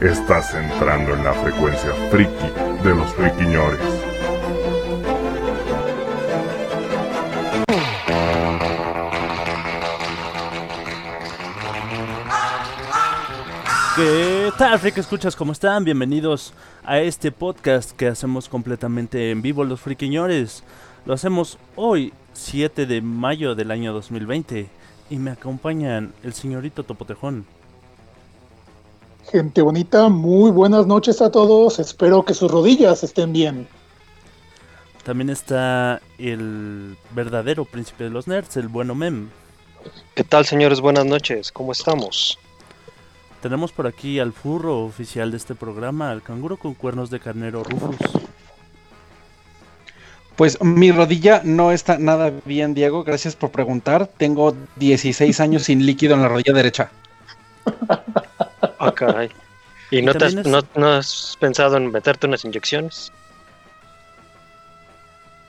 Estás entrando en la frecuencia friki de los friquiñores. ¿Qué tal, Freak Escuchas? ¿Cómo están? Bienvenidos a este podcast que hacemos completamente en vivo los friquiñores. Lo hacemos hoy, 7 de mayo del año 2020. Y me acompañan el señorito Topotejón. Gente bonita, muy buenas noches a todos. Espero que sus rodillas estén bien. También está el verdadero príncipe de los nerds, el bueno Mem. ¿Qué tal, señores? Buenas noches. ¿Cómo estamos? Tenemos por aquí al furro oficial de este programa, al canguro con cuernos de carnero Rufus. Pues mi rodilla no está nada bien, Diego. Gracias por preguntar. Tengo 16 años sin líquido en la rodilla derecha. Ah, caray. ¿Y, Y no, te has, también es- no, no has pensado en meterte unas inyecciones?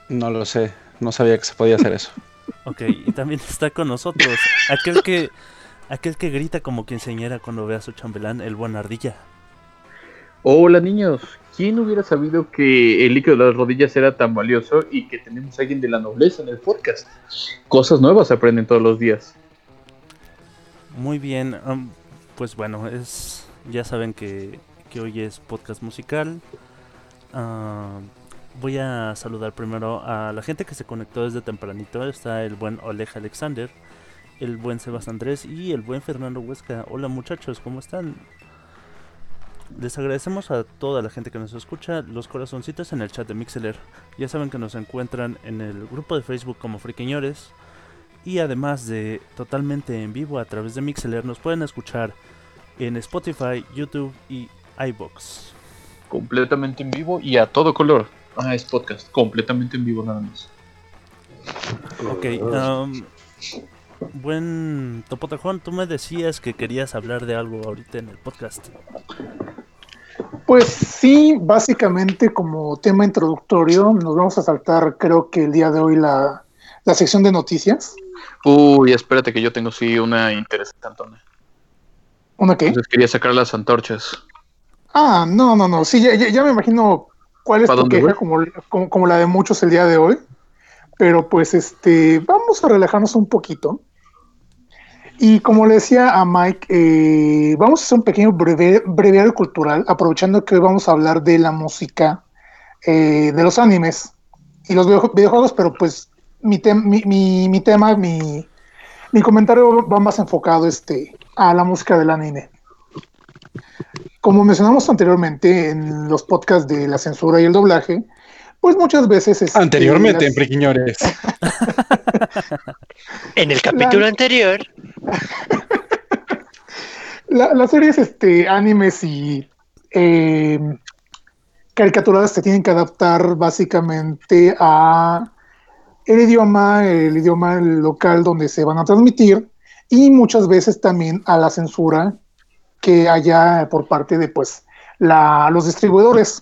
No lo sé. No sabía que se podía hacer eso. Ok, y también está con nosotros aquel que aquel que grita como quinceañera cuando ve a su chambelán, el buen ardilla. Hola niños, ¿quién hubiera sabido que el líquido de las rodillas era tan valioso y que tenemos a alguien de la nobleza en el podcast? Cosas nuevas se aprenden todos los días. Muy bien, am, pues bueno, es ya saben que, que hoy es podcast musical. Ah, voy a saludar primero a la gente que se conectó desde tempranito. Está el buen Oleg Alexander, el buen Sebas Andrés y el buen Fernando Huesca. Hola muchachos, ¿cómo están? Les agradecemos a toda la gente que nos escucha, los corazoncitos en el chat de Mixeler. Ya saben que nos encuentran en el grupo de Facebook como Friquiñores. Y además de totalmente en vivo a través de Mixeler, nos pueden escuchar en Spotify, YouTube y iBox. Completamente en vivo y a todo color. Ah, es podcast, completamente en vivo nada más. Ok, um, buen Topotejón, tú me decías que querías hablar de algo ahorita en el podcast. Pues sí, básicamente como tema introductorio, nos vamos a saltar creo que el día de hoy la, la sección de noticias. Uy, espérate que yo tengo sí una interesante. ¿Una qué? Entonces quería sacar las antorchas. Ah, no, no, no, sí, ya, ya- ya me imagino cuál es ¿Pa tu queja como, como, como la de muchos el día de hoy. Pero pues este, vamos a relajarnos un poquito. Y como le decía a Mike, eh, vamos a hacer un pequeño breve, breviario cultural, aprovechando que hoy vamos a hablar de la música eh, de los animes y los videoju- videojuegos, pero pues mi, tem- mi, mi- mi tema, mi, mi comentario va más enfocado este, a la música del anime. Como mencionamos anteriormente en los podcasts de la censura y el doblaje, pues muchas veces... este, Anteriormente en las- Friquiñores. En el capítulo anterior, La- las series este, animes y eh, caricaturadas se tienen que adaptar básicamente a el idioma, el idioma local donde se van a transmitir y muchas veces también a la censura que haya por parte de pues la, los distribuidores.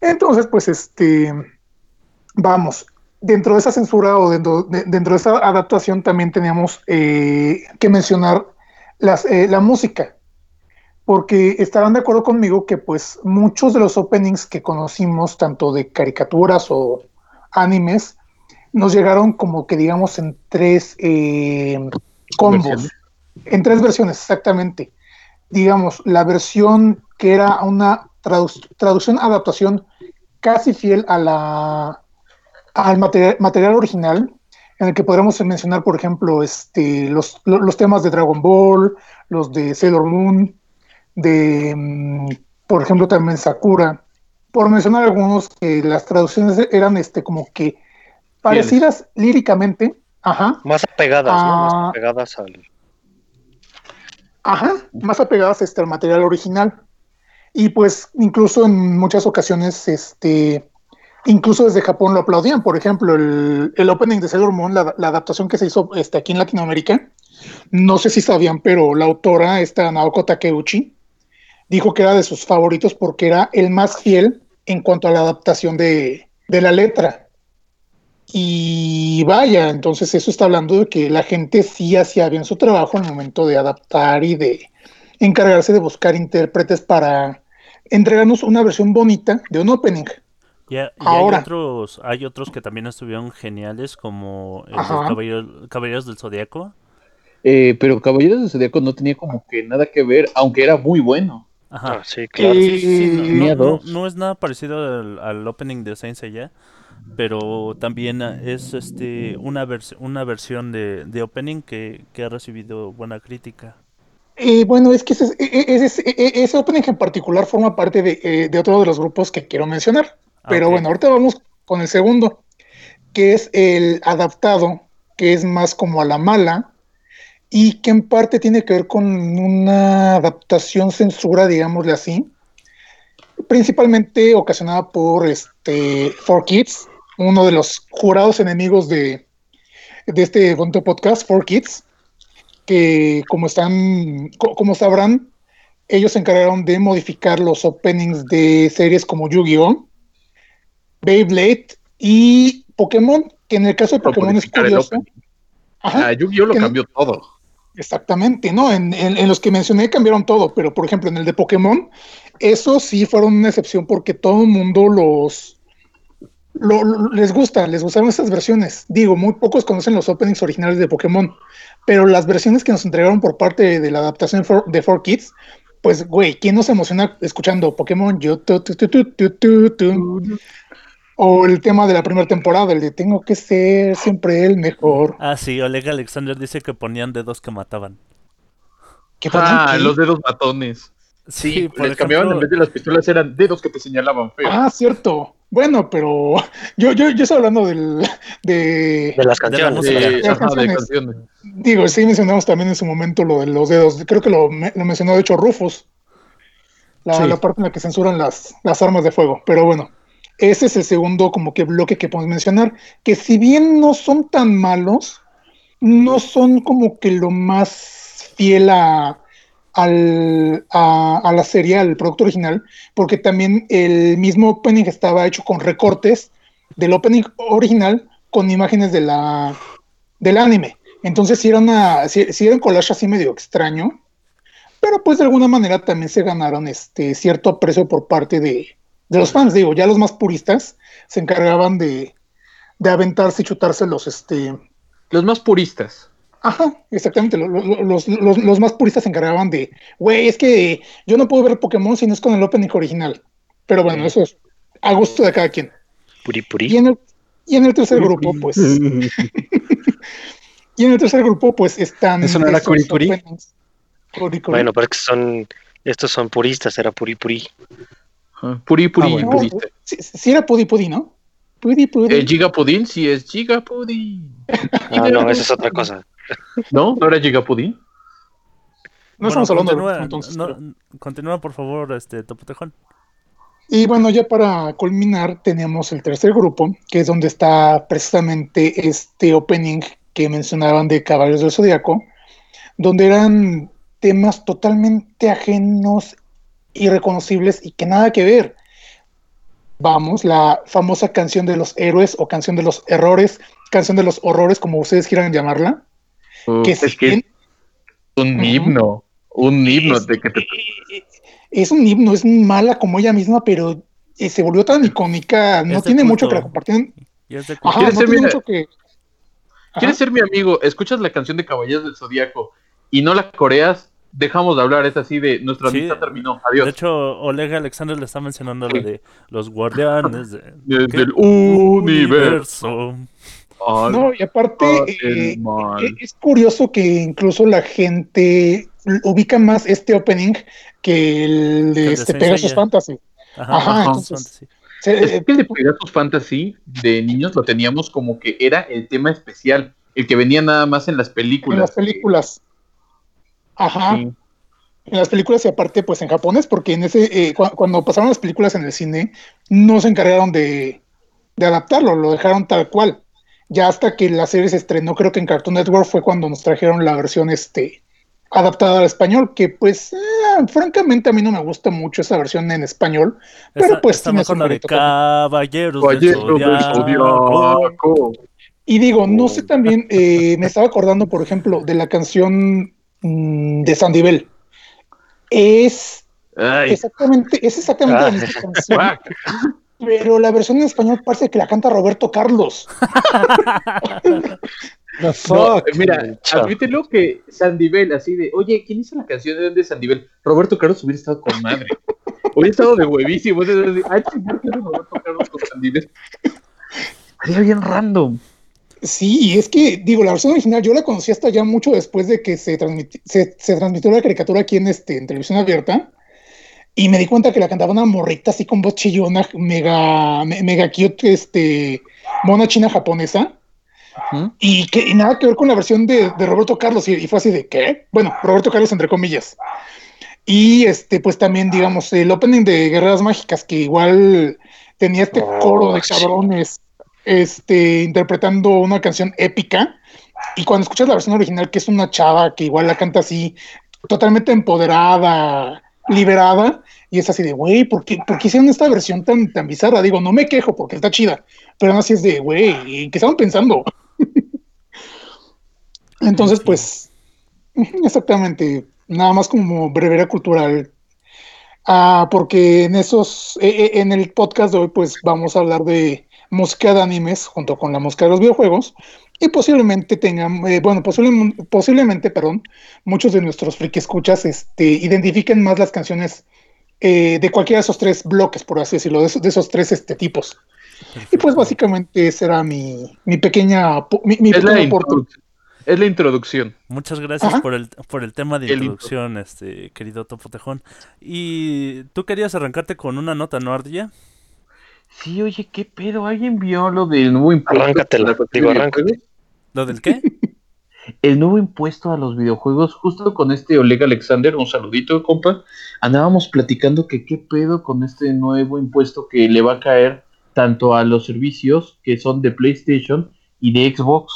Entonces, pues este, vamos, dentro de esa censura o dentro de, dentro de esa adaptación también teníamos eh, que mencionar eh, la música, porque estarán de acuerdo conmigo que pues muchos de los openings que conocimos, tanto de caricaturas o animes, nos llegaron como que digamos en tres eh, combos, Versiones. en tres versiones exactamente. Digamos, la versión que era una tradu- traducción, adaptación casi fiel a la, al material, material original, en el que podríamos mencionar, por ejemplo, este, los, lo- los temas de Dragon Ball, los de Sailor Moon, de, mm, por ejemplo, también Sakura, por mencionar algunos que las traducciones eran este, como que parecidas líricamente, ajá, más apegadas, ¿no? Más apegadas al... Ajá, más apegadas este, al material original. Y pues incluso en muchas ocasiones, este, incluso desde Japón lo aplaudían. Por ejemplo, el, el opening de Sailor Moon, la, la adaptación que se hizo este, aquí en Latinoamérica, no sé si sabían, pero la autora, esta Naoko Takeuchi, dijo que era de sus favoritos porque era el más fiel en cuanto a la adaptación de, de la letra. Y vaya, entonces eso está hablando de que la gente sí hacía bien su trabajo en el momento de adaptar y de encargarse de buscar intérpretes para entregarnos una versión bonita de un opening. Ya, y Ahora. hay otros, hay otros que también estuvieron geniales, como el de Ajá. Caballero- Caballeros del Zodiaco. Eh, pero Caballeros del Zodíaco no tenía como que nada que ver, aunque era muy bueno. Ajá. Ah, sí, claro. Sí, sí, no- no, tenía no- dos. no es nada parecido al, al opening de Saint Seiya, pero también es este una, vers- una versión de, de opening que, que ha recibido buena crítica. Eh, bueno, es que ese, e- e- ese, e- ese opening en particular forma parte de, eh, de otro de los grupos que quiero mencionar. Ah, Pero bueno, ahorita vamos con el segundo, que es el adaptado, que es más como a la mala y que en parte tiene que ver con una adaptación censura, digámosle así, principalmente ocasionada por este 4Kids, uno de los jurados enemigos de, de este bonito podcast, 4Kids, que como están, co- como sabrán, ellos se encargaron de modificar los openings de series como Yu-Gi-Oh! Beyblade y Pokémon, que en el caso de Pokémon es curioso. Ajá, Ah, Yu-Gi-Oh lo cambió todo. Exactamente, ¿no? En, en- los que mencioné cambiaron todo, pero por ejemplo en el de Pokémon, eso sí fueron una excepción porque todo el mundo los... lo- lo- les gusta, les gustaron estas versiones. Digo, muy pocos conocen los openings originales de Pokémon, pero las versiones que nos entregaron por parte de la adaptación for- de 4Kids, pues, güey, ¿quién no se emociona escuchando Pokémon? Yo? O el tema de la primera temporada, el de tengo que ser siempre el mejor. Ah, sí, Oleg Alexander dice que ponían dedos que mataban. ¿Qué ponían Ah, qué? los dedos matones. Sí, Sí, por les cambiaban en vez de las pistolas, eran dedos que te señalaban feo. Ah, cierto. Bueno, pero yo, yo, yo estoy hablando del, de, De las canciones. de, las ajá, de canciones. canciones. digo, sí mencionamos también en su momento lo de los dedos. Creo que lo, me- lo mencionó de hecho Rufus. La, Sí. la parte en la que censuran las, las armas de fuego. Pero bueno, ese es el segundo como que bloque que podemos mencionar. Que si bien no son tan malos, no son como que lo más fiel a, al- a, la serie, al producto original, porque también el mismo opening estaba hecho con recortes del opening original con imágenes de la, del anime. Entonces sí era, una, era un collage así medio extraño, pero pues de alguna manera también se ganaron este cierto aprecio por parte de, de los fans. Digo, ya los más puristas se encargaban de, de aventarse y chutarse los, este, Los más puristas. Ajá, exactamente. lo- lo- Los, los- los más puristas se encargaban de, güey, es que yo no puedo ver Pokémon si no es con el opening original. Pero bueno, eso es a gusto de cada quien. Puri Y puri. en el, y en el tercer grupo, pues, y en el tercer grupo, pues están. ¿Eso no era Curi. Bueno, pero es que son. Estos son puristas, era puri puri. Puri, puri, Ah, bueno. Sí era Pudi Pudi, ¿no? Pudi Pudi. Eh, Gigapudín, sí es Gigapudín. Ah, no, esa es otra cosa. ¿No? ¿No era Gigapudín? no bueno, estamos hablando de continúa, mismo, entonces. no- pero- continúa, por favor, este Topotejón. Y bueno, ya para culminar, tenemos el tercer grupo, que es donde está precisamente este opening que mencionaban de Caballeros del Zodiaco, donde eran temas totalmente ajenos, irreconocibles y que nada que ver. Vamos, la famosa canción de los héroes o canción de los errores, canción de los horrores, como ustedes quieran llamarla, que es si que bien un himno. Un himno es, de que te... es un himno, es mala como ella misma, pero eh, se volvió tan icónica, no Es tiene mucho que la compartieran Y es de Ajá, ¿Quieres no ser tiene mi- mucho que. Ajá. ¿Quieres ser mi amigo? Escuchas la canción de Caballeros del Zodíaco y no la coreas, dejamos de hablar. Es así de nuestra Sí. amistad terminó. De Adiós. hecho, Oleg Alexander le está mencionando lo de los guardianes de- Desde el universo. universo. al- No, y aparte, eh, mal. eh, es curioso que incluso la gente ubica más este opening que el de El de este Pegasus. Fantasy. Ajá, entonces- Fantasy. Se- Es eh, que el de Pegasus Fantasy de niños lo teníamos como que era el tema especial, el que venía nada más en las en películas. las películas. Ajá. Sí. en las películas y aparte pues en japonés, porque en ese eh, cu- cuando pasaron las películas en el cine no se encargaron de, de adaptarlo, lo dejaron tal cual. Ya hasta que la serie se estrenó, creo que en Cartoon Network fue cuando nos trajeron la versión este adaptada al español, que pues eh, francamente a mí no me gusta mucho esa versión en español, pero Está- pues está tiene mejor su la de. Caballeros del Caballero del Zodiaco. Zodiaco. Y digo, no sé también, eh, me estaba acordando, por ejemplo, de la canción de Sandivel. Es Ay, exactamente, es exactamente la Ah. misma canción, fuck. pero la versión en español parece que la canta Roberto Carlos. The No, fuck. mira, Chao. admítelo que Sandivel, así de, oye, ¿quién hizo la canción de Sandivel? Roberto Carlos hubiera estado con madre. Hubiera estado de huevísimo. Ay, chingar, ¿qué hace Roberto Carlos con Sandivel? Sería bien random. Sí, es que, digo, la versión original yo la conocí hasta ya mucho después de que se, se, se transmitió la caricatura aquí en, este, en televisión abierta. Y me di cuenta que la cantaba una morrita así con voz chillona, mega, me- mega cute, este, mona china japonesa. Y que y nada que ver con la versión de, de Roberto Carlos. Y, y fue así de, ¿qué? Bueno, Roberto Carlos entre comillas. Y este, pues también, digamos, el opening de Guerreras Mágicas, que igual tenía este Oh, coro de cabrones este, interpretando una canción épica. Y cuando escuchas la versión original, que es una chava que igual la canta así, totalmente empoderada, liberada, y es así de, güey, ¿por qué, por qué hicieron esta versión tan, tan bizarra? Digo, no me quejo porque está chida, pero aún así es de, güey, ¿qué estaban pensando? Entonces, pues, exactamente, nada más como brevedad cultural. Ah, porque en esos, eh, eh, en el podcast de hoy, pues vamos a hablar de música de animes junto con la música de los videojuegos. Y posiblemente tengan, eh, bueno, posible- posiblemente, perdón, muchos de nuestros friki escuchas este, identifiquen más las canciones eh, de cualquiera de esos tres bloques, por así decirlo, de esos, de esos tres este, tipos. Y pues básicamente ese era mi, mi pequeña, mi, mi Es la, es introducción. Muchas gracias Ajá. por el, por el tema de El intro. introducción, este querido Topo Tejón. Y tú querías arrancarte con una nota, ¿no, Ardilla? Sí, oye, ¿qué pedo? ¿Alguien vio lo del nuevo impuesto? Arráncatela, digo, arráncate. ¿Lo del qué? El nuevo impuesto a los videojuegos, justo con este Oleg Alexander, un saludito, compa. Andábamos platicando que qué pedo con este nuevo impuesto que le va a caer tanto a los servicios que son de PlayStation y de Xbox.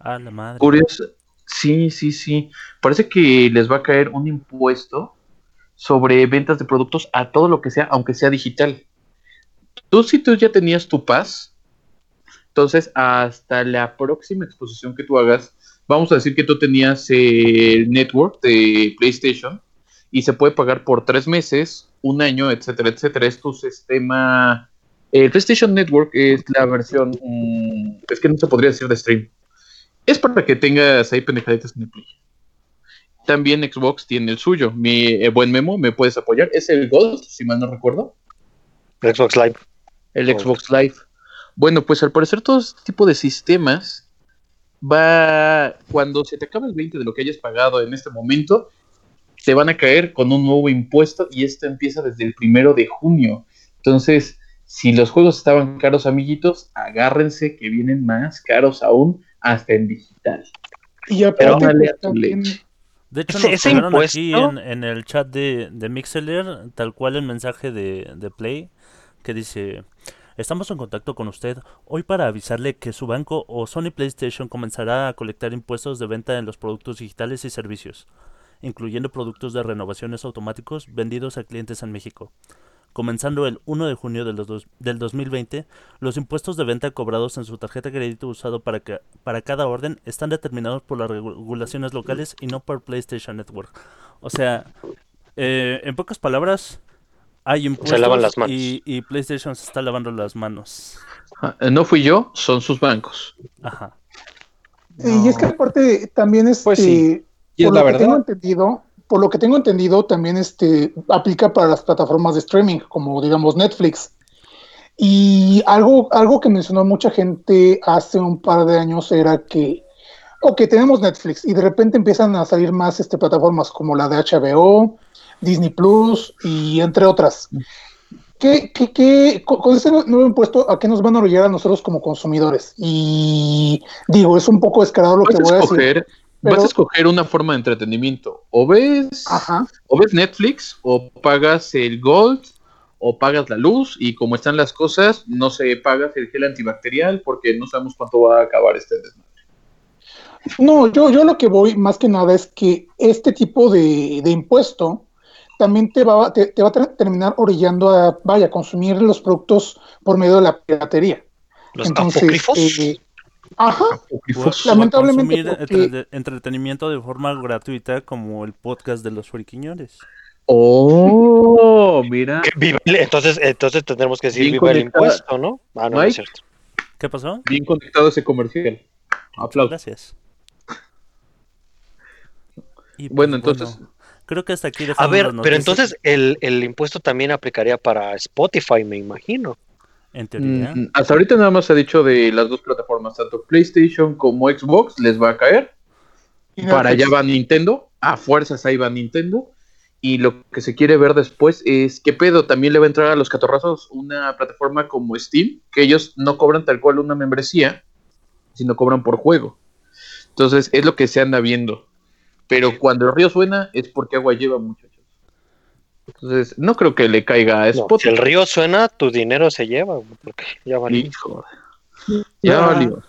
Ah, la madre. Curioso. Sí, sí, sí. Parece que les va a caer un impuesto sobre ventas de productos a todo lo que sea, aunque sea digital. Tú si tú ya tenías tu paz, entonces hasta la próxima exposición que tú hagas, vamos a decir que tú tenías el network de PlayStation y se puede pagar por tres meses, un año, etcétera, etcétera. Es tu sistema. El PlayStation Network es la versión. mm, es que no se podría decir de stream. Es para que tengas ahí pendejaditas en el Play. También Xbox tiene el suyo. Mi eh, buen memo, me puedes apoyar. Es el Gold, si mal no recuerdo. Xbox Live. El. Xbox Live. Bueno, pues al parecer todo este tipo de sistemas va. Cuando se te acaba el 20 de lo que hayas pagado en este momento, te van a caer con un nuevo impuesto y esto empieza desde el primero de junio. Entonces, si los juegos estaban caros, amiguitos, agárrense que vienen más caros aún hasta en digital. Y aparte, Pero dale pues, a tu también- leche. De hecho, Ese- nos ese impuesto- aquí en, en el chat de, de Mixeler, tal cual el mensaje de, de Play, que dice, estamos en contacto con usted hoy para avisarle que su banco o Sony PlayStation comenzará a colectar impuestos de venta en los productos digitales y servicios, incluyendo productos de renovaciones automáticos vendidos a clientes en México. Comenzando el 1 de junio del, dos- del 2020, los impuestos de venta cobrados en su tarjeta de crédito usado para, ca- para cada orden están determinados por las regu- regulaciones locales y no por PlayStation Network. O sea, eh, en pocas palabras, hay impuestos lavan las manos. Y, y PlayStation se está lavando las manos. Ah, No fui yo, son sus bancos. Ajá. Y es que aparte también este, Pues sí, y es por la lo que verdad. tengo entendido, por lo que tengo entendido, también este aplica para las plataformas de streaming, como digamos Netflix. Y algo, algo que mencionó mucha gente hace un par de años era que, ok, tenemos Netflix y de repente empiezan a salir más este, plataformas como la de HBO, Disney Plus y entre otras. ¿Qué, qué, qué, con ese nuevo impuesto, ¿a qué nos van a orillar a nosotros como consumidores? Y digo, es un poco descarado lo que voy a decir. escoger Pero- vas a escoger una forma de entretenimiento. O ves, Ajá. o ves Netflix, o pagas el Gold, o pagas la luz, y como están las cosas, no se pagas el gel antibacterial porque no sabemos cuánto va a acabar este desmadre. No, yo, yo lo que voy más que nada es que este tipo de, de impuesto también te va, te, te va a ter- terminar orillando a, vaya, consumir los productos por medio de la piratería. Los Entonces, apócrifos. eh, ajá, Apócrifos. A Lamentablemente consumir porque- entre- entretenimiento de forma gratuita como el podcast de los friquiñores. Oh, mira. Entonces, entonces tendremos que decir Bien viva el impuesto, ¿no? Ah, no, no es cierto. ¿Qué pasó? Bien conectado ese comercial. Aplausos. Gracias. Y, pues, Bueno, entonces, creo que hasta aquí A ver, las pero entonces el, el impuesto también aplicaría para Spotify, me imagino. En teoría. mm, hasta ahorita nada más se ha dicho de las dos plataformas, tanto PlayStation como Xbox, les va a caer. y Para allá va Nintendo, a fuerzas ahí va Nintendo. Y lo que se quiere ver después es qué pedo, también le va a entrar a los catorrazos una plataforma como Steam, que ellos no cobran tal cual una membresía, sino cobran por juego. Entonces es lo que se anda viendo. Pero cuando el río suena es porque agua lleva, muchachos. Entonces no creo que le caiga a No, Spotify. si el río suena, tu dinero se lleva, porque ya valió. Hijo de- Ya valió.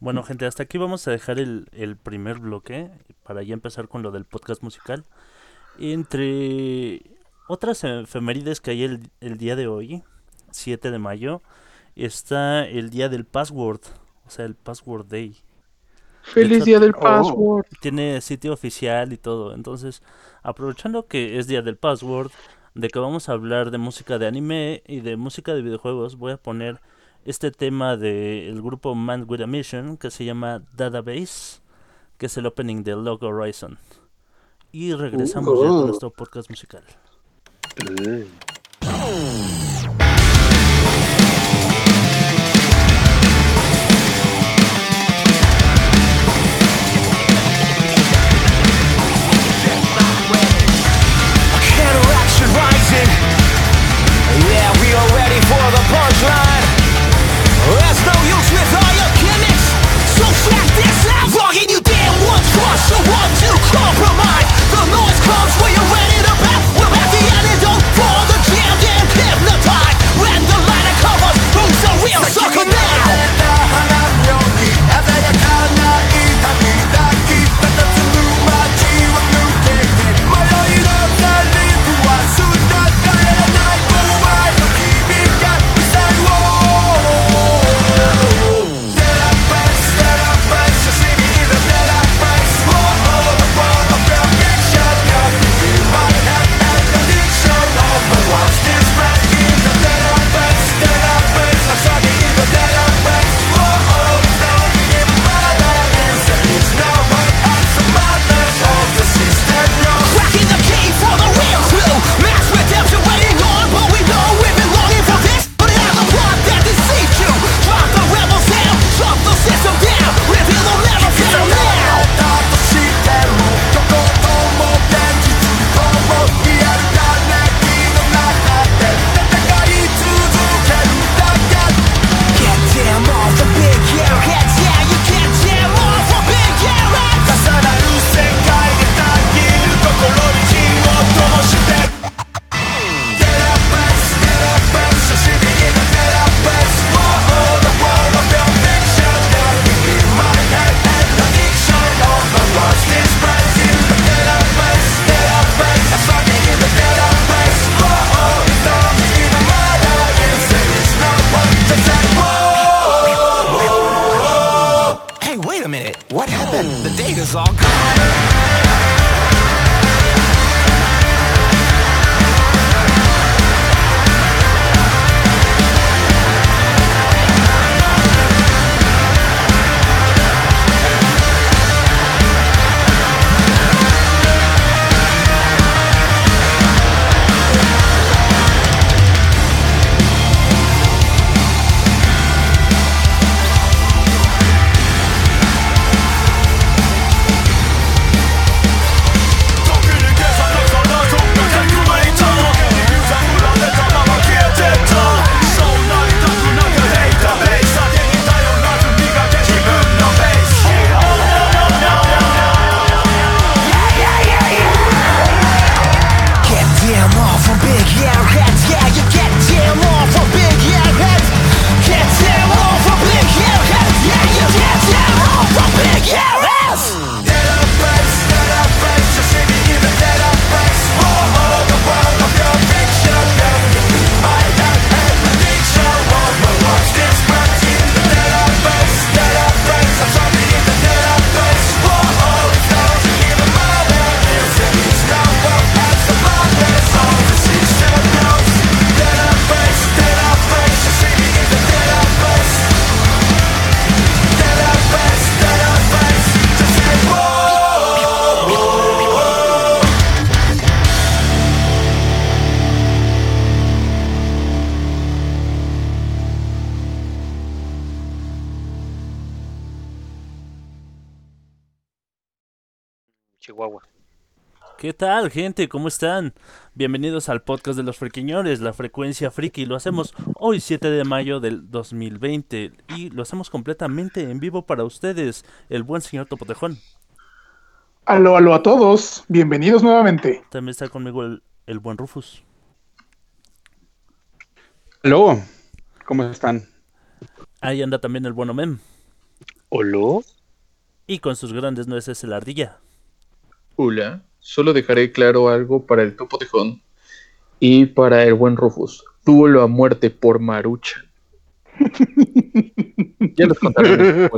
Bueno, gente, hasta aquí vamos a dejar el, el primer bloque para ya empezar con lo del podcast musical. Entre otras efemérides que hay el, el día de hoy, 7 de mayo, está el día del password, o sea, el password day. Feliz hecho, día del oh. password. Tiene sitio oficial y todo. Entonces, aprovechando que es día del password, de que vamos a hablar de música de anime y de música de videojuegos, voy a poner este tema del grupo Man with a Mission que se llama Database, que es el opening de Log Horizon. Y regresamos ya con nuestro podcast musical. Mm. Interaction rising. Yeah, we are ready for the punchline. Tal, gente? ¿Cómo están? Bienvenidos al podcast de los friquiñores, la frecuencia friki. Lo hacemos hoy, 7 de mayo del 2020, y lo hacemos completamente en vivo para ustedes, el buen señor Topotejón. Aló, aló a todos. Bienvenidos nuevamente. También está conmigo el, el buen Rufus. Hello, ¿cómo están? Ahí anda también el buen Omem. ¿Oló? Y con sus grandes nueces el ardilla. Hola, solo dejaré claro algo para el topo tejón y para el buen Rufus. Duelo a muerte por Marucha. ya los contaré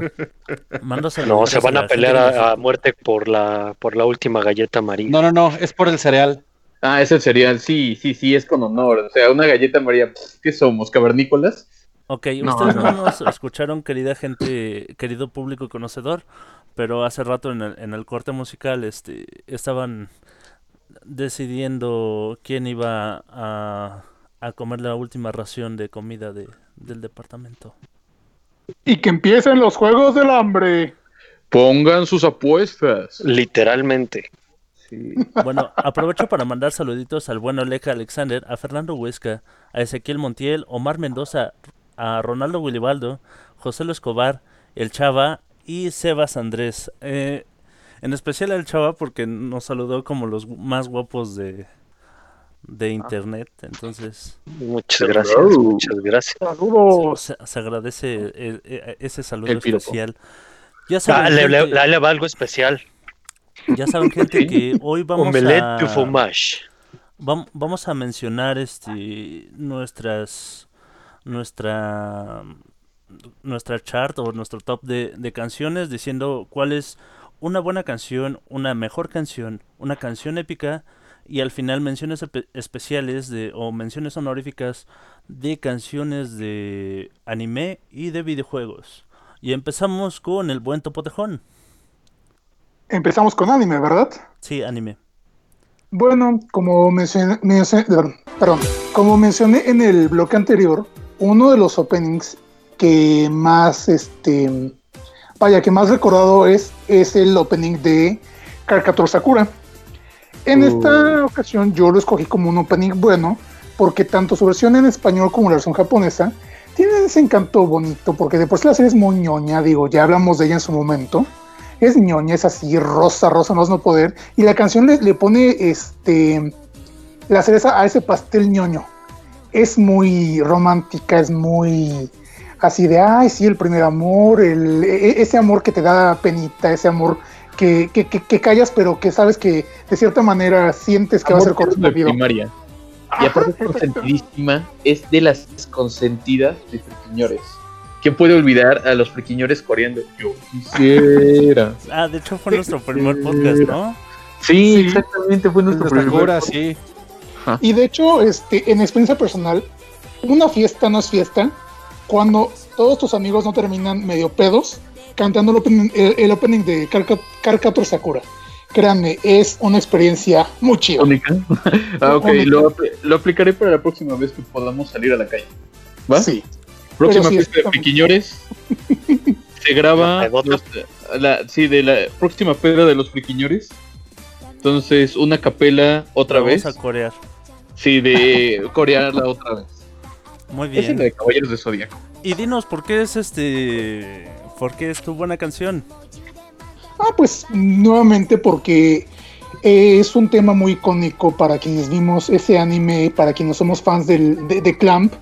No, se van a pelear a, a muerte por la, por la última galleta amarilla. No, no, no, es por el cereal. Ah, es el cereal, sí, sí, sí, es con honor. O sea, una galleta María, pff, ¿qué somos? ¿Cavernícolas? Ok, No, ustedes no no. nos escucharon, querida gente, querido público conocedor, pero hace rato en el, en el corte musical este, estaban decidiendo quién iba a, a comer la última ración de comida de, del departamento. Y que empiecen los juegos del hambre. Pongan sus apuestas. Literalmente. Sí. Bueno, aprovecho para mandar saluditos al buen Oleja Alexander, a Fernando Huesca, a Ezequiel Montiel, Omar Mendoza, a Ronaldo Willibaldo, José Lo Escobar, el Chava y Sebas Andrés. Eh, en especial al Chava porque nos saludó como los más guapos de, de internet. Entonces Muchas gracias, Hello. muchas gracias. Saludos. se, se agradece eh, eh, ese saludo El especial. Ya Ah, saben, le, le- gente, le va algo especial. ya saben, gente, que hoy vamos Omelette a... du fromage. Vam- vamos a mencionar este nuestras nuestra nuestra chart o nuestro top de, de canciones diciendo cuál es una buena canción, una mejor canción, una canción épica y al final menciones espe- especiales de o menciones honoríficas de canciones de anime y de videojuegos. Y empezamos con el buen Topotejón. Empezamos con anime, ¿verdad? Sí, anime. Bueno, como mencioné, mencioné- perdón, como mencioné en el bloque anterior, uno de los openings que más, este, vaya, que más recordado es, es el opening de Caricature Sakura. En Uh. esta ocasión yo lo escogí como un opening bueno, porque tanto su versión en español como la versión japonesa tienen ese encanto bonito, porque de por sí la serie es muy ñoña, digo, ya hablamos de ella en su momento es ñoña, es así, rosa, rosa, más no poder. Y la canción le, le pone este la cereza a ese pastel ñoño. Es muy romántica, es muy así de, ay, sí, el primer amor, el, e- ese amor que te da penita, ese amor que, que, que- que callas, pero que sabes que de cierta manera sientes que va a ser correspondido. primaria. Y aparte es consentidísima, es de las consentidas de friquiñores. ¿Quién puede olvidar a los friquiñores coreando? Yo quisiera. Ah, de hecho fue nuestro primer podcast, ¿no? Sí, exactamente, fue nuestro primer podcast. sí. Y de hecho, este, en experiencia personal, una fiesta no es fiesta cuando todos tus amigos no terminan medio pedos cantando el opening, el, el opening de Carca- Caricature Sakura. Créanme, es una experiencia muy chida. Única. ah, ok, lo, apl- lo aplicaré para la próxima vez que podamos salir a la calle. ¿Va? Sí. Próxima sí, fiesta de friquiñores. Se graba. ¿La sí, de la próxima peda de los friquiñores. Entonces, una capela otra Vamos vez. a corear. Sí, de corearla otra vez. Muy Es bien. la de Caballeros de Zodíaco. Y dinos, ¿por qué es este. ¿Por qué es tu buena canción? Ah, pues nuevamente porque eh, es un tema muy icónico para quienes vimos ese anime, para quienes somos fans del, de, de Clamp.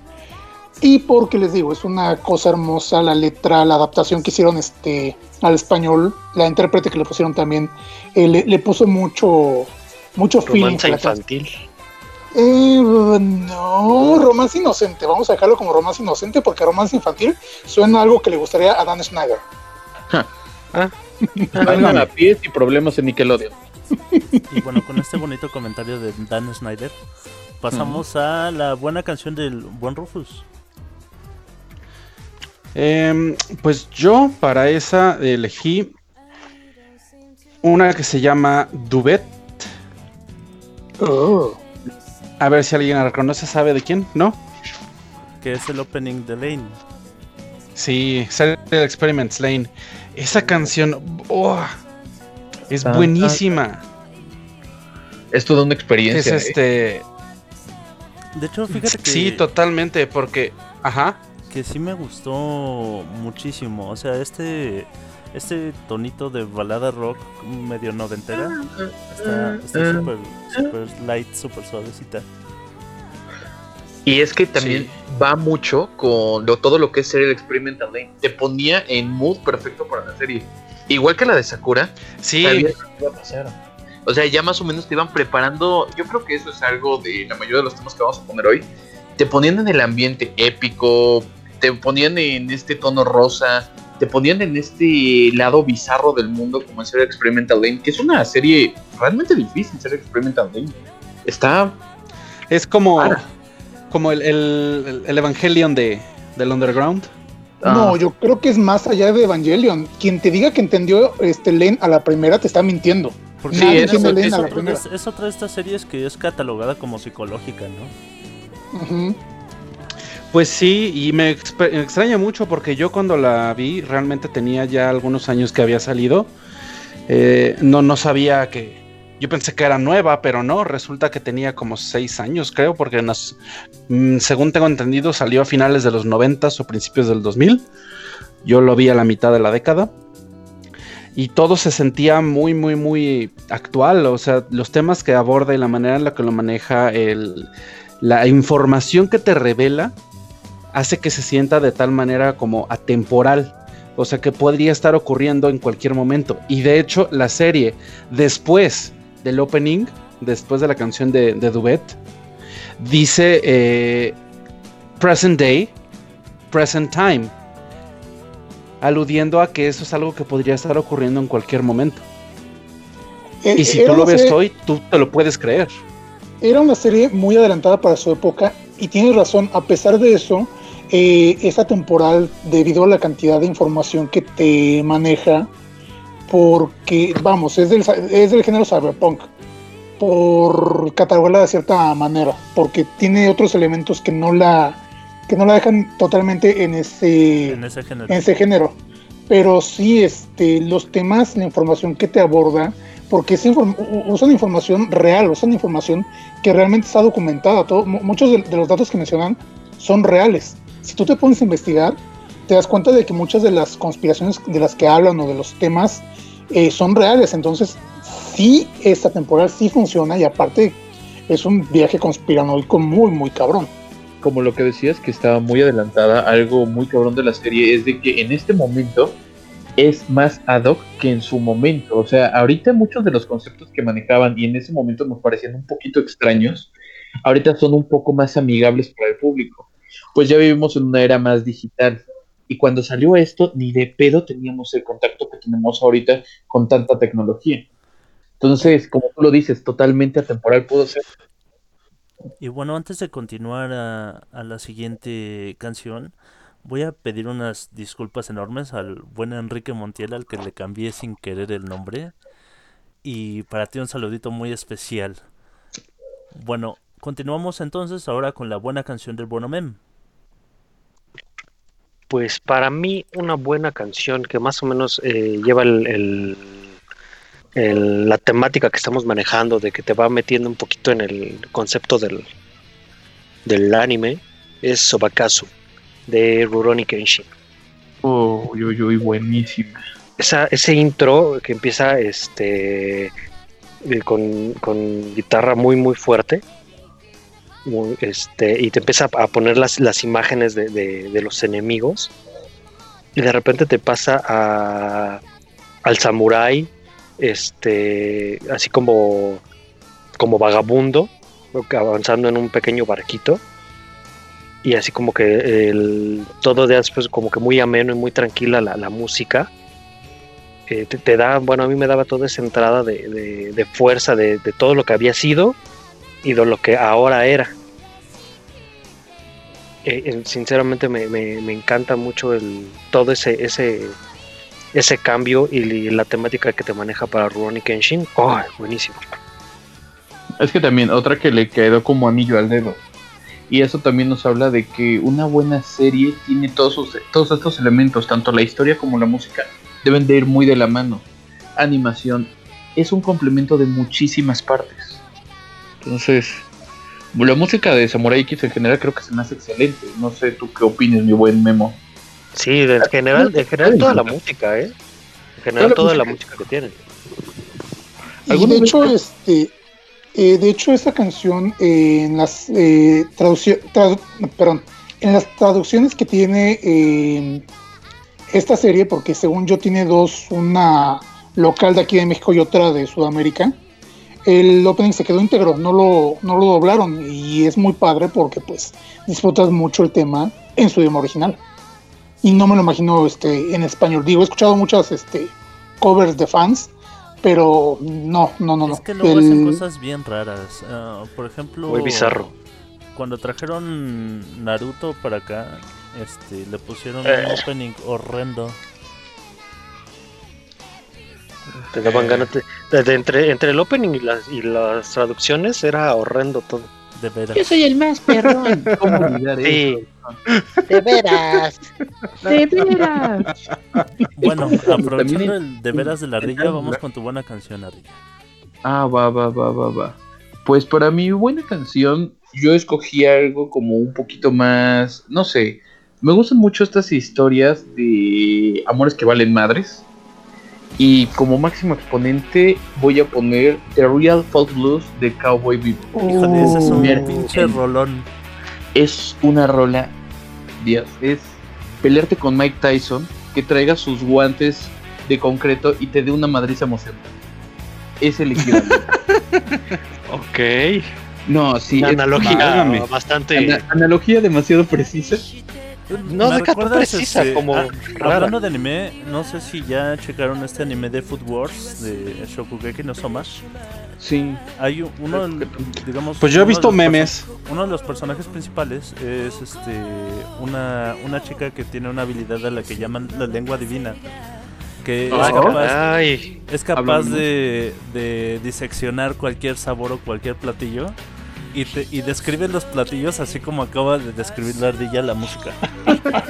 Y porque les digo, es una cosa hermosa la letra, la adaptación que hicieron este al español, la intérprete que le pusieron también, eh, le, le puso mucho, mucho feeling. Romanza a la canción. infantil. Eh, no, romance inocente. Vamos a dejarlo como romance inocente porque romance infantil suena a algo que le gustaría a Dan Snyder. Vayan a pies y problemas en Nickelodeon. Y bueno, con este bonito comentario de Dan Snyder, pasamos a la buena canción del buen Rufus. Em, pues yo para esa elegí una que se llama Duvet. Oh. A ver si alguien la reconoce, sabe de quién, ¿no? Que es el opening de Lane. Sí, Serial Experiments Lane. Esa canción, oh, Es buenísima. Es toda una Es experiencia. ¿eh? este. De hecho, fíjate que, Sí, totalmente, porque. Ajá. que sí me gustó muchísimo. O sea, este este tonito de balada rock medio noventera está está súper súper light, súper suavecita. Y es que también va mucho con lo- todo lo que es Serial Experimental Lane. Te ponía en mood perfecto para la serie. Igual que la de Sakura, Sí, iba a pasar. O sea, ya más o menos te iban preparando. Yo creo que eso es algo de la mayoría de los temas que vamos a poner hoy. Te ponían en el ambiente épico, te ponían en este tono rosa, te ponían en este lado bizarro del mundo como en Serial Experimental Lane, que es una serie realmente difícil, Serial Experimental Lane. Está es como. Como el, el, el Evangelion de, del Underground. No, Ah. yo creo que es más allá de Evangelion. Quien te diga que entendió este Len a la primera te está mintiendo. Porque Nadie es- entiende es- Len es, a la primera. es- es otra de estas series que es catalogada como psicológica, ¿no? Ujú. Pues sí, y me, extraña mucho porque yo cuando la vi realmente tenía ya algunos años que había salido. Eh, no, no sabía que. Yo pensé que era nueva, pero no, resulta que tenía como seis años, creo, porque nos- mm, según tengo entendido salió a finales de los 90 o principios del 2000. Yo lo vi a la mitad de la década. Y todo se sentía muy, muy, muy actual. O sea, los temas que aborda y la manera en la que lo maneja, el, la información que te revela, hace que se sienta de tal manera como atemporal. O sea que podría estar ocurriendo en cualquier momento. Y de hecho, la serie, después del opening, después de la canción de, de Duet, dice eh, present day, present time. Aludiendo a que eso es algo que podría estar ocurriendo en cualquier momento. Eh, Y si tú lo ves serie- hoy, tú te lo puedes creer. Era una serie muy adelantada para su época y tienes razón, a pesar de eso, eh, es atemporal debido a la cantidad de información que te maneja, porque, vamos, es del, es del género cyberpunk, por catalogarla de cierta manera, porque tiene otros elementos que no la, que no la dejan totalmente en ese, En ese género. en ese género. Pero sí, este, los temas, la información que te aborda, porque es inform- usan información real, usan información que realmente está documentada. Todo- mu- muchos de, de los datos que mencionan son reales. Si tú te pones a investigar, te das cuenta de que muchas de las conspiraciones de las que hablan o de los temas eh, son reales. Entonces, sí, esta temporada sí funciona y aparte es un viaje conspiranoico muy, muy cabrón. como lo que decías, que estaba muy adelantada, algo muy cabrón de la serie es de que en este momento es más ad hoc que en su momento. O sea, ahorita muchos de los conceptos que manejaban y en ese momento nos parecían un poquito extraños, ahorita son un poco más amigables para el público. Pues ya vivimos en una era más digital. Y cuando salió esto, ni de pedo teníamos el contacto que tenemos ahorita con tanta tecnología. Entonces, como tú lo dices, totalmente atemporal pudo ser. Y bueno, antes de continuar a, a la siguiente canción, voy a pedir unas disculpas enormes al buen Enrique Montiel, al que le cambié sin querer el nombre. Y para ti un saludito muy especial. Bueno, continuamos entonces ahora con la buena canción del Bono Mem. Pues para mí una buena canción que más o menos eh, lleva el, el- el- la temática que estamos manejando, de que te va metiendo un poquito en el concepto del, del anime, es Sobakazu de Rurouni Kenshin. Uy, uy, uy, buenísima. Esa, ese intro que empieza este eh, con, con guitarra muy muy fuerte este y te empieza a poner las, las imágenes de, de- los enemigos y de repente te pasa a, al samurái este así como como vagabundo avanzando en un pequeño barquito y así como que el, todo de después como que muy ameno y muy tranquila la, música eh, te, da, bueno, a mí me daba toda esa entrada de, de- fuerza de todo lo que había sido y de lo que ahora era. Eh, eh, sinceramente me, me- me encanta mucho el, todo ese, ese, ese cambio y, la temática que te maneja para Rurouni Kenshin. ¡Oh, buenísimo! Es que también otra que le quedó como anillo al dedo. Y eso también nos habla de que una buena serie tiene todos, sus- todos estos elementos, tanto la historia como la música, deben de ir muy de la mano. Animación es un complemento de muchísimas partes. Entonces, la música de Samurai X en general creo que se me hace excelente. No sé tú qué opinas, mi buen Memo. Sí, en general, en general toda la música, ¿eh? En general Toda toda la la música que tienen. Y ¿Alguna de hecho, te- este, eh, de hecho, esta canción eh, en las eh, traduccio- tradu- perdón, en las traducciones que tiene eh, esta serie, porque según yo tiene dos, una local de aquí de México y otra de Sudamérica, el opening se quedó íntegro, no lo, no lo doblaron y es muy padre porque pues disfrutas mucho el tema en su idioma original. Y no me lo imagino este, en español. Digo, he escuchado muchas este, covers de fans, pero no, no, no, no. Es que luego hacen cosas bien raras. Ah, por ejemplo, Muy bizarro. Cuando trajeron Naruto para acá, este, le pusieron Eh. un opening horrendo. Te daban ganas de, de- de entre, entre el opening y las, y las traducciones era horrendo todo. De veras. soy el más perrón. ¿Cómo olvidar Sí. eso? De veras. De veras. Bueno, aprovechando el de veras de la ardilla, en- vamos con tu buena canción, Ardilla. Ah, va, va, va, va, va. Pues para mi buena canción, yo escogí algo como un poquito más, no sé, me gustan mucho estas historias de amores que valen madres. Y como máximo exponente voy a poner The Real Folk Blues de Cowboy Bebop. Híjole, ese es un pinche rolón. Es una rola, Dios, es pelearte con Mike Tyson, que traiga sus guantes de concreto y te dé una madriza emocional. Es el equivalente. Ok. no, sí. Una analogía válgame. bastante. Ana- analogía demasiado precisa. No, deja tú precisa, este, como ah. Hablando de anime, no sé si ya checaron este anime de Food Wars de Shokugeki no Soma. Sí. Hay un- uno, digamos. Pues yo he visto memes. Uno de los personajes principales es este una, una chica que tiene una habilidad a la que llaman la lengua divina. Que Ah, es capaz, caray. es capaz de, de diseccionar cualquier sabor o cualquier platillo. Y, te- y describe los platillos así como acaba de describir la ardilla la música.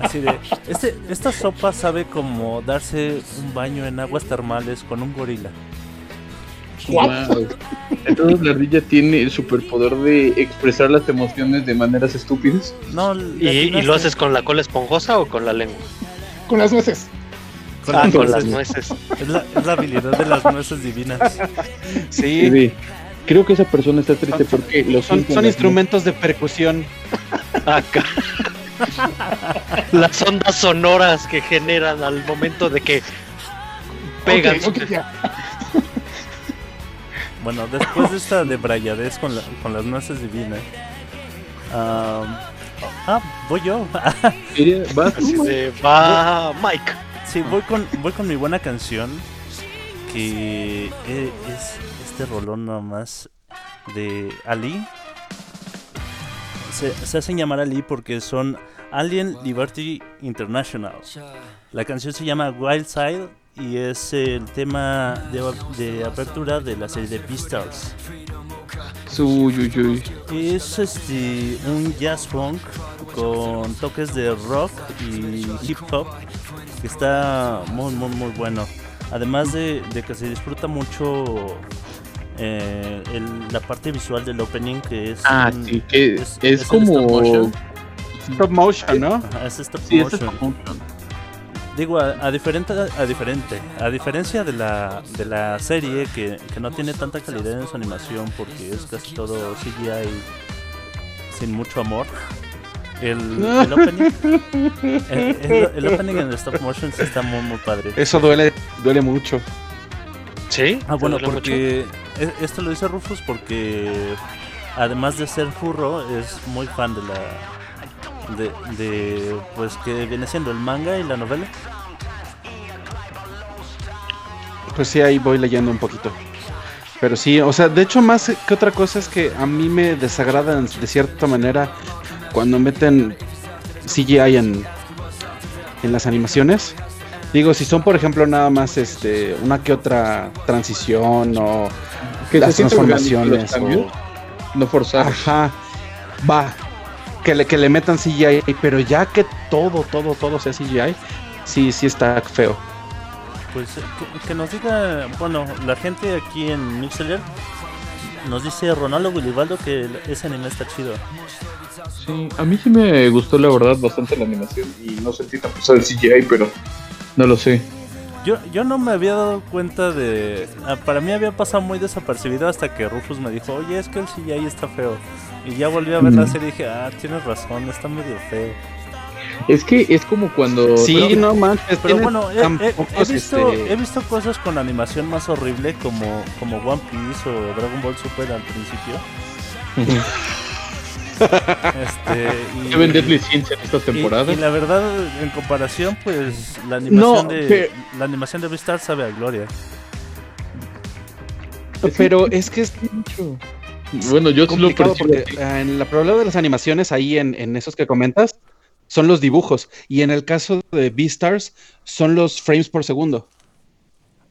Así de, este, esta sopa sabe como darse un baño en aguas termales con un gorila. Wow. Entonces la ardilla tiene el superpoder de expresar las emociones de maneras estúpidas. No, ¿Y, lo haces con la cola esponjosa o con la lengua? Con las veces. ah, con las nueces. nueces. Es la, es la habilidad de las nueces divinas. Sí. Sí. Creo que esa persona está triste porque los Son, son instrumentos de percusión. Acá. Las ondas sonoras que generan al momento de que pegan. Bueno, después de esta debrayadez con, la- con las nueces divinas. ah, voy yo. Vas Así tú, de, va Mike. sí, voy con, voy con mi buena canción. Que e- es este rolón nomás de Ali. Se, se hacen llamar Ali porque son Alien Liberty International. La canción se llama Wild Side y es el tema de, de apertura de la serie de Pistols. Uy, uy, uy. Es este un jazz funk con toques de rock y hip hop que está muy muy muy bueno. Además de, de que se disfruta mucho eh, el- la parte visual del opening que es Ah, un- sí, que es- es, es el stop como. motion. Stop motion, ¿no? Ajá, es stop Sí, es motion. stop motion. Digo, a, a diferente, a diferente, a diferencia de la, de la serie que, que no tiene tanta calidad en su animación porque es casi todo CGI sin mucho amor. El, el opening, el, el- el opening en el stop motion sí está muy muy padre. Eso duele, duele mucho. ¿Sí? Ah, bueno, ¿Te duele porque esto lo dice Rufus porque además de ser furro es muy fan de la de, de pues que viene siendo el manga y la novela. Pues sí, ahí voy leyendo un poquito. Pero sí, o sea, de hecho más que otra cosa es que a mí me desagradan de cierta manera cuando meten CGI en, en las animaciones. Digo, si son por ejemplo nada más este una que otra transición o Que las transformaciones los cambios, o- no forzar. Ajá, va. Que le, que le metan CGI, pero ya que todo, todo, todo sea CGI, sí, sí está feo. pues eh, que, que nos diga, bueno, la gente aquí en Mixler nos dice Ronaldo Guilibaldo que ese anime está chido. Sí, a mí sí me gustó la verdad bastante la animación y no sentí tan pesado el CGI, pero no lo sé. Yo, yo no me había dado cuenta de... ah, Para mí había pasado muy desapercibido hasta que Rufus me dijo, oye, es que el CGI está feo. Y ya volví a ver la Mm. serie y dije, ah, tienes razón, está medio feo. Es que es como cuando... Sí, pero- no manches. Pero bueno, he, visto, este, he visto cosas con animación más horrible como, como One Piece o Dragon Ball Super al principio. Este, y, Seven Deadly Sins en esta y- temporada. y la verdad, en comparación, pues la animación No, de pero- la animación de Beastars sabe a gloria. Pero es que es Bueno, yo sí lo porque eh, en la problema de las animaciones ahí en, en esos que comentas son los dibujos y en el caso de Beastars son los frames por segundo.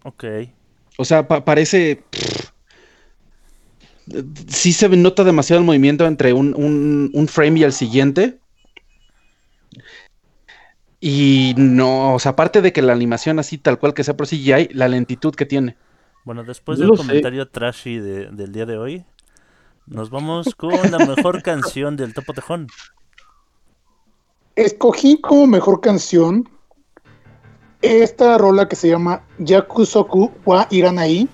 Ok. O sea, pa- parece pff, sí se nota demasiado el movimiento entre un, un- un frame y el siguiente. Y no, o sea, aparte de que la animación así tal cual que sea por CGI, la lentitud que tiene. Bueno, después del comentario trashy de- del día de hoy, nos vamos con la mejor canción del Topo Tejón. Escogí como mejor canción esta rola que se llama Yakusoku wa Iranai,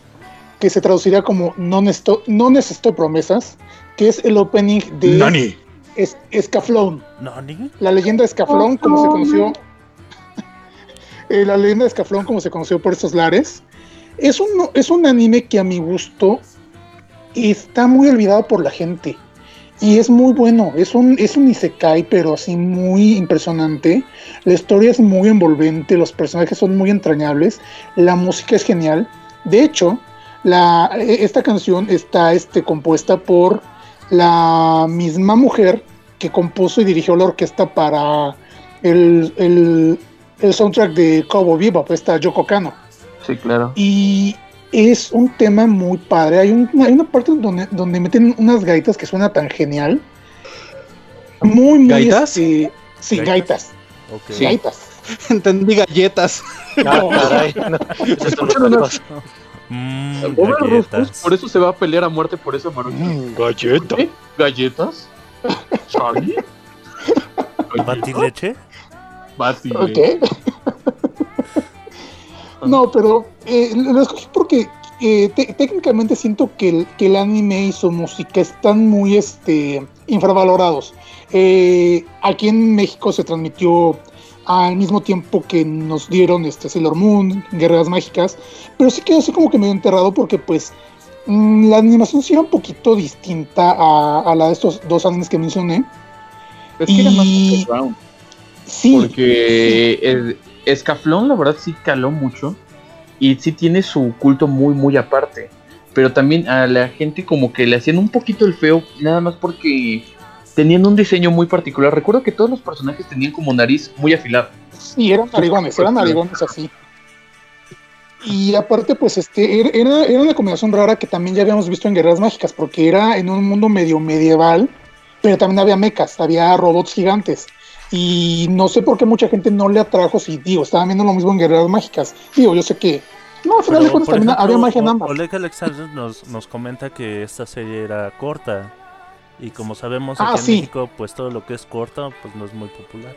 que se traduciría como No necesito, no necesito promesas, que es el opening de Es- Escaflón. ¿Nani? La leyenda de Escaflón, como se conoció. eh, la leyenda de Escaflón, como se conoció por estos lares. Es un, es un anime que a mi gusto está muy olvidado por la gente. Y es muy bueno. Es un, es un isekai, pero así muy impresionante. La historia es muy envolvente. Los personajes son muy entrañables. La música es genial. De hecho, la, e- esta canción está este, compuesta por la misma mujer que compuso y dirigió la orquesta para el, el, el soundtrack de Cowboy Bebop, esta Yoko Kano. Sí, claro. Y es un tema muy padre. Hay, un- hay una parte donde, donde meten unas gaitas que suena tan genial. Muy, muy. ¿Gaitas? este, sí, ¿Gaitas? gaitas. Gaitas. Entendí galletas. Ah, caray, no, Mm, Pobre Rufus, galletas. por eso se va a pelear a muerte por esa Maruki. Mm, galleta. ¿Qué? ¿Galletas? ¿Charlie? ¿Batileche? Bati. Ok. no, pero eh, lo escogí porque eh, te- técnicamente siento que el, que el anime y su música están muy este, infravalorados. Eh, aquí en México se transmitió al mismo tiempo que nos dieron este Sailor Moon, Guerreras Mágicas, pero sí quedó así como que medio enterrado porque pues mm, la animación sí era un poquito distinta a, a la de estos dos animes que mencioné. Es que era más Y- underground, Sí, Porque el Escaflón, la verdad, sí caló mucho. Y sí tiene su culto muy, muy aparte. Pero también a la gente como que le hacían un poquito el feo, nada más porque tenían un diseño muy particular. Recuerdo que todos los personajes tenían como nariz muy afilada. Sí, eran narigones, eran narigones así. Y aparte, pues, este, era- era, una combinación rara que también ya habíamos visto en Guerras Mágicas, porque era en un mundo medio medieval, pero también había mechas, había robots gigantes. Y no sé por qué mucha gente no le atrajo, si digo, estaban viendo lo mismo en Guerras Mágicas. Digo, yo sé que. No, al final de cuentas también ejemplo, había magia en ambas. Oleg Alexander nos, nos comenta que esta serie era corta. Y como sabemos, Ah, aquí en sí. México, pues todo lo que es corto, pues no es muy popular.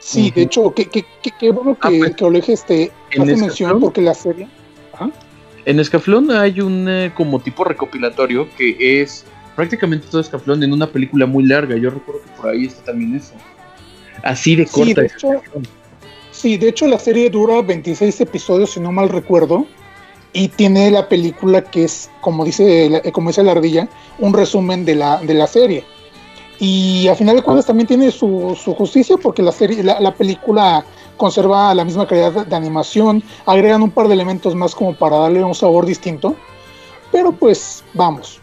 Sí, de hecho, qué que, que, qué bueno que, Ah, pues, que Oleg este, en hace mención, porque la serie. En Escaflón hay un eh, como tipo recopilatorio que es prácticamente todo Escaflón en una película muy larga. Yo recuerdo que por ahí está también eso. Así de Sí, corta. de es hecho. Sí, de hecho la serie dura 26 episodios, si no mal recuerdo, y tiene la película que es, como dice, la- eh, como dice la ardilla, un resumen de la, de la serie. Y a final de cuentas también tiene su, su justicia porque la serie, la, la película conserva la misma calidad de, de animación, agregan un par de elementos más como para darle un sabor distinto. Pero pues vamos,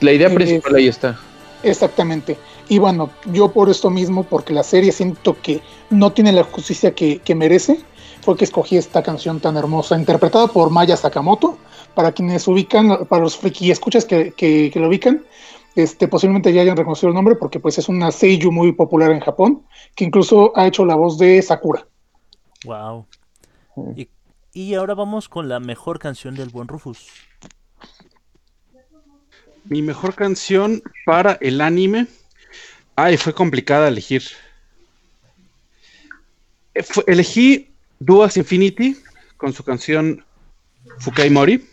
La idea eh, principal ahí está. Exactamente. Y bueno, yo por esto mismo, porque la serie siento que no tiene la justicia que, que merece, fue que escogí esta canción tan hermosa, interpretada por Maya Sakamoto. Para quienes ubican, para los friki escuchas que, que, que lo ubican, este, posiblemente ya hayan reconocido el nombre, porque pues es una seiyuu muy popular en Japón, que incluso ha hecho la voz de Sakura. Wow. Y, Y ahora vamos con la mejor canción del buen Rufus. Mi mejor canción para el anime. Ay, fue complicada elegir. Elegí Duas Infinity con su canción Fukai Mori.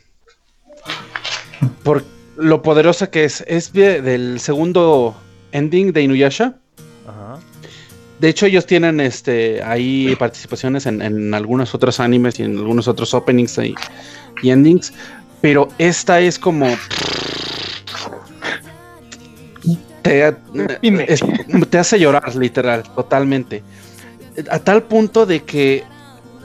Por lo poderosa que es. Es de- del segundo ending de Inuyasha. Ajá. De hecho, ellos tienen este ahí participaciones en, en algunos otros animes y en algunos otros openings y, y endings. Pero esta es como. Te, es- te hace llorar, literal, totalmente. A tal punto de que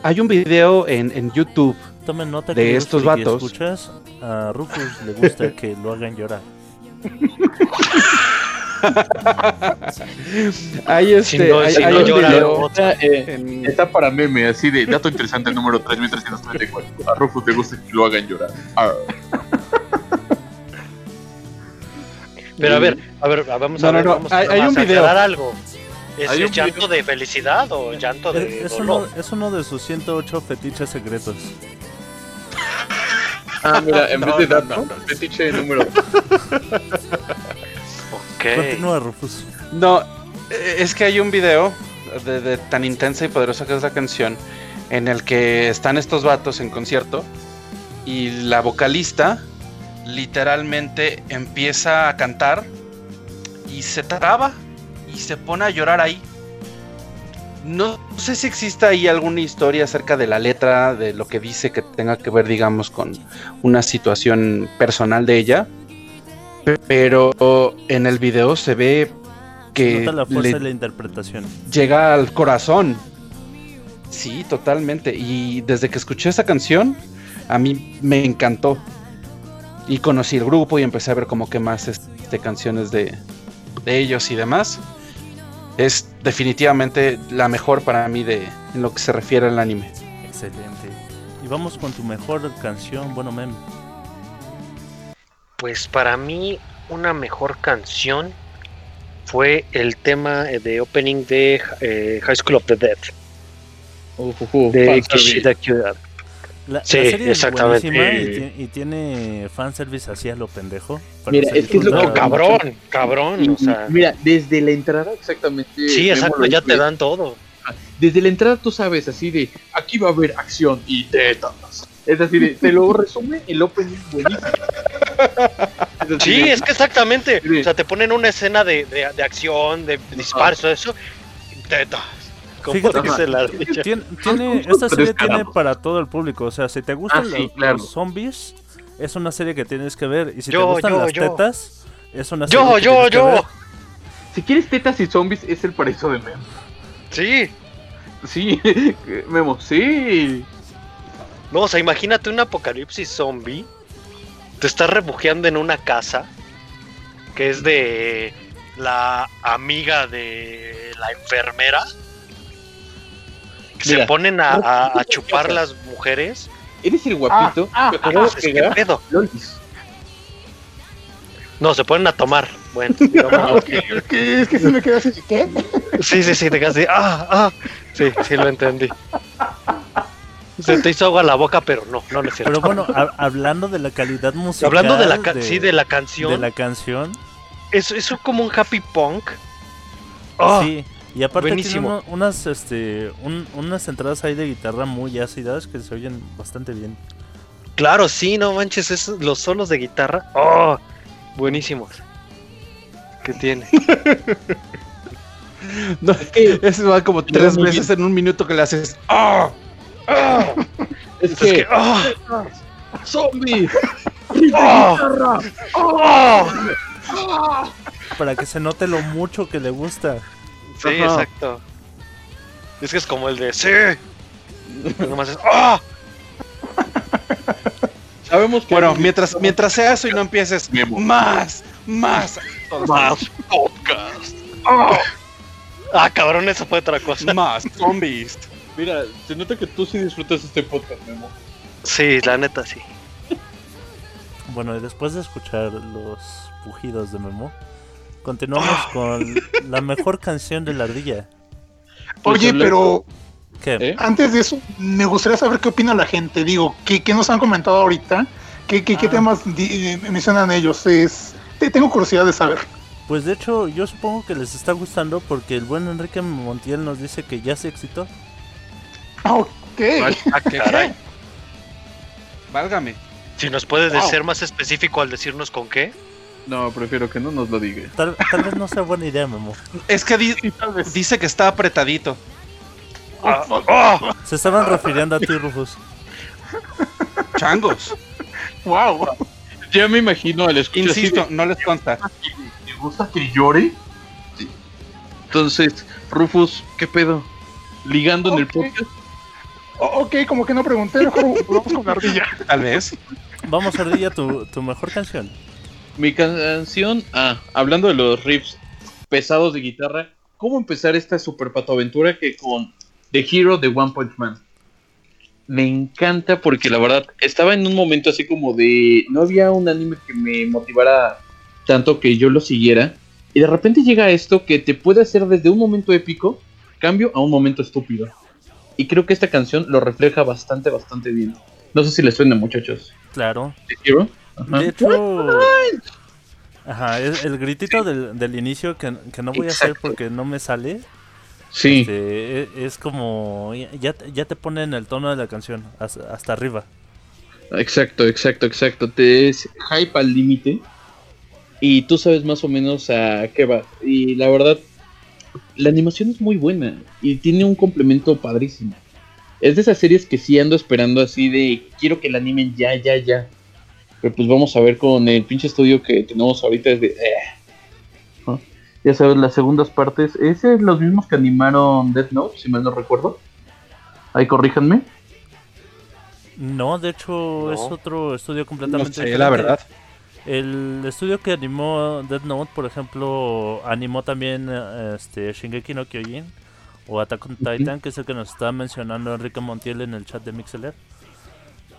hay un video en, en YouTube. Tomen nota De estos vatos. escuchas, a Rufus le gusta que lo hagan llorar. Hay este. Si no- hay, si hay no un llora, video Está, eh, en- está para meme, así de dato interesante número 3334. A Rufus le gusta que lo hagan llorar. Ah. Pero a ver, a ver, vamos a No, ver, no, vamos a hay- hay un a video. aclarar algo. ¿Es, Hay es un llanto video. de felicidad o llanto de Es, es uno, dolor? es uno de sus 108 fetiches secretos. Ah, mira, en No, vez de no, dato, no, no. fetiche número Ok. Continúa, Rufus. No, eh, es que hay un video de, de tan intensa y poderosa que es la canción en el que están estos vatos en concierto y la vocalista literalmente empieza a cantar y se traba y se pone a llorar ahí. No sé si exista ahí alguna historia acerca de la letra, de lo que dice que tenga que ver, digamos, con una situación personal de ella. pe- Pero en el video se ve que Nota la fuerza le de la interpretación. llega al corazón. Sí, totalmente. Y desde que escuché esa canción, a mí me encantó. Y conocí el grupo y empecé a ver como que más este, canciones de, de ellos y demás. Es definitivamente la mejor para mí de en lo que se refiere al anime. Excelente. Y vamos con tu mejor canción, bueno, mem. Pues para mí una mejor canción fue el tema de opening de eh, High School of the Dead de. Kishida Kyuda. La, la Sí, serie exactamente. es buenísima y, y tiene fanservice así a lo pendejo. Mira, es que es lo que- mucho. cabrón, cabrón, Y- o sea. Mira, desde la entrada, exactamente. Sí, exacto, ya te dan todo. Desde la entrada tú sabes así de aquí va a haber acción y tetas. Es así de, te lo resume el opening buenísimo. Es así Sí, de, es que exactamente. O sea, te ponen una escena de, de, de acción, de disparos, todo eso. Como Fíjate que- la ardilla. Tiene, tiene- Son esta serie tiene para todo el público. O sea, si te gustan Ah, sí, los, claro. los zombies, es una serie que tienes que ver. Y si Yo, te gustan yo, las yo. tetas, es una serie Yo, que yo, tienes que ver. yo. Si quieres tetas y zombies, es el paraíso de Memo. Sí. Sí, Memo, sí. No, o sea, imagínate un apocalipsis zombie. Te estás refugiando en una casa que es de la amiga de la enfermera. Que se ponen a, a- a chupar las mujeres. Eres el guapito. Ah, ah, Ah, de que pegar pedo. lolis. No, se ponen a tomar. Bueno, digamos, Ah, ok, Es que, es que se me queda así, ¿qué? Sí, sí, sí, te quedas así. Ah, ah. Sí, sí, lo entendí. Se te hizo agua la boca, pero no, no, cierto. Pero bueno, ha- hablando de la calidad musical. Hablando de la, ca- sí, de la canción, de la canción. es, es como un happy punk. Oh, Sí. Y aparte buenísimo. tiene uno- unas, este, un- unas entradas ahí de guitarra muy ácidas que se oyen bastante bien. Claro, sí, no manches, es, los solos de guitarra. Oh, buenísimos. ¿Qué tiene? No, eso va como tres veces en un minuto que le haces. ¡Ah! ¡Ah! Es Es que, que, oh, zombies. oh, oh. Para que se note lo mucho que le gusta. Sí, Ajá. exacto. Es que es como el de sí. Y nomás es ¡Oh! Sabemos que Bueno, mientras, mientras sea eso y no empieces. Memo. Más, más, más podcast. Ah, cabrón, eso fue otra cosa. más zombies. Mira, se nota que tú sí disfrutas este podcast, Memo. Sí, la neta sí. Bueno, y después de escuchar los pujidos de Memo, continuamos con la mejor canción de la ardilla. Oye, pero ¿Qué? ¿Eh? Antes de eso, me gustaría saber qué opina la gente. Digo, ¿qué, qué nos han comentado ahorita? ¿Qué, qué, qué Ah. temas eh, mencionan ellos? Es, te- tengo curiosidad de saber. Pues de hecho, yo supongo que les está gustando porque el buen Enrique Montiel nos dice que ya se excitó. Ah, Ok. Ah, caray. Válgame. Si nos puedes Wow. ser más específico al decirnos con qué. No, prefiero que no nos lo diga. Tal, tal vez no sea buena idea, Memo. Es que di- Sí, tal vez. dice que está apretadito. Ah, ah, Se estaban refiriendo a ti, Rufus. Changos. Wow. Ya me imagino al escuchar Insisto, no les consta. ¿Te gusta que llore? Sí. Entonces, Rufus, ¿qué pedo? ¿Ligando en el podcast? O- ok, como que no pregunté, mejor vamos con la ardilla. Tal vez. Vamos, Ardilla, tu, tu mejor canción. Mi canción, ah, hablando de los riffs pesados de guitarra, ¿cómo empezar esta super patoaventura que con The Hero de One Punch Man? Me encanta porque la verdad estaba en un momento así como de no había un anime que me motivara tanto que yo lo siguiera y de repente llega esto que te puede hacer desde un momento épico cambio a un momento estúpido. Y creo que esta canción lo refleja bastante bastante bien. No sé si les suena muchos. Claro. The Hero. Ajá. De hecho. Ajá, es el gritito del, del inicio que, que no voy a hacer porque no me sale. Sí. este, e- es como. Ya, ya te pone en el tono de la canción, hasta, hasta arriba. Exacto, exacto, exacto. Te es hype al límite y tú sabes más o menos a qué va. Y la verdad, la animación es muy buena y tiene un complemento padrísimo. Es de esas series que sí ando esperando así de quiero que la animen ya, ya, ya. Pero pues vamos a ver con el pinche estudio que tenemos ahorita es de... eh. ¿No? Ya sabes, las segundas partes, es es los mismos que animaron Death Note, si mal no recuerdo. Ahí corríjanme. No, de hecho, es No. otro estudio No completamente sé, la verdad. El estudio que animó Death Note, por ejemplo, animó también eh, este Shingeki no Kyojin o Attack on Titan, que es el que nos está mencionando Enrique Montiel en el chat de Mixeler.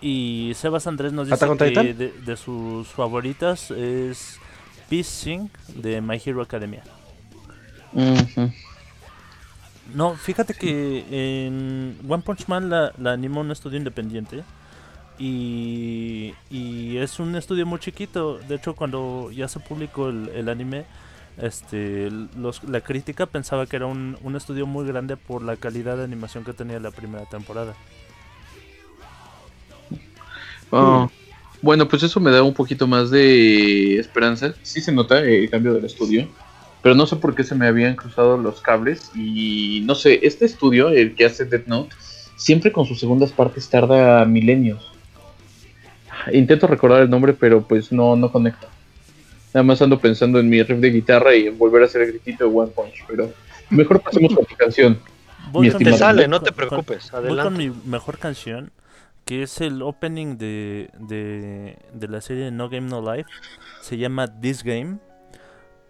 Y Sebas Andrés nos dice ¿Attack on que de, de sus favoritas es Peace Sing de My Hero Academia. No, fíjate que en One Punch Man la, la anima un estudio independiente. Y, y es un estudio muy chiquito. De hecho, cuando ya se publicó el, el anime, este, los, la crítica pensaba que era un, un estudio muy grande por la calidad de animación que tenía la primera temporada. Ah, Bueno, pues eso me da un poquito más de esperanza. Sí se nota el cambio del estudio, pero no sé por qué se me habían cruzado los cables y no sé, este estudio, el que hace Death Note, siempre con sus segundas partes tarda milenios. Intento recordar el nombre, pero pues no, no conecta. Nada más ando pensando en mi riff de guitarra y en volver a hacer el gritito de One Punch, pero mejor pasemos con tu canción. Voy Mi con te sale, no te con- preocupes. Voy con Adelante. mi mejor canción, que es el opening de, de, de la serie No Game No Life. Se llama This Game.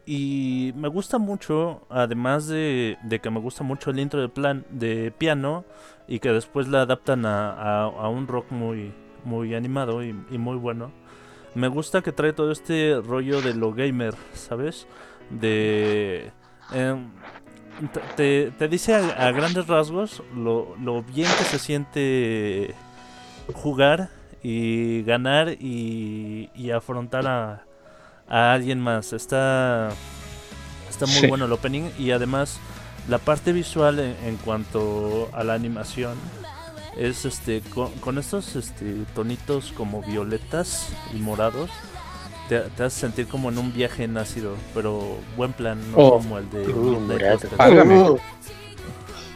Y me gusta mucho, además de, de que me gusta mucho el intro de, plan, de piano y que después la adaptan a, a- un rock muy, muy animado y, muy bueno. Me gusta que trae todo este rollo de lo gamer, ¿sabes? De... em, te- te, te dice a, a grandes rasgos lo, lo bien que se siente jugar y ganar y, y afrontar a, a alguien más. Está, está muy Sí. bueno el opening y además la parte visual en, en cuanto a la animación es este con, con estos este, tonitos como violetas y morados. Te, te hace sentir como en un viaje en ácido, pero buen plan, no Oh. como el de Uh, Midnight. Uh,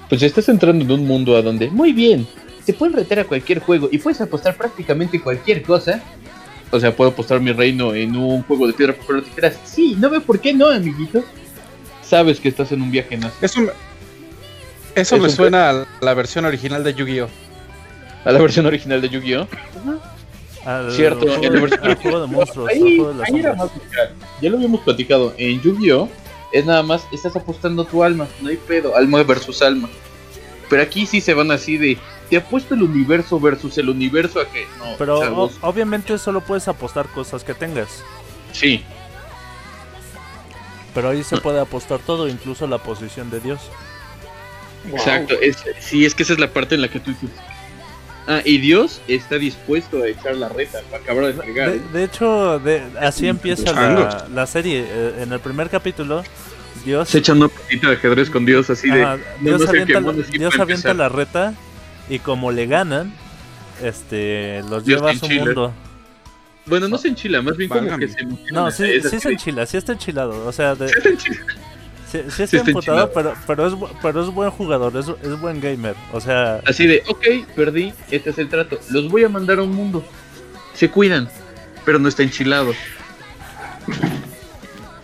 Pues estás entrando en un mundo a donde, muy bien, se pueden retar a cualquier juego y puedes apostar prácticamente cualquier cosa. O sea, puedo apostar mi reino en un juego de piedra, papel o tijeras. Sí, no veo por qué no, amiguito. Sabes que estás en un viaje Asia. Eso me, eso Es me suena a la versión original de Yu-Gi-Oh! A la versión original de Yu-Gi-Oh! Al Cierto, juego, en la versión al juego de monstruos, al Ahí, juego de las ahí era más. Ya lo habíamos platicado. En Yu-Gi-Oh! es nada más, estás apostando tu alma. No hay pedo. Alma versus alma. Pero aquí sí se van así de. Te apuesto el universo versus el universo a que. No, Pero obviamente solo puedes apostar cosas que tengas. Sí. Pero ahí se puede apostar todo, incluso la posición de Dios. Wow. Exacto, es, sí, es que esa es la parte en la que tú dices. Ah, y Dios está dispuesto a echar la reta para acabar de fregar. De, ¿eh? de hecho, de- así empieza la, Changos. la serie. Eh, En el primer capítulo, Dios, Se echan una partita de ajedrez con Dios así de. Dios no avienta, la- Dios avienta la reta y como le ganan, este, los Dios lleva a su mundo. Bueno, no se enchila, más bien como Válgame. que se emociona. No, sí, sí se enchila, sí está enchilado. O sea, de, sí se enchila. sí, sí Sí está está emputado, enchilado. pero, pero, es, pero es buen jugador, es, es buen gamer. O sea, Así de, ok, perdí, este es el trato. Los voy a mandar a un mundo. Se cuidan, pero no está enchilado.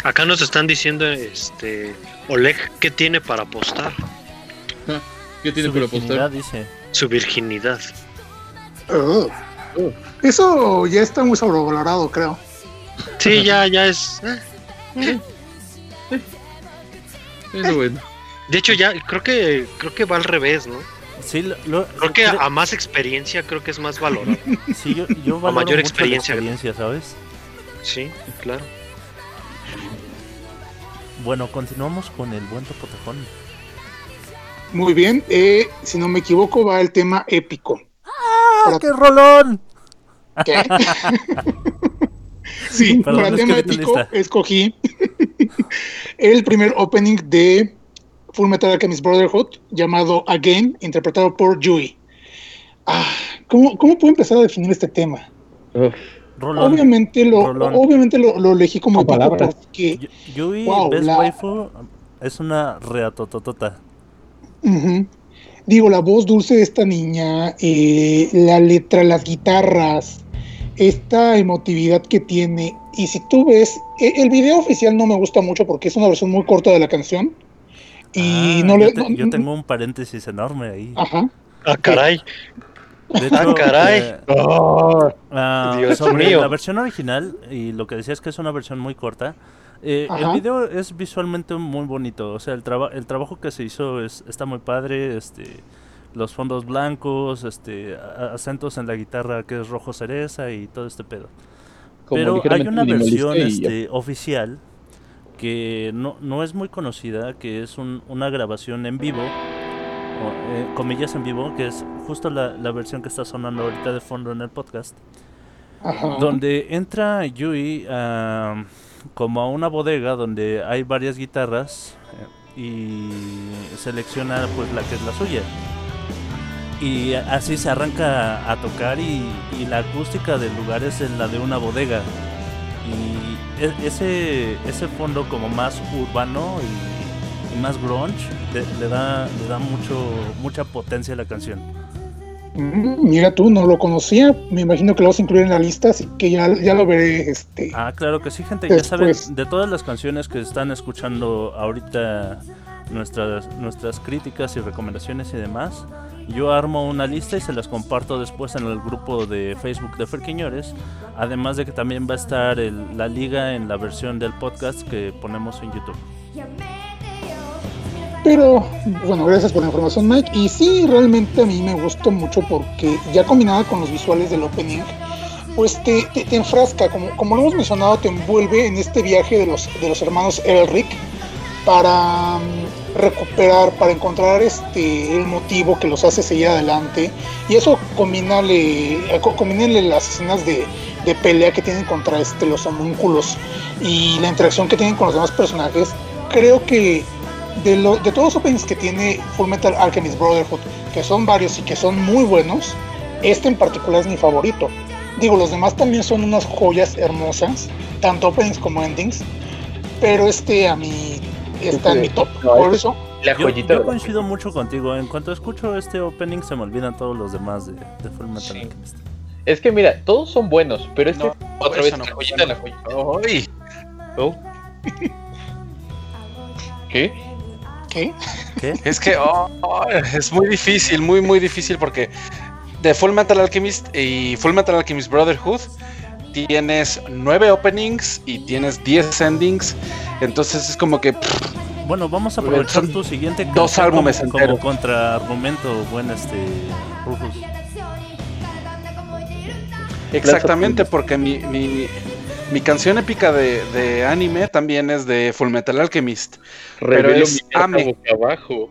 Acá nos están diciendo, este, Oleg, ¿qué tiene para apostar? ¿Qué tiene su para virginidad, apostar? dice. Su virginidad. Ugh. Eso ya está muy sobrevalorado, creo. Sí, ya, ya es. eh. Es bueno. De hecho, ya creo que creo que va al revés, ¿no? Sí, lo- lo- Creo que a más experiencia creo que es más valorado. sí, yo, yo valoro mayor mucho experiencia. la experiencia, ¿sabes? Sí, claro. Bueno, continuamos con el buen topotejón. Muy bien. eh, si no me equivoco, va el tema épico. ¡Ah, qué rolón! ¿Qué? sí, Perdón, para es tema épico escogí el primer opening de Full Metal Alchemist Brotherhood llamado Again, interpretado por Yui. Ah, ¿cómo, ¿Cómo puedo empezar a definir este tema? Uf, Rolón. Obviamente lo, Rolón. obviamente lo, lo elegí como porque Yu- Yui, Wow, Best la- Waifu, es una reatototota. Ujú. Digo, la voz dulce de esta niña, eh, la letra, las guitarras, esta emotividad que tiene. Y si tú ves, e- el video oficial no me gusta mucho porque es una versión muy corta de la canción. Y Ah, no le. yo, te- no- yo tengo un paréntesis enorme ahí. Ajá. Ah, caray. De hecho, caray. eh, ah, Dios sobre mío. la versión original, y lo que decía es que es una versión muy corta, eh, el video es visualmente muy bonito. O sea, el, traba- el trabajo que se hizo es, está muy padre. Este, los fondos blancos, este, acentos en la guitarra que es rojo cereza y todo este pedo. Como Pero hay una versión este, oficial que no, no es muy conocida, que es un- una grabación en vivo, o, eh, comillas en vivo, que es justo la, la versión que está sonando ahorita de fondo en el podcast, Ajá. donde entra Yui a- como a una bodega donde hay varias guitarras eh, y selecciona pues la que es la suya. Y así se arranca a tocar y, y la acústica del lugar es la de una bodega. Y e- ese, ese fondo como más urbano y, y más grunge le, le da, le da mucho, mucha potencia a la canción. Mm, Mira tú, no lo conocía. Me imagino que lo vas a incluir en la lista, así que ya, ya lo veré. Este. Ah, claro que sí, gente. Ya saben, de todas las canciones que están escuchando ahorita nuestras, nuestras críticas y recomendaciones y demás, yo armo una lista y se las comparto después en el grupo de Facebook de Ferquiñores. Además de que también va a estar el- la liga en la versión del podcast que ponemos en YouTube. Pero, bueno, gracias por la información, Mike. Y sí, realmente a mí me gustó mucho porque ya combinada con los visuales del opening, pues te, te, enfrasca, como, como lo hemos mencionado, te envuelve en este viaje de los, de los hermanos Elric para mm, recuperar, para encontrar este el motivo que los hace seguir adelante. Y eso combinale, eh, co- combínale las escenas de, de pelea que tienen contra este, los homúnculos y la interacción que tienen con los demás personajes. Creo que de, lo, de todos los openings que tiene Full Metal Alchemist Brotherhood, que son varios y que son muy buenos, este en particular es mi favorito. Digo, los demás también son unas joyas hermosas, tanto openings como endings, pero este a mí está en mi top. Por este- eso, La Yo, joyita. yo coincido mucho contigo. En cuanto escucho este opening, se me olvidan todos los demás de, de Full Metal Sí. Alchemist. Es que mira, todos son buenos, pero este No, otra vez no la joyita, la joyita. ¡Ay! ¿Qué? ¿Qué? ¿Qué? Es que oh, oh, es muy difícil, muy, muy difícil porque de Full Metal Alchemist y Full Metal Alchemist Brotherhood tienes nueve openings y tienes 10 endings. Entonces es como que pff, Bueno, vamos a aprovechar tu siguiente dos álbumes como, enteros. como contraargumento, buen este Rufus. exactamente porque mi, mi, mi canción épica de, de anime también es de Full Metal Alchemist. Revelo es mi Ame. boca abajo.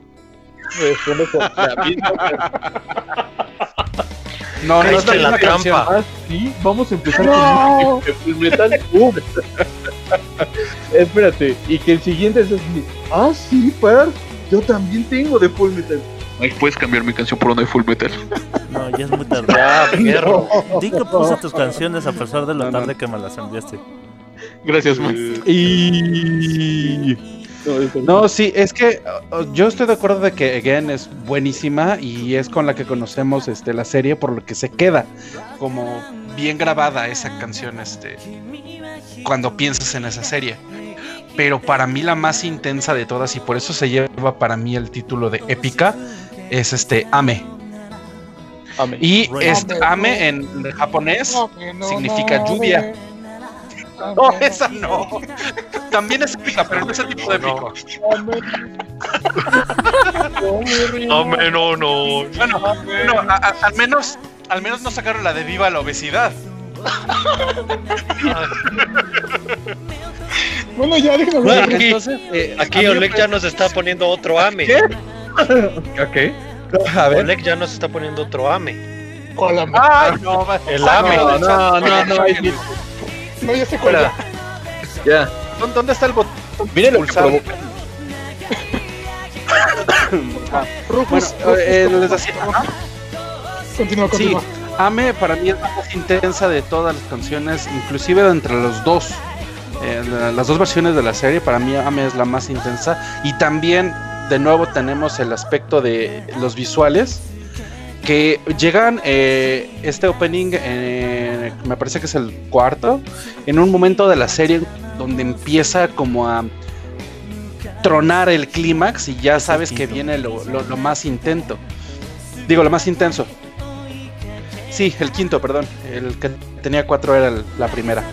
No, no es la la trampa. Ah, sí, vamos a empezar No. con de Full Metal. ¡Pum! Espérate, y que el siguiente es así. Ah, sí, par. Yo también tengo de Full Metal. Ay, ¿puedes cambiar mi canción por una de Full Metal? No, ya es muy tarde. Ya, fierro. Di que puse tus canciones a pesar de lo No, no. tarde que me las enviaste. Gracias, man. Y... No, sí, es que uh, yo estoy de acuerdo de que Again es buenísima y es con la que conocemos este, la serie, por lo que se queda como bien grabada esa canción este, cuando piensas en esa serie. Pero para mí la más intensa de todas y por eso se lleva para mí el título de épica es este Ame. Y este Ame en japonés significa lluvia. No, esa no. También es épica, pero no es el tipo de épico. No, me, no, no. Bueno, bueno, a- a- al menos, al menos no sacaron la de viva la obesidad. Bueno, ya déjenme No, hablar. aquí- Entonces, eh, Aquí Oleg ya nos está poniendo otro ame. ¿Qué? ¿Qué? A ver. Oleg ya nos está poniendo otro ame. Hola, Ay, no, va- El ame. No, no, no, no. No, ya sé cuál. Espera. Ya. ¿Dónde- ¿Dónde está el botón? Miren lo que provoca. Rufus, Bueno, eh, les decía, ajá. continúa, Sí, continúa. Ame para mí es la más intensa de todas las canciones, inclusive entre los dos. eh, la- las dos versiones de la serie, para mí Ame es la más intensa. Y también, de nuevo, tenemos el aspecto de los visuales. Que llegan eh, este opening, eh, me parece que es el cuarto, en un momento de la serie donde empieza como a tronar el clímax y ya sabes que viene lo, lo- lo más intento. Digo, lo más intenso. Sí, el quinto, perdón. El que tenía cuatro era el- la primera.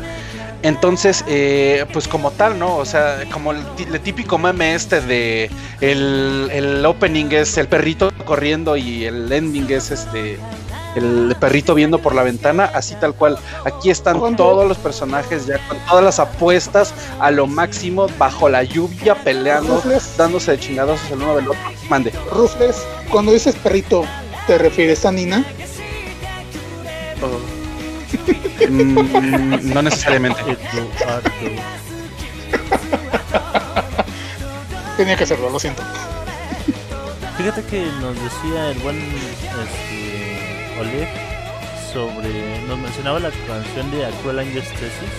Entonces, eh, pues como tal, ¿no? O sea, como el, típico meme este de el, el opening es el perrito corriendo y el ending es este el perrito viendo por la ventana, así tal cual. Aquí están ¿Cuándo? todos los personajes ya con todas las apuestas a lo máximo bajo la lluvia peleando, Rufles, dándose de chingados el uno del otro. Mande. Rufles, cuando dices perrito, ¿te refieres a Nina? Mm, no necesariamente. Tenía que hacerlo, lo siento. Fíjate que nos decía el buen este, Oleg sobre. Nos mencionaba la canción de Actual Angels Thesis,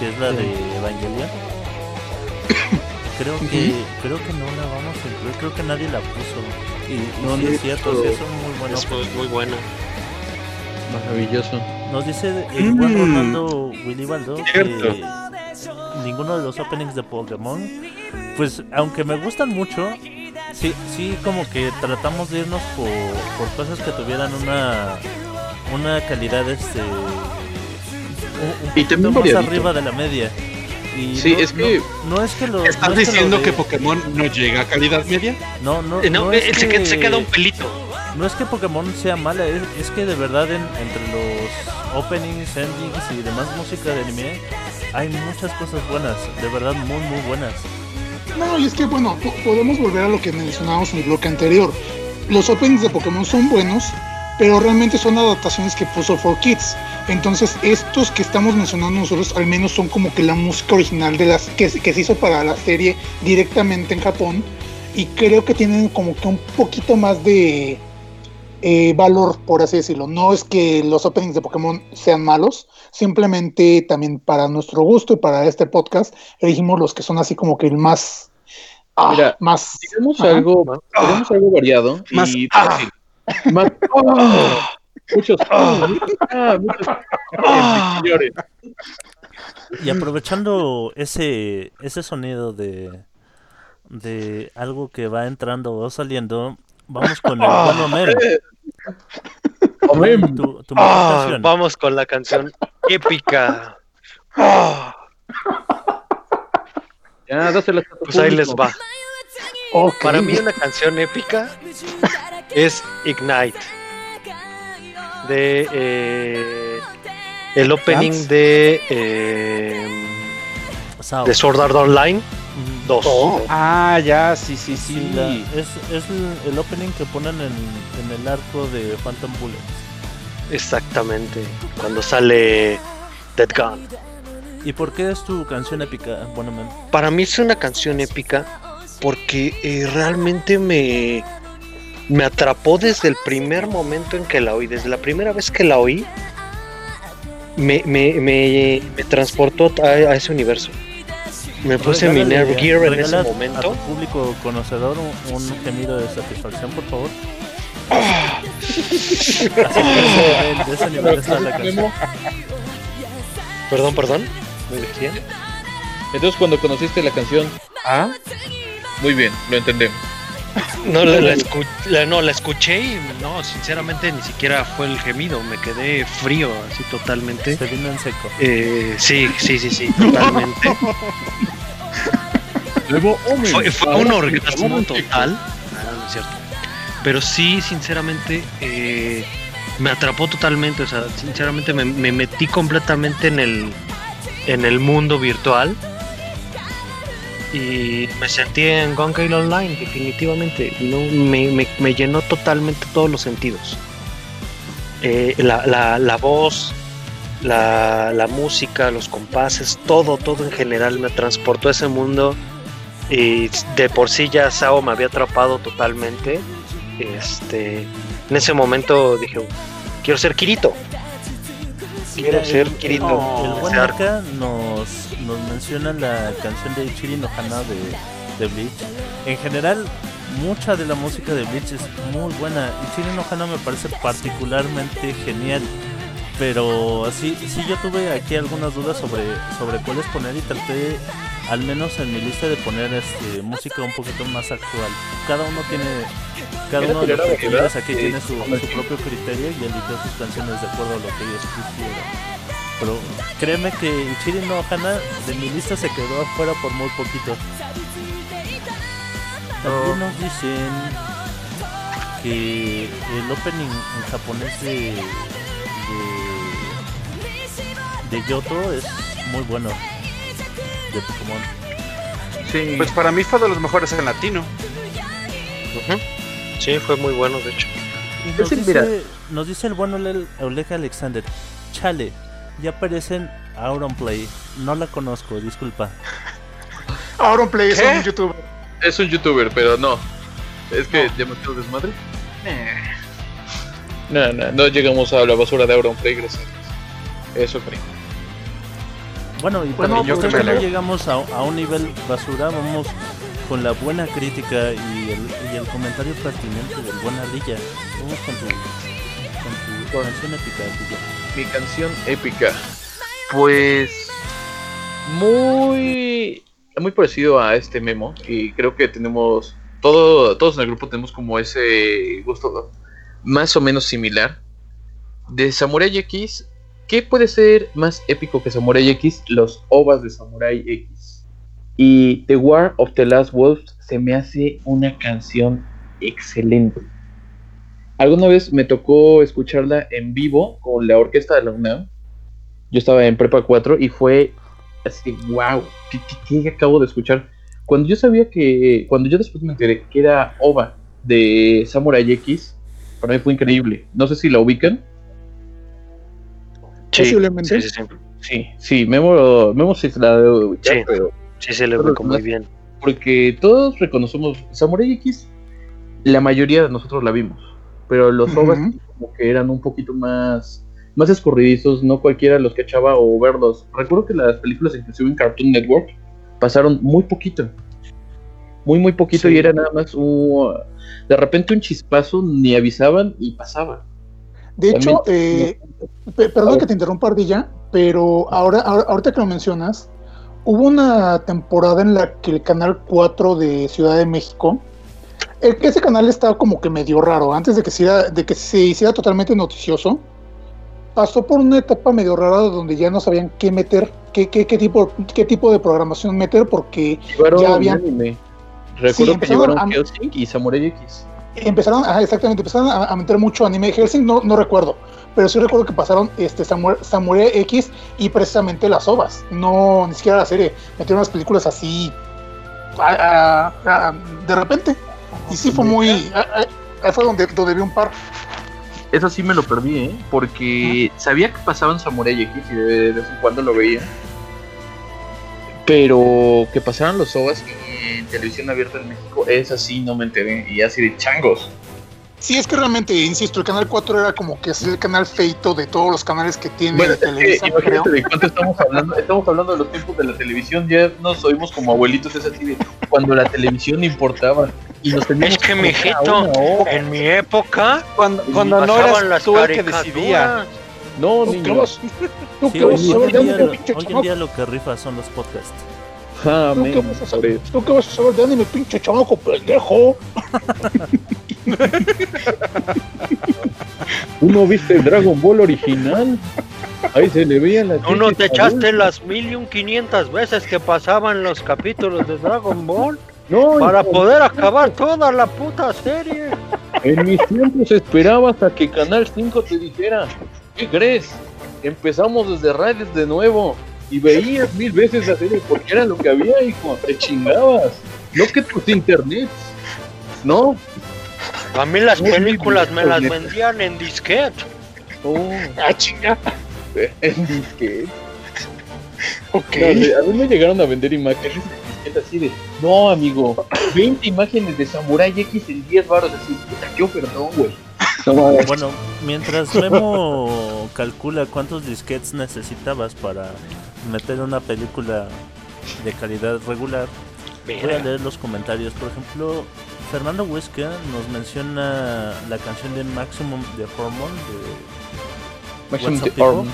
que es la de Evangelion. Creo que, creo que no la vamos a incluir, creo que nadie la puso. Y, No, sí no es cierto, sí es muy bueno. Es muy, muy bueno. Maravilloso. Nos dice el buen Mm. Ronaldo Willy Baldo Cierto. que ninguno de los openings de Pokémon, pues aunque me gustan mucho, sí, sí como que tratamos de irnos por, por cosas que tuvieran una una calidad este un, un Y más variadito. arriba de la media. Y Sí, no, es que- no, no es que lo ¿Estás no es diciendo lo que de- Pokémon no llega a calidad media? no no, Eh, No, es se, queda, se que- queda un pelito. no es que Pokémon sea mala, es, es que de verdad en- entre los openings, endings y demás música de anime hay muchas cosas buenas, de verdad muy muy buenas. No, y es que bueno, po- podemos volver a lo que mencionábamos en el bloque anterior. Los openings de Pokémon son buenos, pero realmente son adaptaciones que puso For Kids. Entonces, estos que estamos mencionando nosotros al menos son como que la música original de las que, se- que se hizo para la serie directamente en Japón y creo que tienen como que un poquito más de eh, valor, por así decirlo. No es que los openings de Pokémon sean malos, simplemente también para nuestro gusto y para este podcast elegimos los que son así como que el más... ah, Mira, más Tenemos Ajá. algo, tenemos algo variado Más- y fácil. Más- ¡Ah! muchos, ah, ah, muchos ah, señores. Y aprovechando ese ese sonido de de algo que va entrando o saliendo, vamos con el Homero. Tu, tu Ah, canción. vamos con la canción épica. Ah, Ya, dásela pues ahí les va. Ok. Para mí una canción épica es Ignite. De eh, el opening de, eh, de Sword Art Online. Mm, Dos. Oh. Ah, ya, sí, sí, sí. sí, la- es, es el, el opening que ponen en, en el arco de Phantom Bullets. Exactamente. Cuando sale Dead Gun. ¿Y por qué es tu canción épica? Bueno, men. Para mí es una canción épica porque eh, realmente me, me atrapó desde el primer momento en que la oí. Desde la primera vez que la oí, me, me, me, me transportó a, a ese universo. Me puse mi Nerve Gear en ese momento. A tu público conocedor un, un gemido de satisfacción, por favor. Así de ese nivel, de ese nivel está la canción. Perdón, perdón. ¿Me decían? Entonces cuando conociste la canción Ah, muy bien, lo entendemos. No la, la escu- la- no, la escuché y no, sinceramente ni siquiera fue el gemido. Me quedé frío, así totalmente. Se vino en seco. Eh, sí, sí, sí, sí, totalmente. Luego, Fue, fue un orgasmo total. Ah, no es cierto. Pero sí, sinceramente, eh, me atrapó totalmente. O sea, sinceramente me, me metí completamente en el, en el mundo virtual. Y me sentí en Gale Online, definitivamente. No, me, me- me llenó totalmente todos los sentidos. Eh, la, la- la voz, la, la música, los compases, todo, todo en general me transportó a ese mundo y de por sí ya Sao me había atrapado totalmente. Este, en ese momento dije, quiero ser Kirito. Quiero ser Kirito. El, el buen nos, nos menciona la canción de Ichiri no Hana de, de Bleach. En general, mucha de la música de Bleach es muy buena. Ichiri no Hana me parece particularmente genial. Pero sí, sí yo tuve aquí algunas dudas sobre, sobre cuáles poner y traté, al menos en mi lista, de poner este, música un poquito más actual. Cada uno tiene, cada uno de los variedad, aquí tiene su, propio criterio y eligió sus canciones de acuerdo a lo que ellos quisieran. Pero créeme que Ichiri no Hana de mi lista se quedó afuera por muy poquito. También nos dicen que el opening en japonés de, de, de Yoto es muy bueno. De Pokémon. Sí, Pues para mí fue de los mejores en latino. Sí, fue muy bueno, de hecho. Nos, mira. dice, nos dice el bueno Ole- Oleg Alexander. Chale, ya aparecen Auronplay. No la conozco, disculpa. Auron Play es ¿Qué? un youtuber. es un youtuber, pero no. Es que demasiado desmadre. No, no, no llegamos a la basura de Auronplay, gracias. Eso creo. Bueno, y Bueno, también yo pues, que me no llegamos a, a un nivel basura, vamos con la buena crítica y el, y el comentario pertinente del buen Ardilla. Vamos con tu, con tu canción épica, Ardilla. Mi canción épica. Pues muy muy parecido a este memo y creo que tenemos todo todos en el grupo tenemos como ese gusto más o menos similar de Samurai X. ¿Qué puede ser más épico que Samurai X? Los ovas de Samurai X. Y The War of the Last Wolves se me hace una canción excelente. Alguna vez me tocó escucharla en vivo con la orquesta de la UNAM. Yo estaba en Prepa 4 y fue así, wow, ¿qué, qué- qué acabo de escuchar? Cuando yo sabía que, cuando yo después me enteré que era OVA de Samurai X, para mí fue increíble. No sé si la ubican. Sí, Posiblemente. Sí, sí, sí. Sí, sí, Memo, Memo sí se la debe ubicar, Sí. pero Sí, se le Pero ubicó muy bien. porque todos reconocemos Samurai X, la mayoría de nosotros la vimos, pero los ovas como que eran un poquito más más escurridizos, no cualquiera los cachaba o verlos. Recuerdo que las películas inclusive en Cartoon Network pasaron muy poquito. Muy muy poquito Sí. y era nada más un de repente un chispazo ni avisaban y pasaba. De hecho, eh, pe- perdón que te interrumpa, Ardilla, pero ahora, ahora- ahorita que lo mencionas, hubo una temporada en la que el canal 4 de Ciudad de México, ese canal estaba como que medio raro, antes de que, se hiciera, de que se hiciera totalmente noticioso, pasó por una etapa medio rara donde ya no sabían qué meter, qué, qué, qué tipo, qué tipo de programación meter, porque Llevaron Ya habían- anime. Recuerdo que llevaron a- Hellsing y Samurai X. empezaron, ajá, exactamente, empezaron a, a meter mucho anime. Helsing no, no recuerdo, pero sí recuerdo que pasaron este Samurai, Samurai X y precisamente las ovas, no ni siquiera la serie. Metieron las películas así a- de repente. Y sí fue muy. a- a- Ahí fue donde, donde vi un par. Eso sí me lo perdí, ¿eh? Porque sabía que pasaban Samurai X y de, de vez en cuando lo veía. Pero que pasaran los OVAs en televisión abierta en México, es así, no me enteré. Y así de changos. Sí, es que realmente, insisto, el canal 4 era como que es el canal feito de todos los canales que tiene Bueno, es que Televisa, creo. imagínate de cuánto estamos hablando. Estamos hablando de los tiempos de la televisión. Ya nos oímos como abuelitos, es así de cuando la televisión importaba. Y nos teníamos Es que, mijito. En mi época Cuando, cuando no pasaban eras las tú el que decidía. No, ¿Tú qué niño. vas, tú Sí, hoy, hoy de en hoy día lo que rifa son los podcasts. Ah, ¿Tú qué, men, vas a saber. ¿Tú qué vas a saber de anime, pinche chamaco pendejo? ¿Tú no viste Dragon Ball original? Ahí se le veían las ¿Tú no te echaste las mil y un quinientas veces que pasaban los capítulos de Dragon Ball No, para hijo, poder acabar toda la puta serie? En mis tiempos esperabas a que Canal 5 te dijera, ¿qué crees? Empezamos desde radios de nuevo y veías mil veces la serie porque era lo que había, hijo, te chingabas. No que tus internets. No, A mí las películas me las vendían en disquete. no, Ah, chinga. en disquete. Ok. No, a mí me llegaron a vender imágenes en disquete así de, no amigo, 20 imágenes de Samurai X en 10 baros, así, puta, qué ofertón, güey. Bueno, mientras Memo calcula cuántos disquets necesitabas para meter una película de calidad regular, voy a leer los comentarios. Por ejemplo, Fernando Huesca nos menciona la canción de Maximum de Hormone, de Maximum People?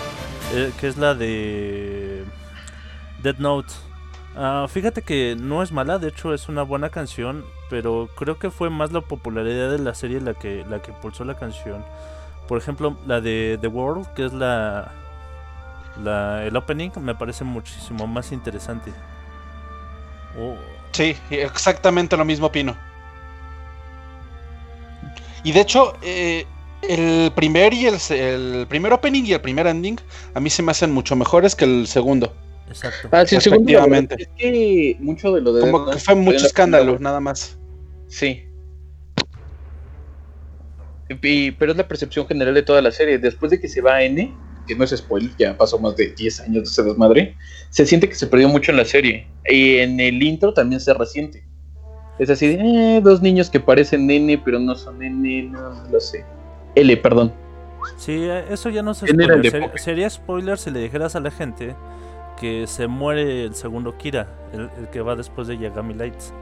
Eh, que es la de Dead Note. Ah, fíjate que no es mala, de hecho es una buena canción, pero creo que fue más la popularidad de la serie la que la que impulsó la canción. Por ejemplo, la de The World, que es la, el opening, me parece muchísimo más interesante. Oh, Sí, exactamente lo mismo opino. Y de hecho, eh, el primer y el, el primer opening y el primer ending a mí se me hacen mucho mejores que el segundo. Exacto. Ah, sí, Respectivamente. Es que mucho de lo de Como que fue mucho escándalo, nada más. Sí. Y- pero es la percepción general de toda la serie. Después de que se va a N, que no es spoiler, ya pasó más de 10 años de ese desmadre, se siente que se perdió mucho en la serie. Y en el intro también se resiente. Es así de, eh, dos niños que parecen N, pero no son N, no, no lo sé. L, perdón. Sí, eh, eso ya no se sería spoiler si le dijeras a la gente que se muere el segundo Kira, el, el que va después de Yagami Lights.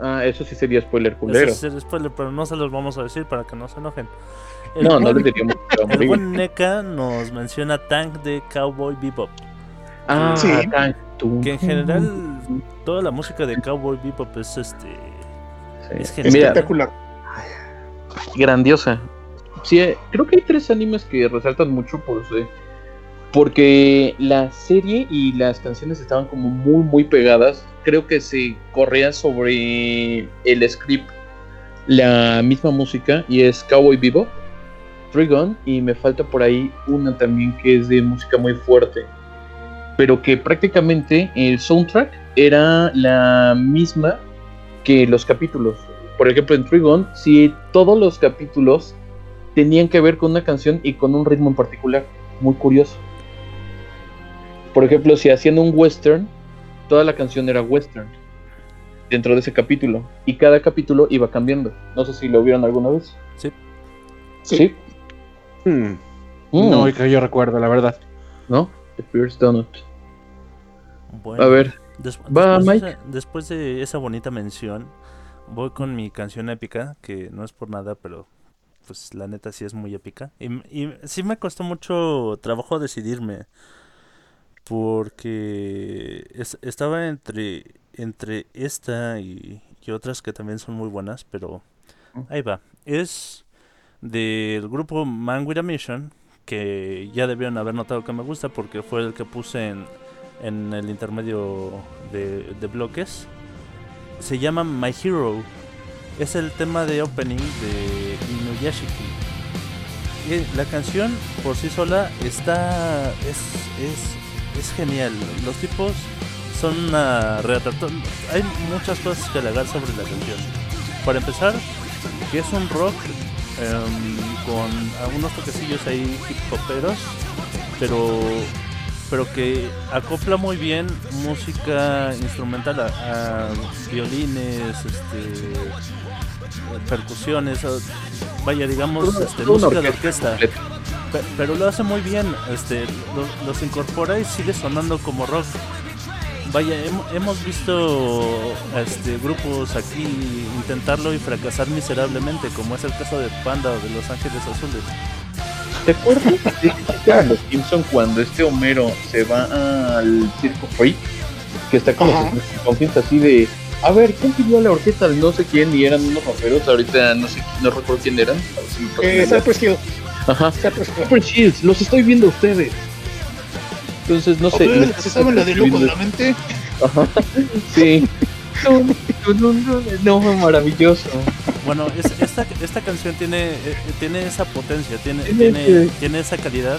Ah, eso sí sería spoiler culero. es el spoiler, pero no se los vamos a decir para que no se enojen. El No, no buen- les diríamos que va a El morir. buen NECA nos menciona Tank de Cowboy Bebop. Ah, Sí. tan- tú. Que en general toda la música de Cowboy Bebop es este. Sí. es Espectacular. grandiosa. Sí, eh, creo que hay tres animes que resaltan mucho por su- porque la serie y las canciones estaban como muy muy pegadas. Creo que se corría sobre el script la misma música y es Cowboy Bebop, Trigon y me falta por ahí una también que es de música muy fuerte. Pero que prácticamente el soundtrack era la misma que los capítulos. Por ejemplo, en Trigon, si todos los capítulos tenían que ver con una canción y con un ritmo en particular. Muy curioso. Por ejemplo, si hacían un western, toda la canción era western dentro de ese capítulo. Y cada capítulo iba cambiando. No sé si lo vieron alguna vez. Sí. Sí. Hmm, Mm, No, que yo recuerdo, la verdad. ¿No? The Pierce Donut. Bueno, A ver. des- va, después, de Mike. esa, después de esa bonita mención, voy con mi canción épica, que no es por nada, pero pues la neta sí es muy épica. Y, y sí me costó mucho trabajo decidirme. Porque es- estaba entre, entre esta y, y otras que también son muy buenas, pero ahí va. Es del grupo Man With A Mission, que ya debieron haber notado que me gusta porque fue el que puse en, en el intermedio de, de bloques. Se llama My Hero. Es el tema de opening de Inuyashiki. La canción por sí sola está. es, es, es genial. Los tipos son una retratación. Hay muchas cosas que alegar sobre la canción. Para empezar, que es un rock em, con algunos toquecillos ahí hip hoperos, pero pero que acopla muy bien música instrumental a, a violines, este, percusiones, vaya digamos este, música de orquesta orquesta. Pe- pero lo hace muy bien, este, lo- los incorpora y sigue sonando como rock. Vaya, hem- hemos visto este, grupos aquí intentarlo y fracasar miserablemente, como es el caso de Panda o de Los Ángeles Azules. ¿Te acuerdas de los Simpson cuando este Homero se va al circo Freak? Que está con Ajá. los así de. A ver, ¿quién pidió a la orquesta de no sé quién? Y eran unos raperos, ahorita no sé, no recuerdo quién eran. a ver si me puedo Eh. Cypress Hill. Ajá. Super Shields, los estoy viendo ustedes. Entonces, no sé. ¿Se saben la de loco de la mente? Ajá. Sí. No, no, no, no, maravilloso. Bueno, es- esta, esta canción tiene, eh, tiene esa potencia, tiene, Tiene tiene, esa calidad.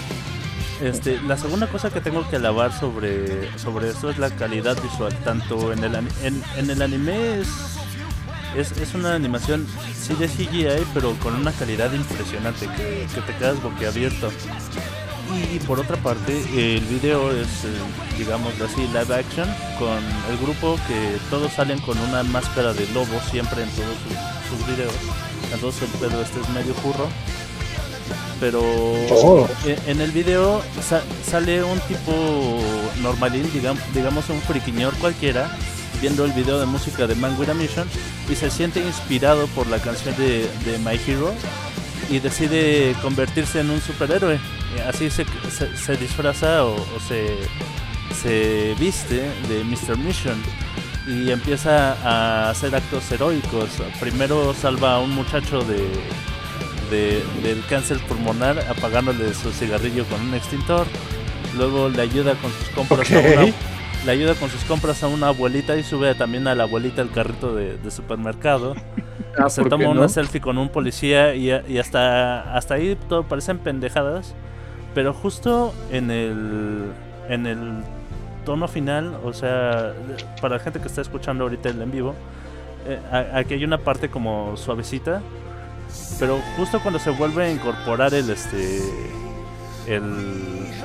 Este, la segunda cosa que tengo que alabar sobre, sobre esto es la calidad visual. Tanto en el, en, en el anime es, es, es una animación, sí de CGI, pero con una calidad impresionante, que, que te quedas boquiabierto. Y por otra parte, el video es, eh, digamos así, live action, con el grupo que todos salen con una máscara de lobo siempre en todos sus, sus videos. Entonces el pedo este es medio curro. Pero Oh. en el video sa- sale un tipo normalín, digamos, digamos un friquiñor cualquiera, viendo el video de música de Man with a Mission y se siente inspirado por la canción de, de My Hero y decide convertirse en un superhéroe. Así se, se, se disfraza o, o se, se viste de Mr. Mission y empieza a hacer actos heroicos. Primero salva a un muchacho de, de- del cáncer pulmonar apagándole su cigarrillo con un extintor. Luego le ayuda con sus compras a Ok. una le ayuda con sus compras a una abuelita y sube también a la abuelita al carrito de, de supermercado. Ah, se ¿por toma una no? selfie con un policía y, y hasta, hasta ahí todo parecen pendejadas. Pero justo en el, en el tono final, o sea, para la gente que está escuchando ahorita el en vivo, eh, aquí hay una parte como suavecita. Pero justo cuando se vuelve a incorporar el este el,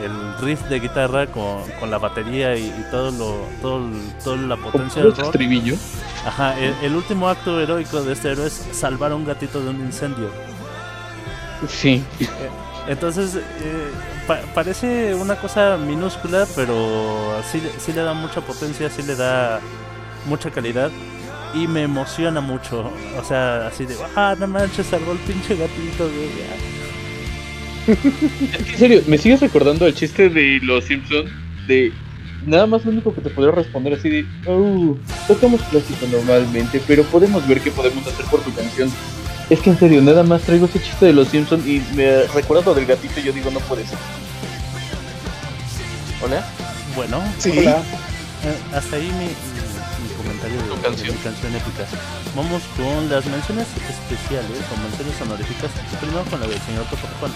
el riff de guitarra con, con la batería y, y todo lo todo toda la ¿Con potencia del rock. estribillo? Ajá, el, el último acto heroico de este héroe es salvar a un gatito de un incendio. Sí. Entonces, eh, pa- parece una cosa minúscula, pero sí, le- sí le da mucha potencia, sí le da mucha calidad y me emociona mucho. O sea, así de, ah, no manches, salvó el pinche gatito, güey. En serio, me sigues recordando el chiste de los Simpsons de nada más lo único que te podría responder así de oh, tocamos clásico normalmente, pero podemos ver qué podemos hacer por tu canción. Es que en serio, nada más traigo ese chiste de los Simpsons y me recuerdas lo del gatito y yo digo no puede ser. ¿Hola? Bueno, Sí. hola. Eh, hasta ahí mi, mi- mi comentario de, canción. mi canción épica. Vamos con las menciones especiales o menciones honoríficas. Primero con la del señor Topotopón.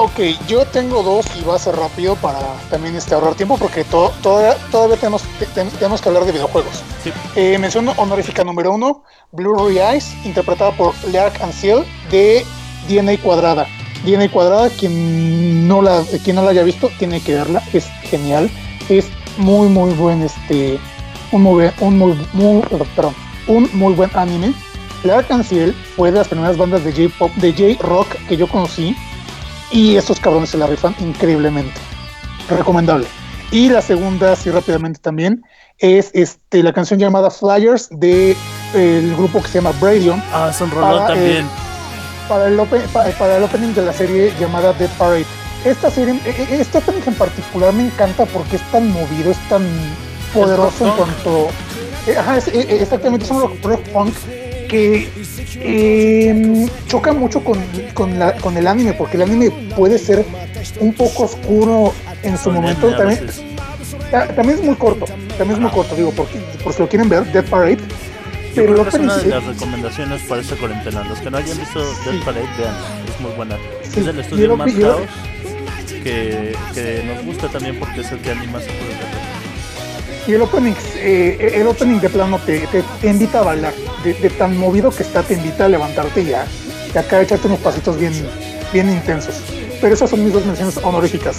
Ok, yo tengo dos y va a ser rápido para también este, ahorrar tiempo porque to- todavía, todavía tenemos, te- ten- tenemos que hablar de videojuegos. Sí. Eh, mención honorífica número uno, Blue Eyes, interpretada por Leark Anciel de DNA Cuadrada. DNA Cuadrada, quien no la, quien no la haya visto, tiene que verla, es genial, es muy muy buen este, un muy buen, un muy, muy- perdón, un muy buen anime. Leark Anciel fue de las primeras bandas de J-pop, de J-rock que yo conocí y estos cabrones se la rifan increíblemente. Recomendable. Y la segunda, así rápidamente también, es este, la canción llamada Flyers de el grupo que se llama Bradion Ah, es un rolón eh, también. para el, open- para el opening de la serie llamada Dead Parade. Esta serie, e- e- este opening en particular me encanta porque es tan movido, es tan poderoso en cuanto... eh, Ajá, es- eh, exactamente, es un rock, rock punk que eh, choca mucho con, con, la- con el anime, porque el anime puede ser un poco oscuro en su momento. También, también es muy corto, también es muy corto, digo, porque, por si lo quieren ver, Dead Parade. Yo Pero creo que es una de las recomendaciones para esta cuarentena. Los que no hayan visto Dead. Parade, vean, es muy buena. Sí, Es estudio el y el- Madhouse, que, que nos gusta también porque es el que anima Y el opening, eh, el opening de plano te, te- te invita a bailar. De, de tan movido que está, te invita a levantarte y a, y acá echarte unos pasitos bien, bien intensos. Pero esas son mis dos menciones honoríficas.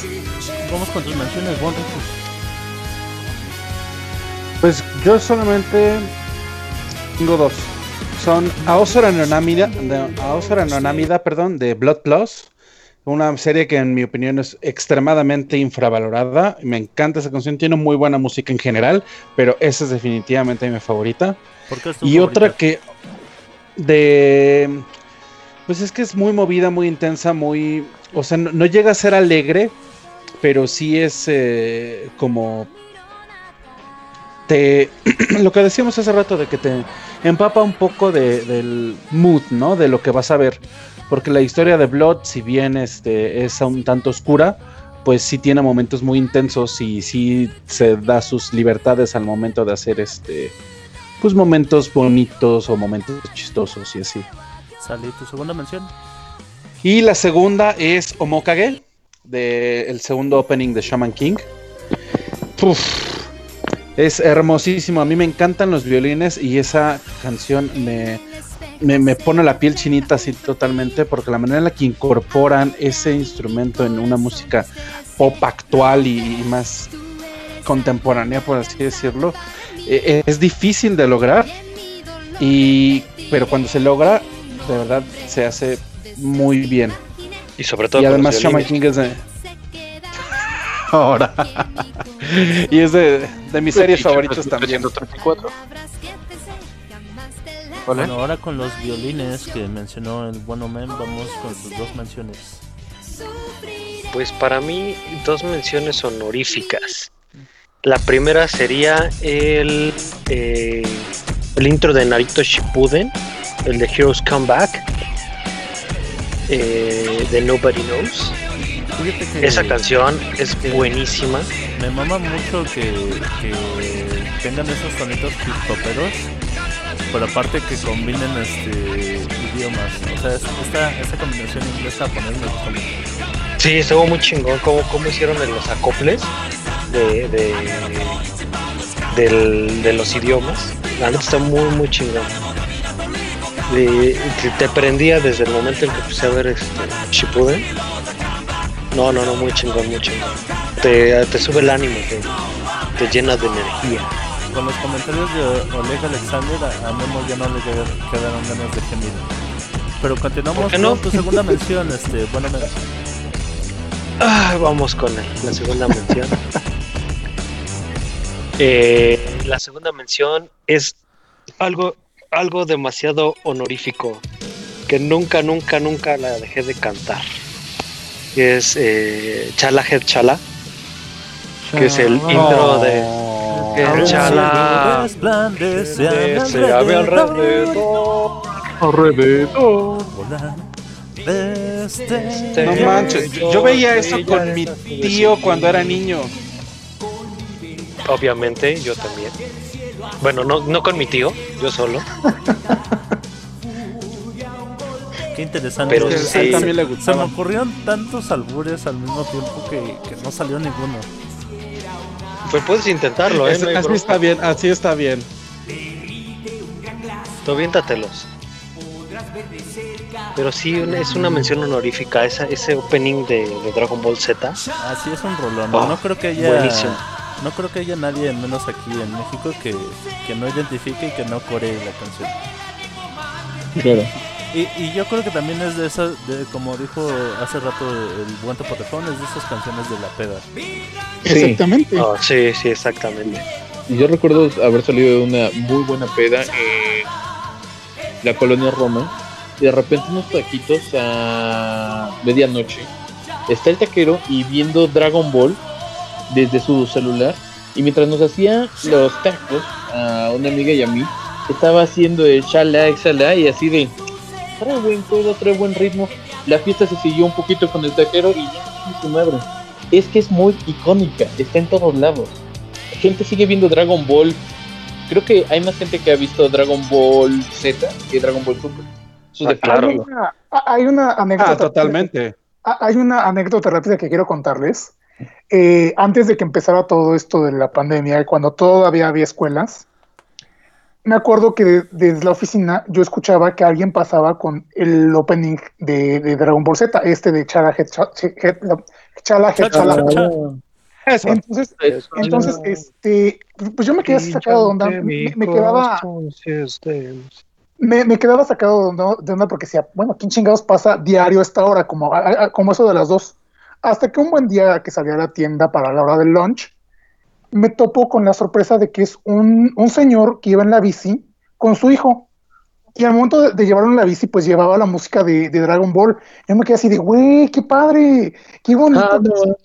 Vamos con tus menciones, Bon. Pues yo solamente tengo dos. Son Aosora no Namida, de, Aosora no Namida, perdón, de Blood Plus. Una serie que en mi opinión es extremadamente infravalorada. Me encanta esa canción, tiene muy buena música en general, pero esa es definitivamente mi favorita. ¿Por qué es tu Y otra que de pues es que es muy movida, muy intensa, muy, o sea, no, no llega a ser alegre, pero sí es eh, como te lo que decíamos hace rato de que te empapa un poco de- del mood, ¿no? De lo que vas a ver, porque la historia de Blood, si bien este es un tanto oscura, pues sí tiene momentos muy intensos y sí se da sus libertades al momento de hacer este pues momentos bonitos o momentos chistosos y así. Sale tu segunda mención. Y la segunda es Omokage, del segundo opening de Shaman King. Uf, es hermosísimo, a mí me encantan los violines y esa canción me, me, me pone la piel chinita así totalmente porque la manera en la que incorporan ese instrumento en una música pop actual y, y más contemporánea, por así decirlo, eh, es difícil de lograr. Y, pero cuando se logra, de verdad se hace muy bien. Y sobre todo Y además Shaman. King es de. Ahora. y es de, de mis series favoritas también. 334. Bueno, ahora con los violines que mencionó el buen Omen, vamos con tus dos menciones. Pues para mí, dos menciones honoríficas. La primera sería el, eh, el intro de Naruto Shippuden, el de Heroes Come Back, eh, de Nobody Knows. Esa canción es buenísima. me mama mucho que, que tengan esos sonidos hip pero aparte que combinen este idiomas. O sea, es- esta, esta combinación inglesa-japonés me gusta mucho. Sí, estuvo muy chingón cómo, cómo hicieron los acoples de, de, de los idiomas. La neta está muy, muy chingón. Te prendía desde el momento en que empecé a ver este Shippuden. No, no, no, muy chingón, muy chingón. Te, te sube el ánimo, te, te llena de energía. Con los comentarios de Oleg Alexander, a, a Memo ya no le queda- quedaron ganas de gemir. Pero continuamos ¿Por qué con no? tu segunda mención, este, bueno, me- Ah, vamos con la segunda mención. Eh, la segunda mención es algo, algo demasiado honorífico que nunca, nunca, nunca la dejé de cantar. Que es eh, Chala Head Chala, que es el intro de que Chala se alrededor, alrededor. desde No manches, yo, yo veía eso con mi tío cuando era niño. Obviamente, yo también. Bueno, no, no con mi tío, yo solo. Qué interesante. Pero sí. se- también le Se me ocurrieron tantos albures al mismo tiempo que, que no salió ninguno. Pues puedes intentarlo, ¿eh? Es- No así está bien, así está bien. Tú aviéntatelos. Pero sí, una- es una mención honorífica. Esa, ese opening de, de Dragon Ball Z. Así es un rolón. Oh, no creo que haya. buenísimo. No creo que haya nadie, menos aquí en México, que, que no identifique y que no coree la canción. Claro. Y, y yo creo que también es de esas, de, como dijo hace rato el buen Topotefón, es de esas canciones de la peda. Sí. Exactamente. Oh, sí, sí, exactamente. Y Yo recuerdo haber salido de una muy buena peda en la colonia Roma y de repente unos taquitos a medianoche. Está el taquero y viendo Dragon Ball desde su celular y mientras nos hacía los tacos a una amiga y a mí, estaba haciendo el shala, exhala y así de trae buen juego, trae buen ritmo. La fiesta se siguió un poquito con el taquero y ya, su madre. Es que es muy icónica, está en todos lados gente sigue viendo Dragon Ball. Creo que hay más gente que ha visto Dragon Ball Z que Dragon Ball Super. Eso es Ah, claro. Hay una, hay una anécdota. Ah, totalmente. Ah, Hay una anécdota rápida que quiero contarles. eh, antes de que empezara todo esto de la pandemia, cuando todavía había escuelas, me acuerdo que de- desde la oficina yo escuchaba que alguien pasaba con el opening de, de Dragon Ball Z, este de Chala Chala Chala. Eso. Entonces, Eso. entonces, este, pues yo me quedé sacado de onda, me, me quedaba, me, me quedaba sacado de onda, de onda porque decía, bueno, ¿quién chingados pasa diario a esta hora? Como, a- a- como eso de las dos. Hasta que un buen día que salí a la tienda para la hora del lunch, me topo con la sorpresa de que es un, un señor que iba en la bici con su hijo. Y al momento de, de llevarlo en la bici, pues llevaba la música de, de Dragon Ball. Yo me quedé así de, güey, qué padre, qué bonito. Ah, no.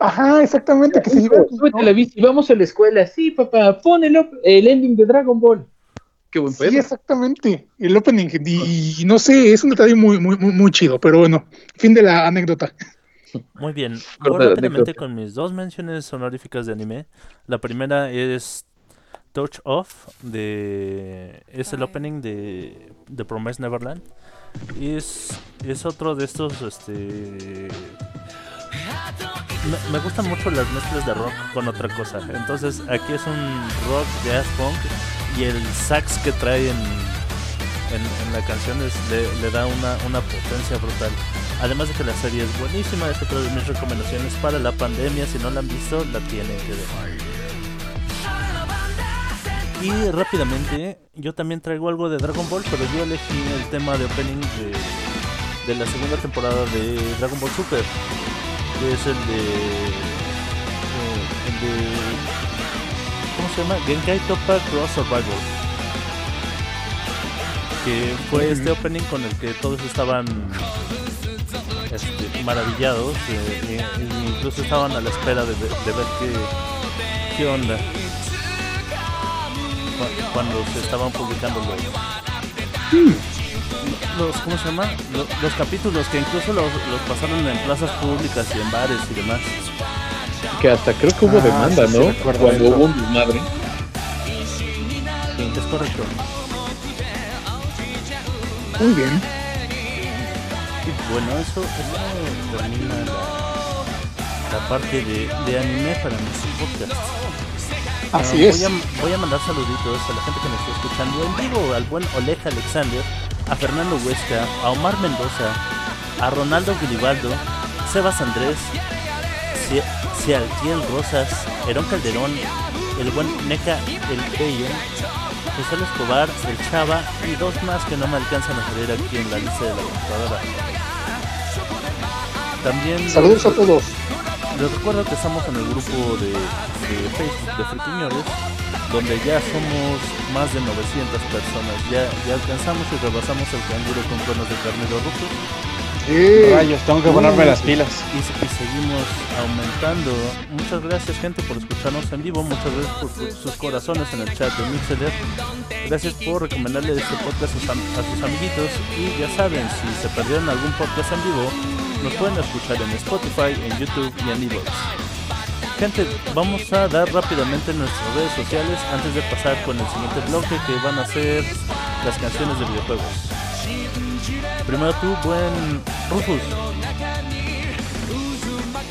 Ajá, exactamente, que se lleva. súbete a la bici, vamos a la escuela. Sí, papá, pon el, ending de Dragon Ball. Qué buen pedo. Sí, exactamente. El opening. Y, y no sé, es un detalle muy, muy, muy, muy chido, pero bueno, fin de la anécdota. Muy bien, voy rápidamente con mis dos menciones honoríficas de anime. La primera es Touch Off, de, es el opening de, de Promise Neverland. Y es, es otro de estos, este... Me, me gustan mucho las mezclas de rock con otra cosa. Entonces aquí es un rock jazz punk y el sax que trae en, en, en la canción es- le, le da una, una potencia brutal. Además de que la serie es buenísima, es otra de mis recomendaciones para la pandemia. Si no la han visto, la tienen que ver. Y rápidamente, yo también traigo algo de Dragon Ball, pero yo elegí el tema de opening de, de la segunda temporada de Dragon Ball Super, que es el de. eh, el de. ¿Cómo se llama? Genkai Toppa Cross Survival. Que fue este opening con el que todos estaban este, maravillados, eh, e- incluso estaban a la espera de, ver- de ver qué, qué onda cu- cuando se estaban publicando los, los ¿cómo se llama? Los, los capítulos que incluso los, los pasaron en plazas públicas y en bares y demás. Que hasta creo que hubo Ah, demanda, sí, sí, ¿no? Cuando eso. hubo un desmadre. Es correcto. Muy bien. Bueno, eso, eso termina la, la parte de, de anime para nuestro podcast. Así es. Voy a, voy a mandar saluditos a la gente que me está escuchando en vivo, al buen Oleg Alexander, a Fernando Huesca, a Omar Mendoza, a Ronaldo Guilibaldo, Sebas Andrés, Cialtiel Rosas, Herón Calderón, el buen Neca El Bello, José Escobar, el Chava y dos más que no me alcanzan a salir aquí en la lista de la computadora. También Saludos a todos. les recuerdo que estamos en el grupo de, de Facebook de Friquiñores, donde ya somos más de 900 personas. Ya, ya alcanzamos y rebasamos el canguro con cuernos de carnero rufus Eh, Rayos, tengo que ponerme las pilas. y, y seguimos aumentando. Muchas gracias, gente, por escucharnos en vivo. Muchas gracias por su- sus corazones en el chat de Mixeler. Gracias por recomendarle este podcast a sus, a sus amiguitos. Y ya saben, si se perdieron algún podcast en vivo, nos pueden escuchar en Spotify, en YouTube y en Evox. Gente, vamos a dar rápidamente nuestras redes sociales antes de pasar con el siguiente bloque que van a ser las canciones de videojuegos. Primero tú, buen Rufus.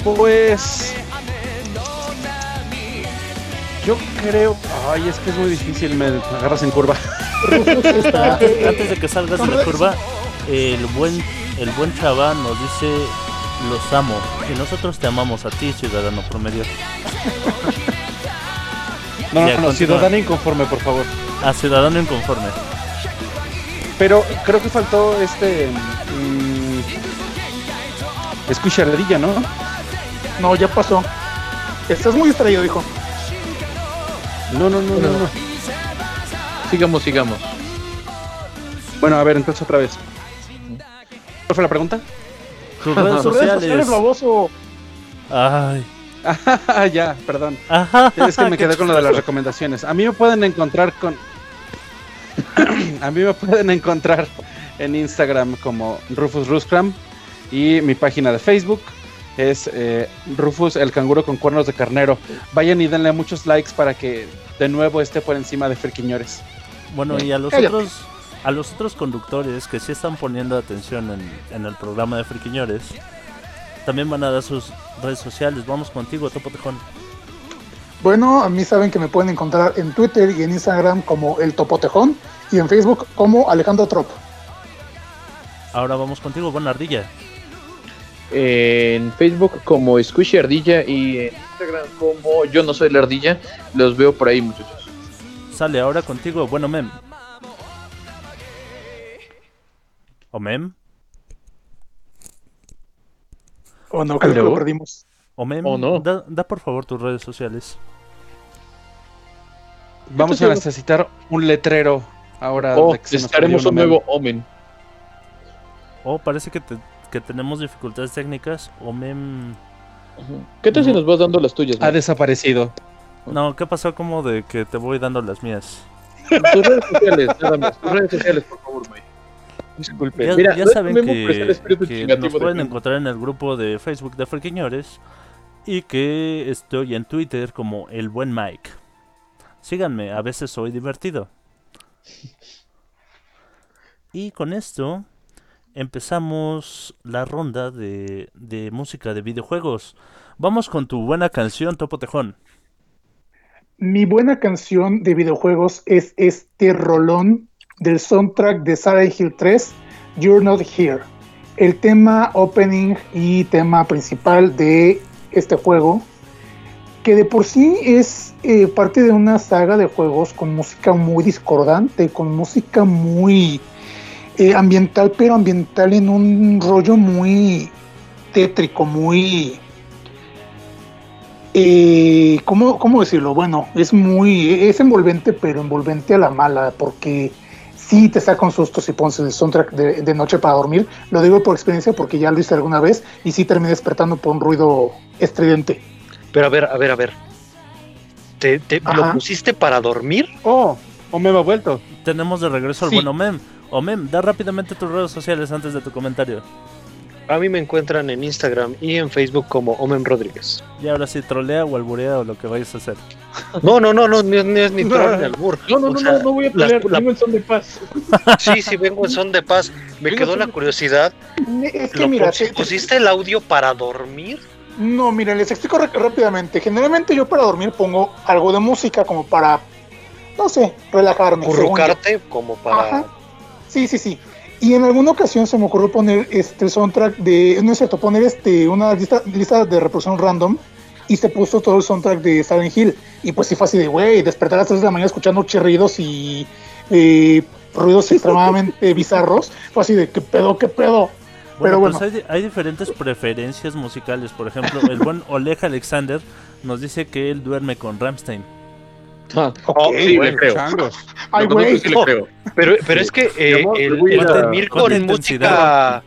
Pues. Yo creo. Ay, es que es muy difícil, me agarras en curva. Está- antes de que salgas de la curva, el buen, el buen chava nos dice los amo y nosotros te amamos a ti, ciudadano promedio. No, no, Ya, no, ciudadano inconforme, por favor. A ciudadano inconforme. Pero creo que faltó este. mm, es cucharadilla, ¿no? no, ya pasó. Estás muy distraído, dijo. No, no, no, no, no. Sigamos, sigamos. Bueno, a ver, entonces otra vez. ¿Cuál fue la pregunta? Tus redes sociales, sociales. baboso. Ay. Ah, ya, perdón. Ajá. Es que me quedé con lo de las recomendaciones. A mí me pueden encontrar con. a mí me pueden encontrar en Instagram como Rufus Ruscram y mi página de Facebook es eh, Rufus el canguro con cuernos de carnero. Vayan y denle muchos likes para que de nuevo esté por encima de Friquiñores. Bueno, y a los Cállate. otros a los otros conductores que sí están poniendo atención en, en el programa de Friquiñores, también van a dar sus redes sociales. Vamos contigo, Topo Tejón. Bueno, a mí saben que me pueden encontrar en Twitter y en Instagram como el Topotejón y en Facebook como Alejandro Trop. Ahora vamos contigo, buena ardilla. En Facebook como Squishy Ardilla y en Instagram como Yo no soy la ardilla. Los veo por ahí, muchachos. Sale ahora contigo, bueno mem. ¿O mem? O no, creo que lo perdimos. ¿O mem? ¿O no? Da, da por favor tus redes sociales. Vamos a necesitar un letrero ahora. Oh, necesitaremos un nuevo Omen. Oh, parece que, te- que tenemos dificultades técnicas. O mem... ¿Qué tal si No. nos vas dando las tuyas? Ha desaparecido. No, ¿qué pasó como de que te voy dando las mías? Tus redes sociales, nada más. Tus redes sociales, por favor, May. Disculpe. Ya, Mira, ya no es saben que, que nos de pueden encontrar en el grupo de Facebook de Friquiñores y que estoy en Twitter como el buen Mike. Síganme, a veces soy divertido. Y con esto empezamos la ronda de, de música de videojuegos. Vamos con tu buena canción, Topo Tejón. Mi buena canción de videojuegos es este rolón del soundtrack de Silent Hill 3, You're Not Here. El tema opening y tema principal de este juego, que de por sí es eh, parte de una saga de juegos con música muy discordante, con música muy eh, ambiental, pero ambiental en un rollo muy tétrico, muy eh, ¿cómo, ¿cómo decirlo? Bueno, es muy, es envolvente, pero envolvente a la mala, porque sí te saca un susto si pones el soundtrack de, de noche para dormir. Lo digo por experiencia porque ya lo hice alguna vez y sí terminé despertando por un ruido estridente. Pero a ver, a ver, a ver. ¿Te, lo pusiste para dormir? Oh, o me ha vuelto. Tenemos de regreso al Sí. buen Omem. Omem, da rápidamente tus redes sociales antes de tu comentario. A mí me encuentran en Instagram y en Facebook como Omen Rodríguez. Y ahora sí, trolea o alburea o lo que vayas a hacer. No, no, no, no, ni, ni es ni troll ni albur. No, no, O no, sea, no, no voy a pelear. la- Tengo el son de paz. Sí, sí, vengo en son de paz. Me Vengo quedó en la curiosidad. Es que ¿Lo mira, pus- te- te- ¿Pusiste el audio para dormir? no, mira, les explico rá- rápidamente. Generalmente yo para dormir pongo algo de música como para, no sé, relajarme. Currucarte como para... Ajá. Sí, sí, sí. Y en alguna ocasión se me ocurrió poner este soundtrack de, no es cierto, poner este una lista, lista de reproducción random y se puso todo el soundtrack de Silent Hill. Y pues sí fue así de, güey, despertar a las 3 de la mañana escuchando chirridos y eh, ruidos extremadamente bizarros. Fue así de, ¿qué pedo, qué pedo? Bueno, Pero pues bueno. hay, hay diferentes preferencias musicales. Por ejemplo, el buen Oleg Alexander nos dice que él duerme con Ramstein. Ah, Ok, sí, bueno, le creo. Changos. Ay, Lo conozco güey. y sí le creo. Pero, pero es que eh, amor, el, dormir con música...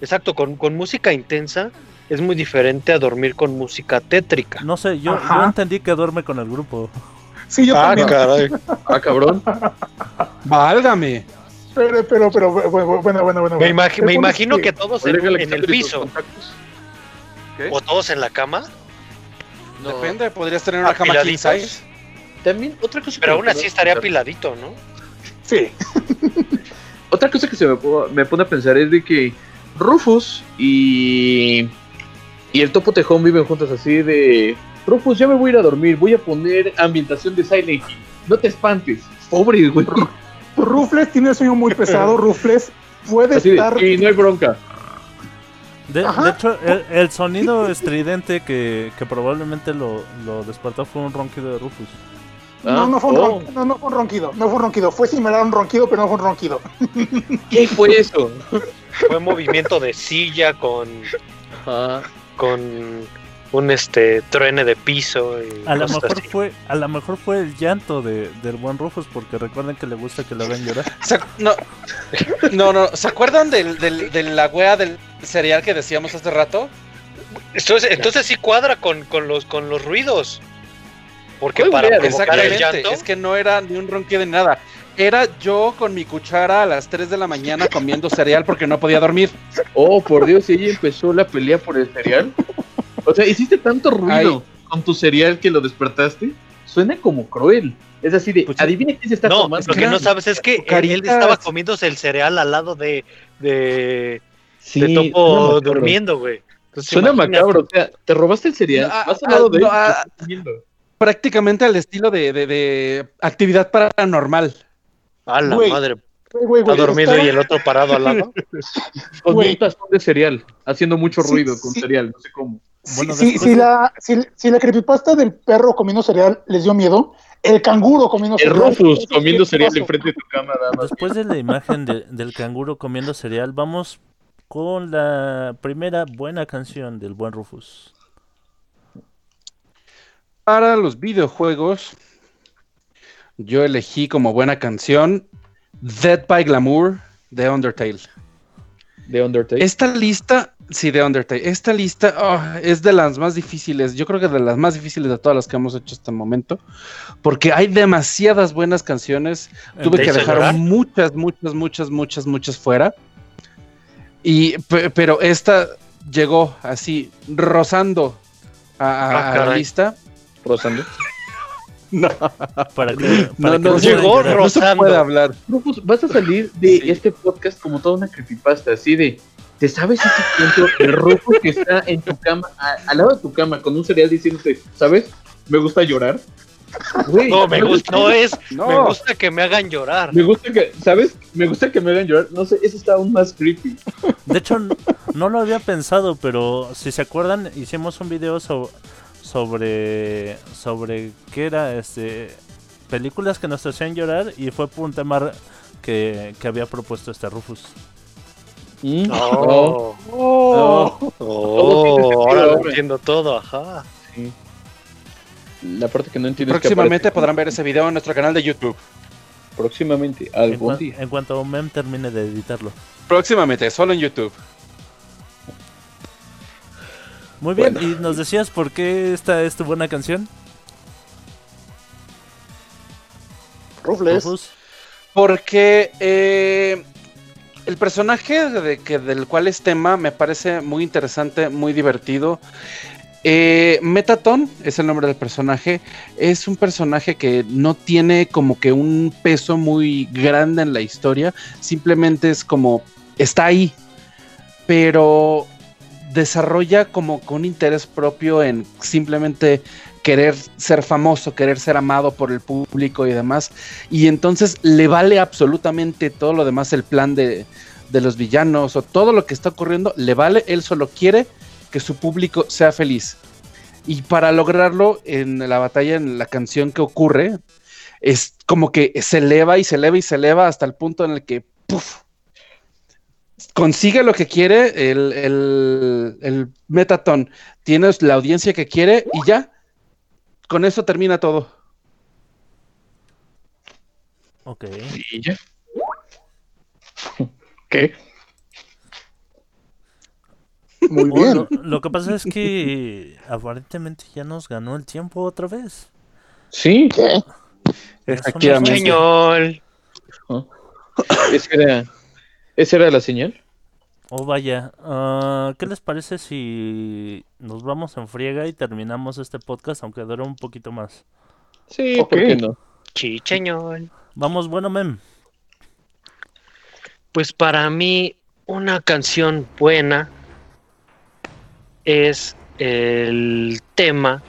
Exacto, con, con música intensa es muy diferente a dormir con música tétrica. No sé, yo, yo entendí que duerme con el grupo. Sí, yo ah, también. caray. Ah, cabrón. Válgame. Pero, pero, pero, bueno, bueno, bueno, bueno. Me, me imagino que todos en, en el piso o todos en la cama, No. Depende, podrías tener una cama king size. También otra cosa pero que aún así estaría apiladito, ¿no? Sí. Otra cosa que se me, me pone a pensar es de que Rufus y, y el Topo Tejón viven juntos así de... Rufus, ya me voy a ir a dormir, voy a poner ambientación de Silent Hill. No te espantes. Pobre, güey. Rufles tiene sueño muy pesado. Rufles puede Así de, estar. y no hay bronca. De hecho, el, el sonido estridente que, que probablemente lo, lo despertó fue un ronquido de Rufus. No, Ah, no fue un, oh. ron- no, no fue un ronquido, no fue un ronquido, fue similar a un ronquido, pero no fue un ronquido. ¿Qué fue eso? Fue movimiento de silla con, Ajá. con un este truene de piso y A lo mejor así. fue, a lo mejor fue el llanto de, del buen Rufus, porque recuerden que le gusta que lo hagan llorar. No, no, no. ¿Se acuerdan del, del- de la wea del cereal que decíamos hace rato? Entonces, entonces sí cuadra con, con los con los ruidos. Porque ¿Cuál para provocar el llanto, Es que no era ni un ronquido ni nada. Era yo con mi cuchara a las 3 de la mañana comiendo cereal porque no podía dormir. Oh, por Dios, y ella empezó la pelea por el cereal. O sea, hiciste tanto ruido con tu cereal que lo despertaste. Suena como cruel. Es así de, Pues, adivina quién se está no, tomando. lo que no sabes es que él, él estaba comiéndose el cereal al lado de de, Sí, de suena Topo macabro. durmiendo, güey. Suena imagínate. macabro, o sea, te robaste el cereal, Ah, vas al lado ah, de él, no, Prácticamente al estilo de, de- de actividad paranormal. A la Güey, madre. Güey, güey, Está dormido y el otro parado al lado. Con un tazón de cereal, haciendo mucho Sí, ruido con sí. cereal, no sé cómo. Si, Bueno, si- después si de- la, si, si la creepypasta del perro comiendo cereal les dio miedo, el canguro comiendo El cereal. Rufus Eso comiendo cereal enfrente de tu más. Después de la imagen de- del canguro comiendo cereal, vamos con la primera buena canción del buen Rufus. Para los videojuegos, yo elegí como buena canción Dead by Glamour de Undertale. De Undertale. Esta lista, sí, de Undertale. Esta lista ah, es de las más difíciles. Yo creo que de las más difíciles de todas las que hemos hecho hasta el momento. Porque hay demasiadas buenas canciones. Tuve ¿Te que dejar llorar? muchas, muchas, muchas, muchas, muchas fuera. Y, pe- pero esta llegó así, rozando a, a- Ah, a la caray. Para que, No, para que no, no llegó llorar. no se puede hablar. Rufus, vas a salir de Sí. este podcast como toda una creepypasta, así de. ¿Te sabes ese cuento de Rufus que está en tu cama, a- al lado de tu cama, con un cereal diciéndote, ¿sabes? Me gusta llorar. Güey, No, me gusta, no es. No. Me gusta que me hagan llorar. Me gusta que, ¿sabes? Me gusta que me hagan llorar. No sé, eso está aún más creepy. De hecho, no lo había pensado, pero si se acuerdan, hicimos un video so- sobre sobre qué era este películas que nos hacían llorar y fue por un tema que, que había propuesto este Rufus. Oh, no, oh, Todo tiene sentido ahora lo entiendo todo, ajá. sí. La parte que no entiendo es que Próximamente podrán ver ese video en nuestro canal de YouTube. Próximamente, En, algún día. en cuanto Mem termine de editarlo. Próximamente, solo en YouTube. Muy bien, Bueno. y nos decías por qué esta es tu buena canción, Rufles. Rufus. Porque eh, el personaje de que, del cual es tema me parece muy interesante, muy divertido. Eh, Metaton es el nombre del personaje. Es un personaje que no tiene como que un peso muy grande en la historia. Simplemente es como está ahí. Pero desarrolla como con interés propio en simplemente querer ser famoso, querer ser amado por el público y demás. Y entonces le vale absolutamente todo lo demás, el plan de, de los villanos o todo lo que está ocurriendo, le vale, él solo quiere que su público sea feliz. Y para lograrlo, en la batalla, en la canción que ocurre, es como que se eleva y se eleva y se eleva hasta el punto en el que ¡puf! Consigue lo que quiere, el, el, el Metaton tiene la audiencia que quiere y ya, con eso termina todo. Ok. Y ya. ¿Qué? Muy Oh, bien. lo, lo que pasa es que aparentemente ya nos ganó el tiempo otra vez. Sí, Efectivamente. es- Señor. esa era, esa era la señal. Oh, vaya. ah, ¿Qué les parece si nos vamos en friega y terminamos este podcast, aunque dure un poquito más? Sí, Ok. ¿por qué no? Señor. Vamos, bueno, Mem. Pues para mí, una canción buena es el tema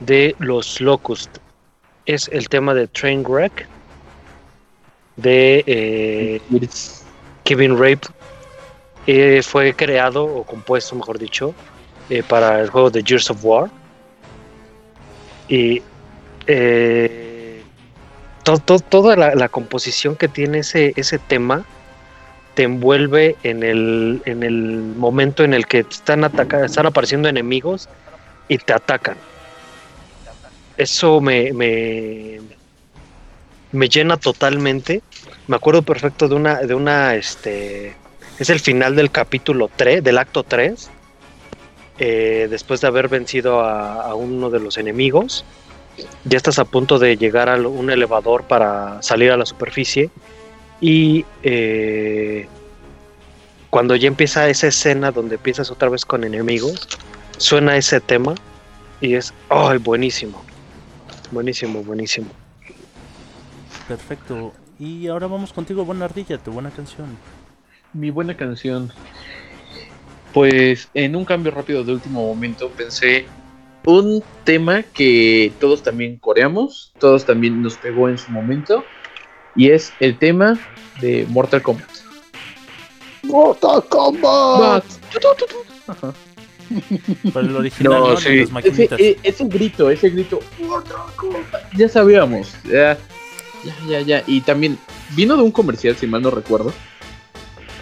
de los Locust. Es el tema de Trainwreck de eh, Kevin Rape. Eh, fue creado o compuesto, mejor dicho, eh, para el juego de Gears of War. Y eh, to- to- toda la, composición que tiene ese, tema te envuelve en el, en el momento en el que están, están apareciendo enemigos y te atacan. Eso me, me, me llena totalmente. Me acuerdo perfecto de una, de una, este, es el final del capítulo 3, del acto 3, eh, después de haber vencido a, uno de los enemigos. Ya estás a punto de llegar a un elevador para salir a la superficie y eh, cuando ya empieza esa escena donde empiezas otra vez con enemigos, suena ese tema y es, ¡ay, buenísimo! Buenísimo, buenísimo. Perfecto. Y ahora vamos contigo, buena ardilla, tu buena canción. Mi buena canción. Pues en un cambio rápido de último momento pensé un tema que todos también coreamos, todos también nos pegó en su momento, y es el tema de Mortal Kombat. Mortal Kombat. Ajá. Para el original, No, ¿no? De sí. las Ese, maquinitas. e- ese grito, ese grito, Mortal Kombat, ya sabíamos, ya, ya, ya, ya. Y también vino de un comercial, si mal no recuerdo.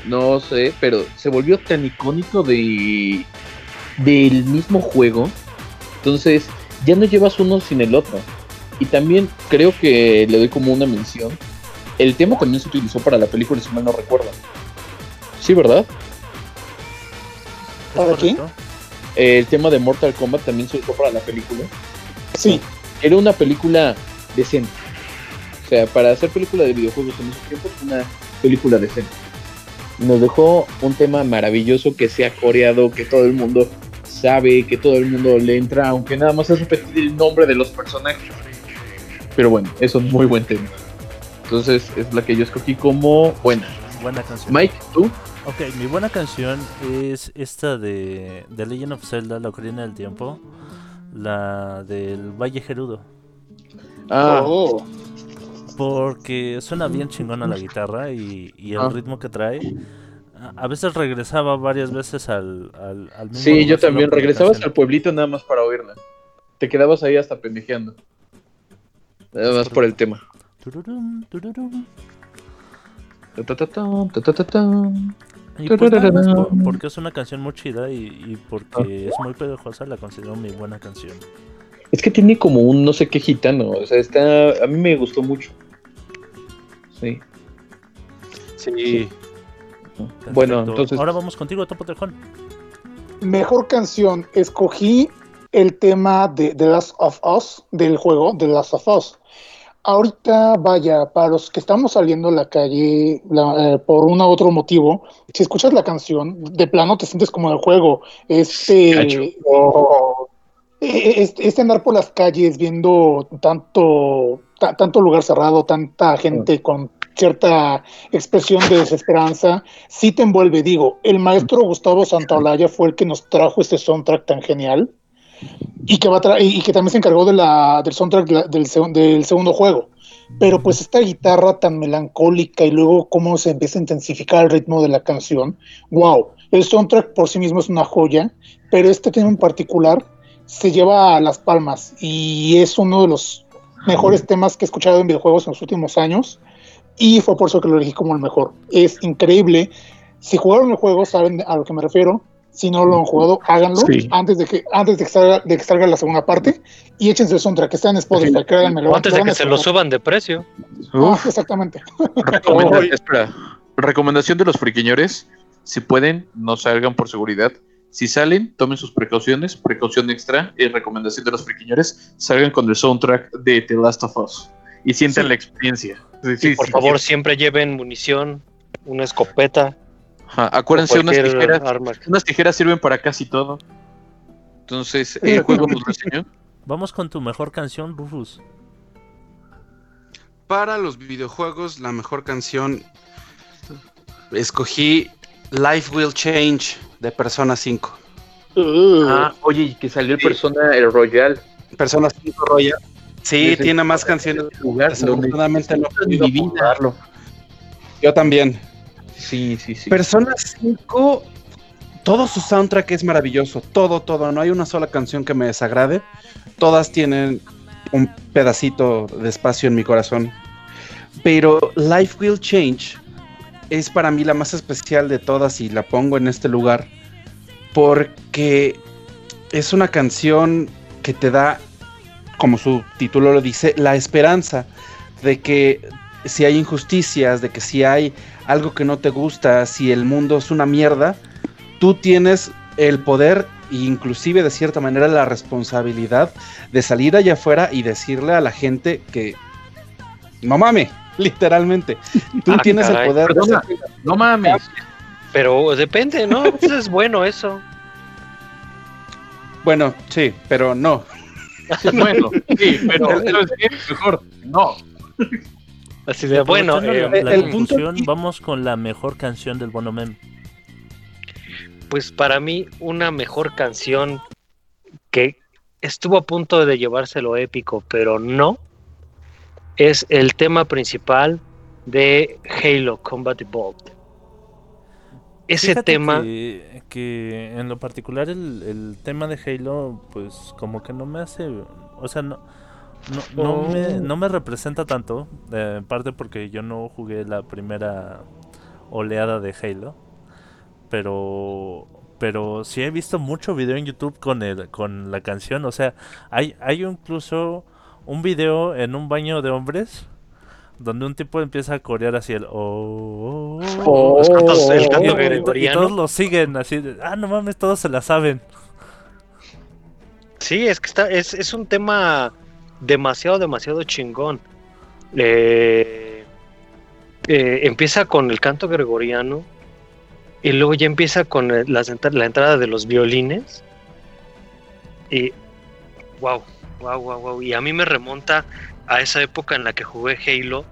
No sé, pero se volvió tan icónico de del mismo juego. Entonces, ya no llevas uno sin el otro. Y también creo que le doy como una mención. El tema también se utilizó para la película, si mal no recuerdo. Sí, ¿verdad? ¿Es ¿Para quién? correcto? El tema de Mortal Kombat también se usó para la película. Sí, era una película decente. O sea, para hacer película de videojuegos en esos tiempos, una película decente. Nos dejó un tema maravilloso que se ha coreado, que todo el mundo sabe, que todo el mundo le entra, aunque nada más es repetir el nombre de los personajes. Pero bueno, es un muy buen tema. Entonces es la que yo escogí como buena. Buena canción. Mike, ¿tú? Ok, mi buena canción es esta de The Legend of Zelda, la Ocarina del Tiempo. La del Valle Gerudo. Ah, Oh. Porque suena bien chingona la guitarra y, y el Ah. ritmo que trae. A- veces regresaba varias veces al, al, al mismo sí, yo también. Regresabas canción. al pueblito nada más para oírla. Te quedabas ahí hasta pendejeando. Nada más por el tema. Y pues nada más por- porque es una canción muy chida y, y porque es muy pegajosa, la considero mi buena canción. Es que tiene como un no sé qué gitano. O sea, está. A mí me gustó mucho. Sí. Sí. Bueno, entonces. Ahora vamos contigo, Topo Tejón. Mejor canción, escogí el tema de The Last of Us, del juego The Last of Us. Ahorita, vaya, para los que estamos saliendo a la calle la- eh, por un u otro motivo, si escuchas la canción, de plano te sientes como en el juego. Este, oh, este, este andar por las calles viendo tanto, ta- tanto lugar cerrado, tanta gente con cierta expresión de desesperanza, sí te envuelve. Digo, el maestro Gustavo Santaolalla fue el que nos trajo este soundtrack tan genial y que, va a tra- y que también se encargó de la, del soundtrack de la- del, del segundo juego. Pero pues esta guitarra tan melancólica y luego cómo se empieza a intensificar el ritmo de la canción, wow, el soundtrack por sí mismo es una joya, pero este tema en particular se lleva a las palmas y es uno de los mejores temas que he escuchado en videojuegos en los últimos años y fue por eso que lo elegí como el mejor. Es increíble. Si jugaron el juego saben a lo que me refiero. Si no lo han jugado, háganlo Sí. antes de que antes de que, salga, de que salga la segunda parte y échense el soundtrack que está en Spotify. créanme, lo O van- antes de que se lo suban de precio. Ah, exactamente. Recomenda- espera. Recomendación de los friquiñores. Si pueden, no salgan por seguridad. Si salen, tomen sus precauciones. Precaución extra. Y recomendación de los friquiñores. Salgan con el soundtrack de The Last of Us. Y sientan Sí. la experiencia. Sí, Y sí, por sí. favor, siempre lleven munición, una escopeta. Ajá, Acuérdense, unas tijeras, arma. unas tijeras sirven para casi todo. Entonces, el juego nos lo enseñó. Vamos con tu mejor canción, Rufus. Para los videojuegos, la mejor canción escogí Life Will Change de Persona 5. Uh, Ah, oye, y que salió el Sí. Persona el Royal. Persona 5 Royal. Sí, tiene más canciones. Lugar, Desafortunadamente no jugarlo. Yo también. Sí, sí, sí. Persona 5, todo su soundtrack es maravilloso. Todo, todo. No hay una sola canción que me desagrade. Todas tienen un pedacito de espacio en mi corazón. Pero Life Will Change es para mí la más especial de todas y la pongo en este lugar porque es una canción que te da, como su título lo dice, la esperanza de que si hay injusticias, de que si hay algo que no te gusta, si el mundo es una mierda, tú tienes el poder e inclusive de cierta manera la responsabilidad de salir allá afuera y decirle a la gente que no mame, literalmente. Tú Ah, tienes caray. el poder de Perdona. hacer- No mames. Pero depende, ¿no? Eso es bueno eso. Bueno, sí, pero no. bueno, sí, pero no. Así de bueno. Eh, la, la el punto confusión, aquí- vamos con la mejor canción del Bono Mem. pues para mí una mejor canción que estuvo a punto de llevárselo épico, pero no, es el tema principal de Halo Combat Evolved. Ese Fíjate tema, Que, que en lo particular el, el tema de Halo, pues como que no me hace. O sea, no. No, no, me, Oh. no me representa tanto, eh, en parte porque yo no jugué la primera oleada de Halo, pero pero sí he visto mucho video en YouTube con el con la canción, o sea, hay hay incluso un video en un baño de hombres donde un tipo empieza a corear así el oh, oh, oh, los cantos- el y- canto y- y todos lo siguen así, de, ah, no mames, todos se la saben. Sí, es que está, es, es un tema demasiado, demasiado chingón. Eh, eh, empieza con el canto gregoriano y luego ya empieza con el- las entra- la entrada de los violines. Y wow, Y a mí me remonta a esa época en la que jugué Halo.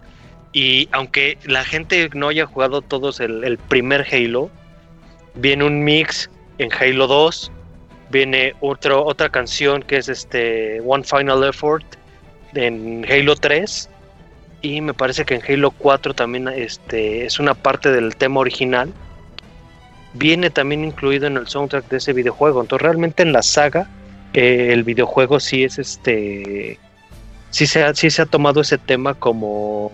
Y aunque la gente no haya jugado todos el, el primer Halo, viene un mix en Halo 2 viene otro, otra canción que es este One Final Effort en Halo 3 y me parece que en Halo 4 también este, es una parte del tema original. Viene también incluido en el soundtrack de ese videojuego. Entonces realmente en la saga eh, el videojuego sí es este sí se ha, sí se ha tomado ese tema como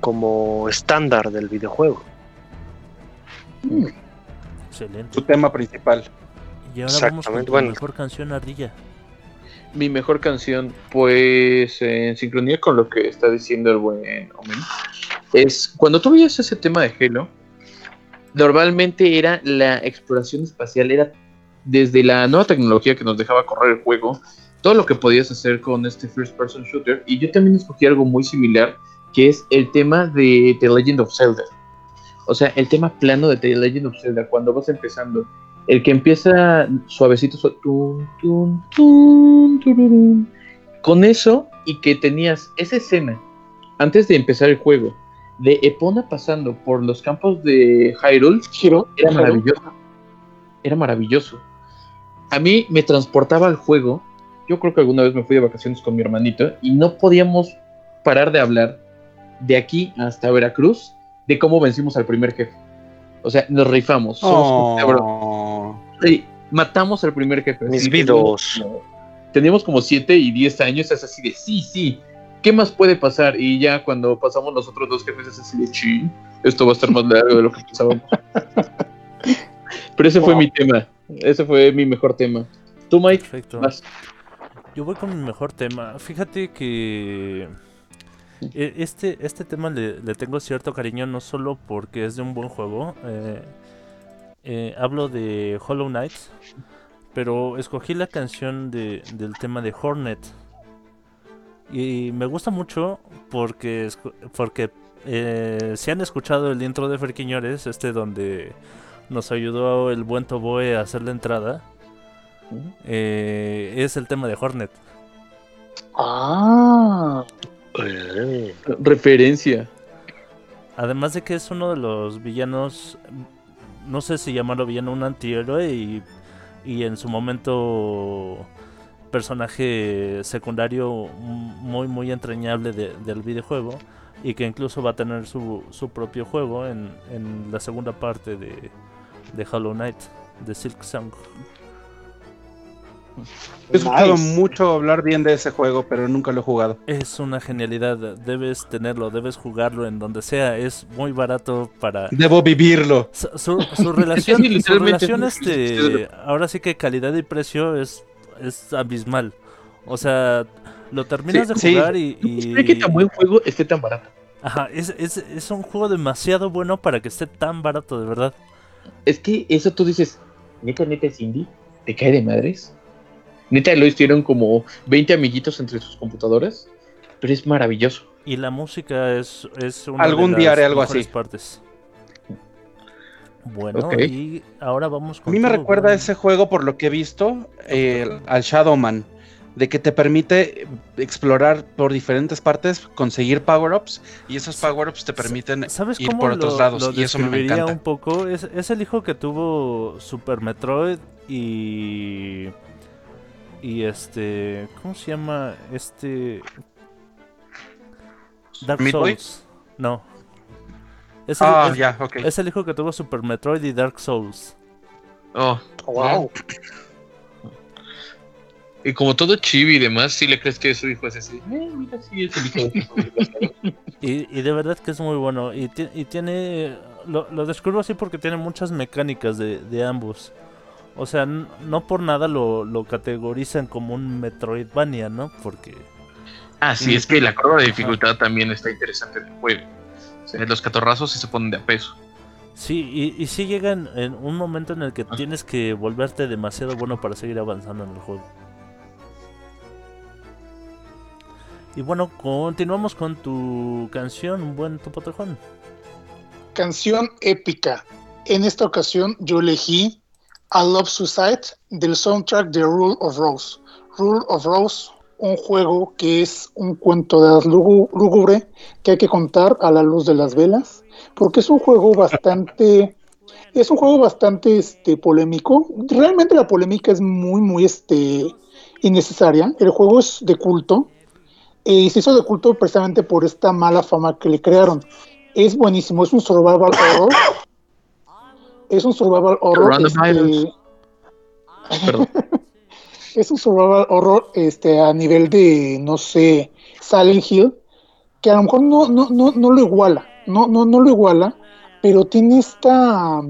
como estándar del videojuego Excelente. Su tema principal. Y ahora vamos con Exactamente, tu bueno. mejor canción ardilla. Mi mejor canción, pues en sincronía con lo que está diciendo el buen Omen, es cuando tú veías ese tema de Halo, normalmente era la exploración espacial, era desde la nueva tecnología que nos dejaba correr el juego, todo lo que podías hacer con este first person shooter, y yo también escogí algo muy similar, que es el tema de The Legend of Zelda. O sea, el tema plano de The Legend of Zelda, cuando vas empezando, el que empieza suavecito, su- tun, tun, tururún. con eso y que tenías esa escena antes de empezar el juego de Epona pasando por los campos de Hyrule era maravilloso. Era maravilloso. A mí me transportaba al juego. Yo creo que alguna vez me fui de vacaciones con mi hermanito y no podíamos parar de hablar de aquí hasta Veracruz de cómo vencimos al primer jefe. O sea, nos rifamos. Somos. Oh. Sí, matamos al primer jefe. Mis Sí, vidos. Teníamos, como- teníamos como 7 y 10 años, es así de sí, sí. ¿Qué más puede pasar? Y ya cuando pasamos los otros dos jefes es así de chin. Esto va a estar más largo de lo que pensábamos. Pero ese fue Wow. mi tema. Ese fue mi mejor tema. Tú, Mike, Perfecto. vas. Yo voy con mi mejor tema. Fíjate que e- este, este tema le, le tengo cierto cariño no solo porque es de un buen juego. eh, eh, hablo de Hollow Knight. Pero escogí la canción de- del tema de Hornet. Y me gusta mucho porque, porque eh, si han escuchado el intro de Ferquiñores, este donde nos ayudó el buen Toboe a hacer la entrada, eh, es el tema de Hornet. Ah. Eh, Referencia. Además de que es uno de los villanos, no sé si llamarlo villano, un antihéroe y, y en su momento personaje secundario muy muy entrañable de- del videojuego y que incluso va a tener su, su propio juego en, en la segunda parte de, de Hollow Knight, de Silk Song. He escuchado Nice. mucho hablar bien de ese juego, pero nunca lo he jugado. Es una genialidad, debes tenerlo, debes jugarlo en donde sea, es muy barato para... Debo vivirlo. Su, su- su relación, Sí, su relación sí, sí, este, ahora sí que calidad y precio es, es abismal. O sea, lo terminas Sí, de sí. jugar y, No y- que tan buen juego esté tan barato. ajá, es, es, es un juego demasiado bueno para que esté tan barato, de verdad. Es que eso tú dices, neta, neta indie, te cae de madres. Neta lo hicieron como 20 amiguitos entre sus computadoras, pero es maravilloso. Y la música es, es una Algún de día las haré algo mejores así. partes. Bueno, y ahora vamos A con mí me todo, recuerda bueno. ese juego, por lo que he visto, eh, al Shadowman de que te permite explorar por diferentes partes, conseguir power-ups y esos power-ups te permiten ¿Sabes ir cómo por otros lo, lados lo y eso me encanta. un poco? Es, es el hijo que tuvo Super Metroid y... Y este... ¿Cómo se llama? Este... Dark ¿Meat Boy? Souls. No. Es el, Ah, es- ya, ok. es el hijo que tuvo Super Metroid y Dark Souls. Oh, Wow. Y como todo chibi y demás, si le crees que su hijo es así. Eh, mira, sí, es el hijo. Y, y de verdad que es muy bueno. Y, y tiene. Lo, lo descubro así porque tiene muchas mecánicas de, de ambos. O sea, no por nada lo, lo categorizan como un Metroidvania, ¿no? Porque. ah, sí, es que la curva de dificultad también está interesante en el juego. O sea, los catorrazos sí se ponen de a peso. Sí, y, y sí llega en, en un momento en el que tienes que volverte demasiado bueno para seguir avanzando en el juego. Y bueno, continuamos con tu canción, un buen topotejón. Canción épica. En esta ocasión yo elegí I Love Suicide del soundtrack de Rule of Rose. Rule of Rose, un juego que es un cuento de lúgubre que hay que contar a la luz de las velas, porque es un juego bastante es un juego bastante este polémico. Realmente la polémica es muy muy este innecesaria. El juego es de culto y se hizo de culto precisamente por esta mala fama que le crearon. Es buenísimo, es un survival horror. Es un survival horror. Este, es un survival horror este, a nivel de, no sé, Silent Hill, que a lo mejor no, no, no, no lo iguala, no, no, no lo iguala, pero tiene esta,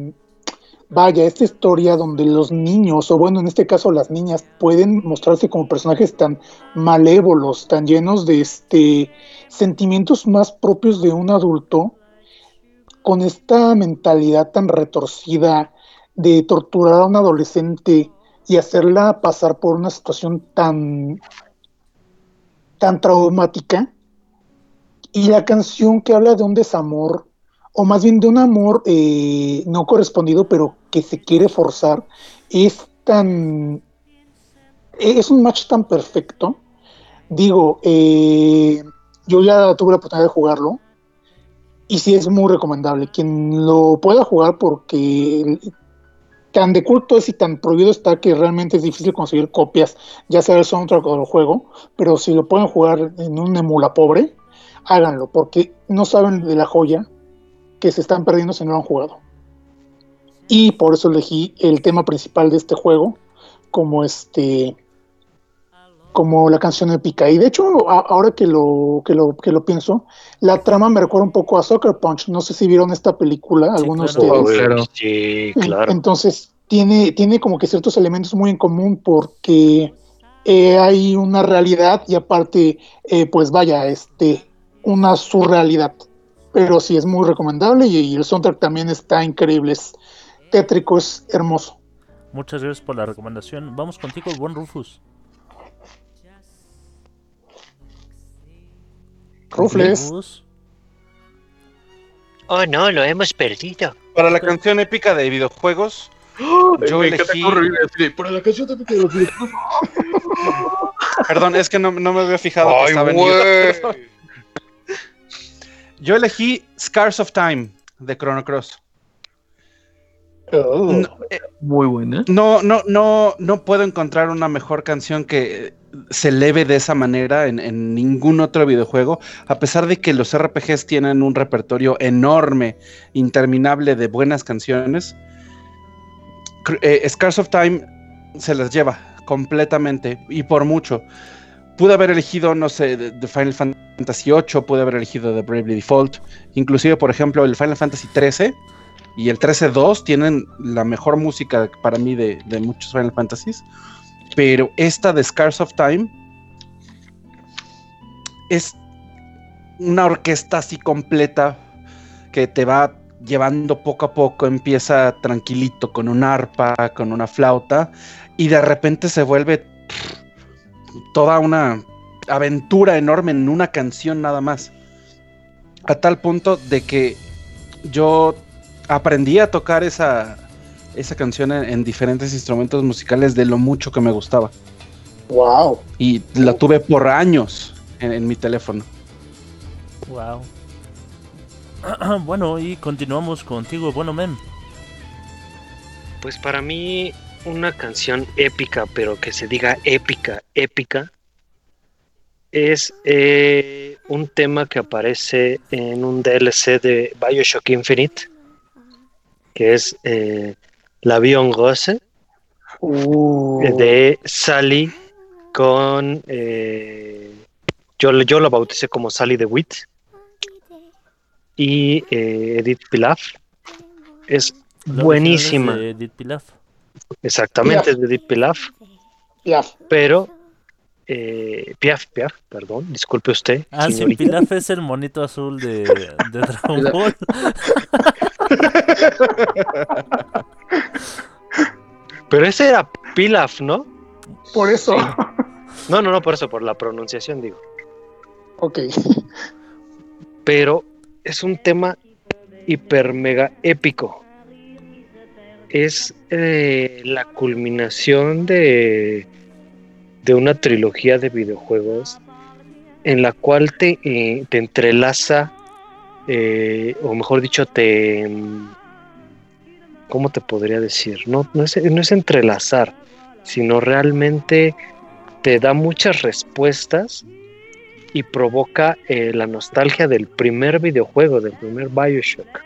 vaya, esta historia donde los niños, o bueno, en este caso las niñas, pueden mostrarse como personajes tan malévolos, tan llenos de este sentimientos más propios de un adulto, con esta mentalidad tan retorcida de torturar a un adolescente y hacerla pasar por una situación tan tan traumática. Y la canción que habla de un desamor o más bien de un amor eh, no correspondido pero que se quiere forzar es tan es un match tan perfecto. Digo eh, yo ya tuve la oportunidad de jugarlo y sí es muy recomendable. Quien lo pueda jugar porque tan de culto es y tan prohibido está que realmente es difícil conseguir copias, ya sea del soundtrack o juego, pero si lo pueden jugar en un emula pobre, háganlo, porque no saben de la joya que se están perdiendo si no lo han jugado. Y por eso elegí el tema principal de este juego como este como la canción épica. Y de hecho, a- ahora que lo, que lo, que lo pienso, la trama me recuerda un poco a Soccer Punch. No sé si vieron esta película, Sí, algunos claro. de ustedes. Claro. Sí, claro. Entonces, tiene, tiene como que ciertos elementos muy en común porque eh, hay una realidad y aparte, eh, pues vaya, este, una surrealidad. Pero sí es muy recomendable y, y el soundtrack también está increíble, es tétrico, es hermoso. Muchas gracias por la recomendación. Vamos contigo, buen Rufus. Rufles, Rufus. Oh, no, lo hemos perdido. Para la canción épica de videojuegos, yo Me encanta elegí. Para la canción de de los videojuegos. Perdón, es que no, no me había fijado que Ay, estaba en. Yo elegí Scars of Time de Chrono Cross. Oh, No, eh, Muy buena. No, no, no, no puedo encontrar una mejor canción que se eleve de esa manera en, en ningún otro videojuego, a pesar de que los RPGs tienen un repertorio enorme, interminable de buenas canciones. Eh, Scars of Time se las lleva completamente y por mucho. Pude haber elegido, no sé, de Final Fantasy VIII, pude haber elegido de Bravely Default, inclusive, por ejemplo, el Final Fantasy XIII y el 13-2 tienen la mejor música para mí de, de muchos Final Fantasies. Pero esta de Scars of Time es una orquesta así completa que te va llevando poco a poco. Empieza tranquilito con un arpa, con una flauta, y de repente se vuelve toda una aventura enorme en una canción nada más. A tal punto de que yo aprendí a tocar esa, esa canción en, en diferentes instrumentos musicales de lo mucho que me gustaba. Wow. Y la tuve por años en, en mi teléfono. Wow. bueno, y continuamos contigo, bueno, men. Pues para mí, una canción épica, pero que se diga épica, épica, es eh, un tema que aparece en un DLC de Bioshock Infinite, que es eh, L'Avion Rose, Uh, de Sally con... eh, yo, yo la bauticé como Sally de Witt y eh, Edith Pilaf. Es buenísima. original es de Edith Piaf. Exactamente, Piaf. es de Edith Pilaf, ya. pero eh, Piaf, Piaf, perdón, disculpe usted. Ah, sí. Pilaf es el monito azul de, de Dragon Ball. Pero ese era Pilaf, ¿no? Por eso. No, no, no, por eso, por la pronunciación digo. ok. Pero es un tema hiper mega épico. Es eh, la culminación de, de una trilogía de videojuegos en la cual te, eh, te entrelaza, eh, o mejor dicho, te... mm, ¿Cómo te podría decir? No, no, es, entrelazar, sino realmente te da muchas respuestas y provoca la nostalgia del primer videojuego, del primer Bioshock.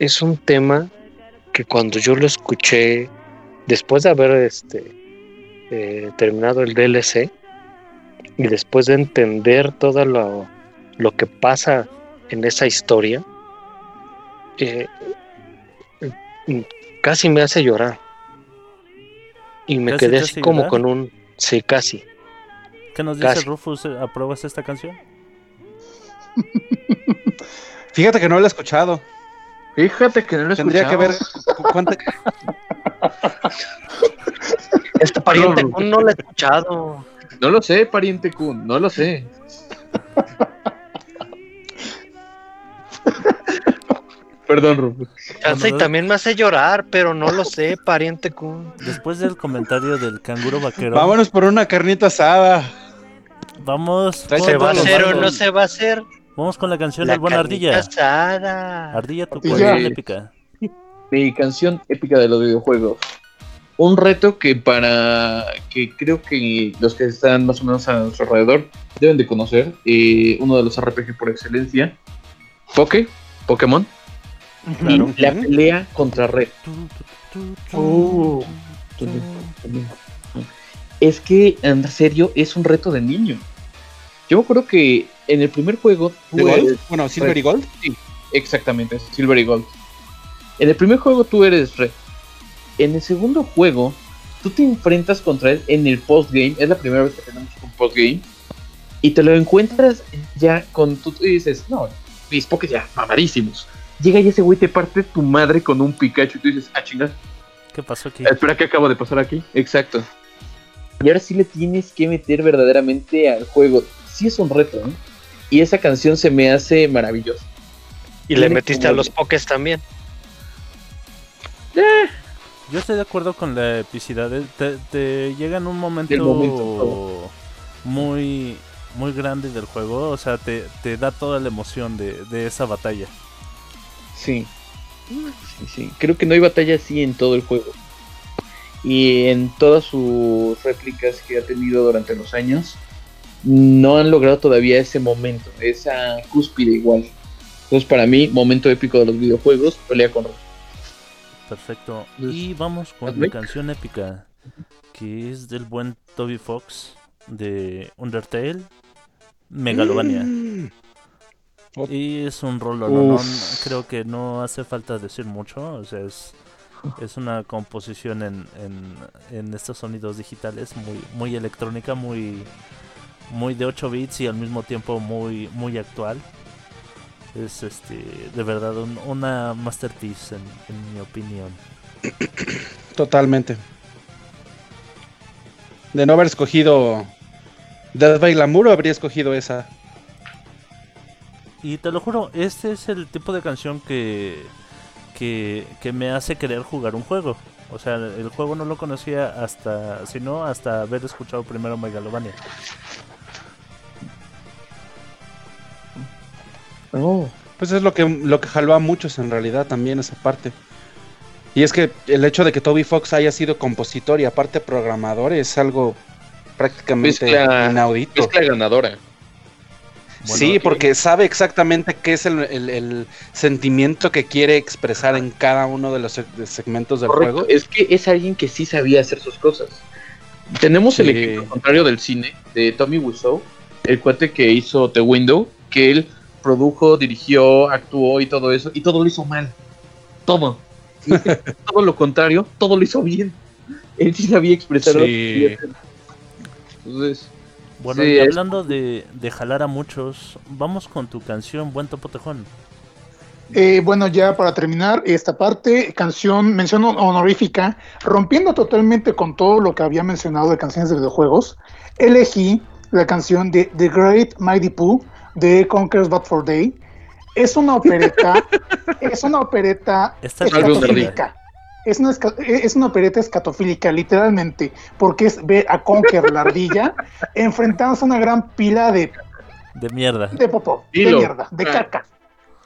Es un tema que cuando yo lo escuché, después de haber este, eh, terminado el DLC y después de entender todo lo, lo que pasa en esa historia, eh, casi me hace llorar. Y me ¿Casi quedé así como llorar? con un... Sí, casi. ¿Qué nos dice Casi. Rufus? ¿Apruebas esta canción? Fíjate que no la he escuchado. Fíjate que no lo he Tendría que ver escuchado. cu- cuánta- Este pariente No, no, lo he escuchado. No lo sé, pariente Kun, no lo sé. Perdón, Rufus. Y también me hace llorar, pero no lo sé, pariente Kun. Después del comentario del canguro vaquero, Vámonos por una carnita asada. vamos, ¿Se va a hacer o no se va a hacer? Vamos con la canción La del buen Ardilla. asada. Ardilla, tu canción épica. Mi canción épica de los videojuegos. Un reto que para que creo que los que están más o menos a nuestro alrededor deben de conocer. eh, uno de los RPG por excelencia. Poké, Pokémon. Claro. Y la pelea contra Red. Uh, Es que en serio es un reto de niño. Yo me acuerdo que en el primer juego tú ¿De Gold? eres- Bueno, Silver y Gold. Exactamente, Silver y Gold. En el primer juego tú eres Red. En el segundo juego, tú te enfrentas contra él en el postgame. Es la primera vez que tenemos un postgame. Y te lo encuentras ya con tú y dices, no, mis Pokés ya mamadísimos. Llega y ese güey te parte tu madre con un Pikachu y tú dices, ah, chingas, ¿Qué pasó aquí? espera, ¿qué acabo de pasar aquí? Exacto. Y ahora sí le tienes que meter verdaderamente al juego. Sí es un reto, ¿eh? Y esa canción se me hace maravillosa. Y le metiste a los pokés también. Yo estoy de acuerdo con la epicidad. eh, Te, te llega en un momento, muy muy grande del juego. O sea, te, te da toda la emoción de, de esa batalla. Sí. Sí, sí. Creo que no hay batalla así en todo el juego. Y en todas sus réplicas que ha tenido durante los años, no han logrado todavía ese momento, esa cúspide igual. Entonces, para mí, momento épico de los videojuegos, pelea con Red. Perfecto. Pues, Y vamos con ¿has la Rick? canción épica. Que es del buen Toby Fox de Undertale. Megalovania. Ot- Y es un rolo, no, creo que no hace falta decir mucho, o sea, es, es una composición en, en, en estos sonidos digitales muy, muy electrónica, muy, muy de 8 bits y al mismo tiempo muy, muy actual. Es este, de verdad un- una masterpiece en, en mi opinión. Totalmente. De no haber escogido Death by Glamour, habría escogido esa. Y te lo juro, este es el tipo de canción que, que, que me hace querer jugar un juego. O sea, el juego no lo conocía hasta, sino hasta haber escuchado primero Megalovania. Oh, Pues es lo que, lo que jaló a muchos en realidad también esa parte. Y es que el hecho de que Toby Fox haya sido compositor y aparte programador es algo prácticamente Mezcla- inaudito. mezcla ganadora. sí, porque sabe exactamente qué es el, el- el sentimiento que quiere expresar en cada uno de los segmentos del Correcto, juego. Es que es alguien que sí sabía hacer sus cosas. Tenemos el ejemplo contrario del cine de Tommy Wiseau, el cuate que hizo The Window, que él produjo, dirigió, actuó y todo eso, y todo lo hizo mal. Todo. Todo lo contrario, todo lo hizo bien. Él sí sabía expresar Sí. Entonces, Bueno, Sí, y es- hablando de, de jalar a muchos, vamos con tu canción Buen Topo Tejón. Eh, bueno, ya para terminar esta parte, canción, mención honorífica, rompiendo totalmente con todo lo que había mencionado de canciones de videojuegos, elegí la canción de The Great Mighty Pooh de Conquer's Bad for Day. Es una opereta, es una opereta escatofílica. Es una, esca- es una opereta escatofílica, literalmente, porque es ver a Conker, la ardilla, enfrentándose a una gran pila de, De mierda. de popó, de mierda, de Ah. caca.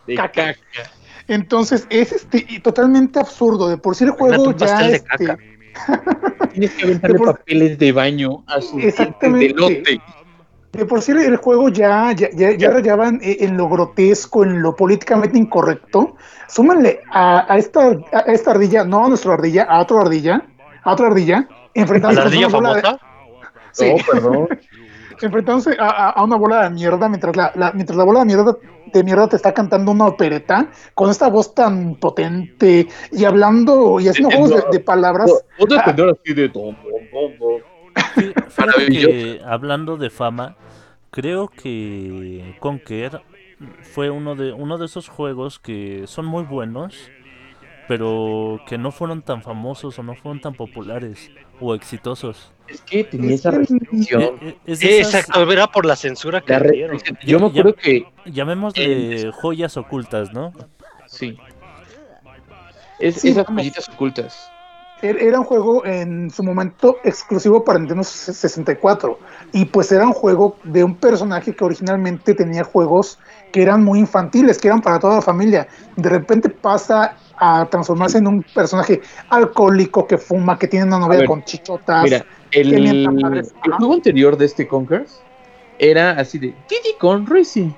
de Caca. caca. Entonces es este totalmente absurdo. De por sí el juego un ya de este, caca. Tienes que aventarle De por- papeles de baño a su Exactamente. delote. De por sí el juego ya ya, ya, ya rayaban e- en lo grotesco, en lo políticamente incorrecto. Súmanle a, a esta a esta ardilla, no a nuestra ardilla, a otra ardilla, a otra ardilla, ¿A enfrentándose la con ardilla una bola de- sí, Oh, perdón. enfrentándose a, a- a una bola de mierda mientras la, la- mientras la bola de mierda de mierda te está cantando una opereta con esta voz tan potente y hablando y haciendo juegos de, de palabras. Puedo entender así de tom, tom, tom, Fíjate que hablando de fama, creo que Conker fue uno de uno de esos juegos que son muy buenos, pero que no fueron tan famosos o no fueron tan populares o exitosos. Es que tenía esa restricción. Eh, eh, es esas, Exacto, era por la censura que La dieron. Yo me acuerdo que llamémosle joyas ocultas, ¿no? sí. Es, Sí, esas joyitas ocultas. Er- Era un juego en su momento exclusivo para Nintendo 64 y pues era un juego de un personaje que originalmente tenía juegos que eran muy infantiles, que eran para toda la familia. De repente pasa a transformarse en un personaje alcohólico que fuma, que tiene una novia ver, con chichotas. Mira, el, juego anterior de este Conkers era así de Diddy Kong Racing.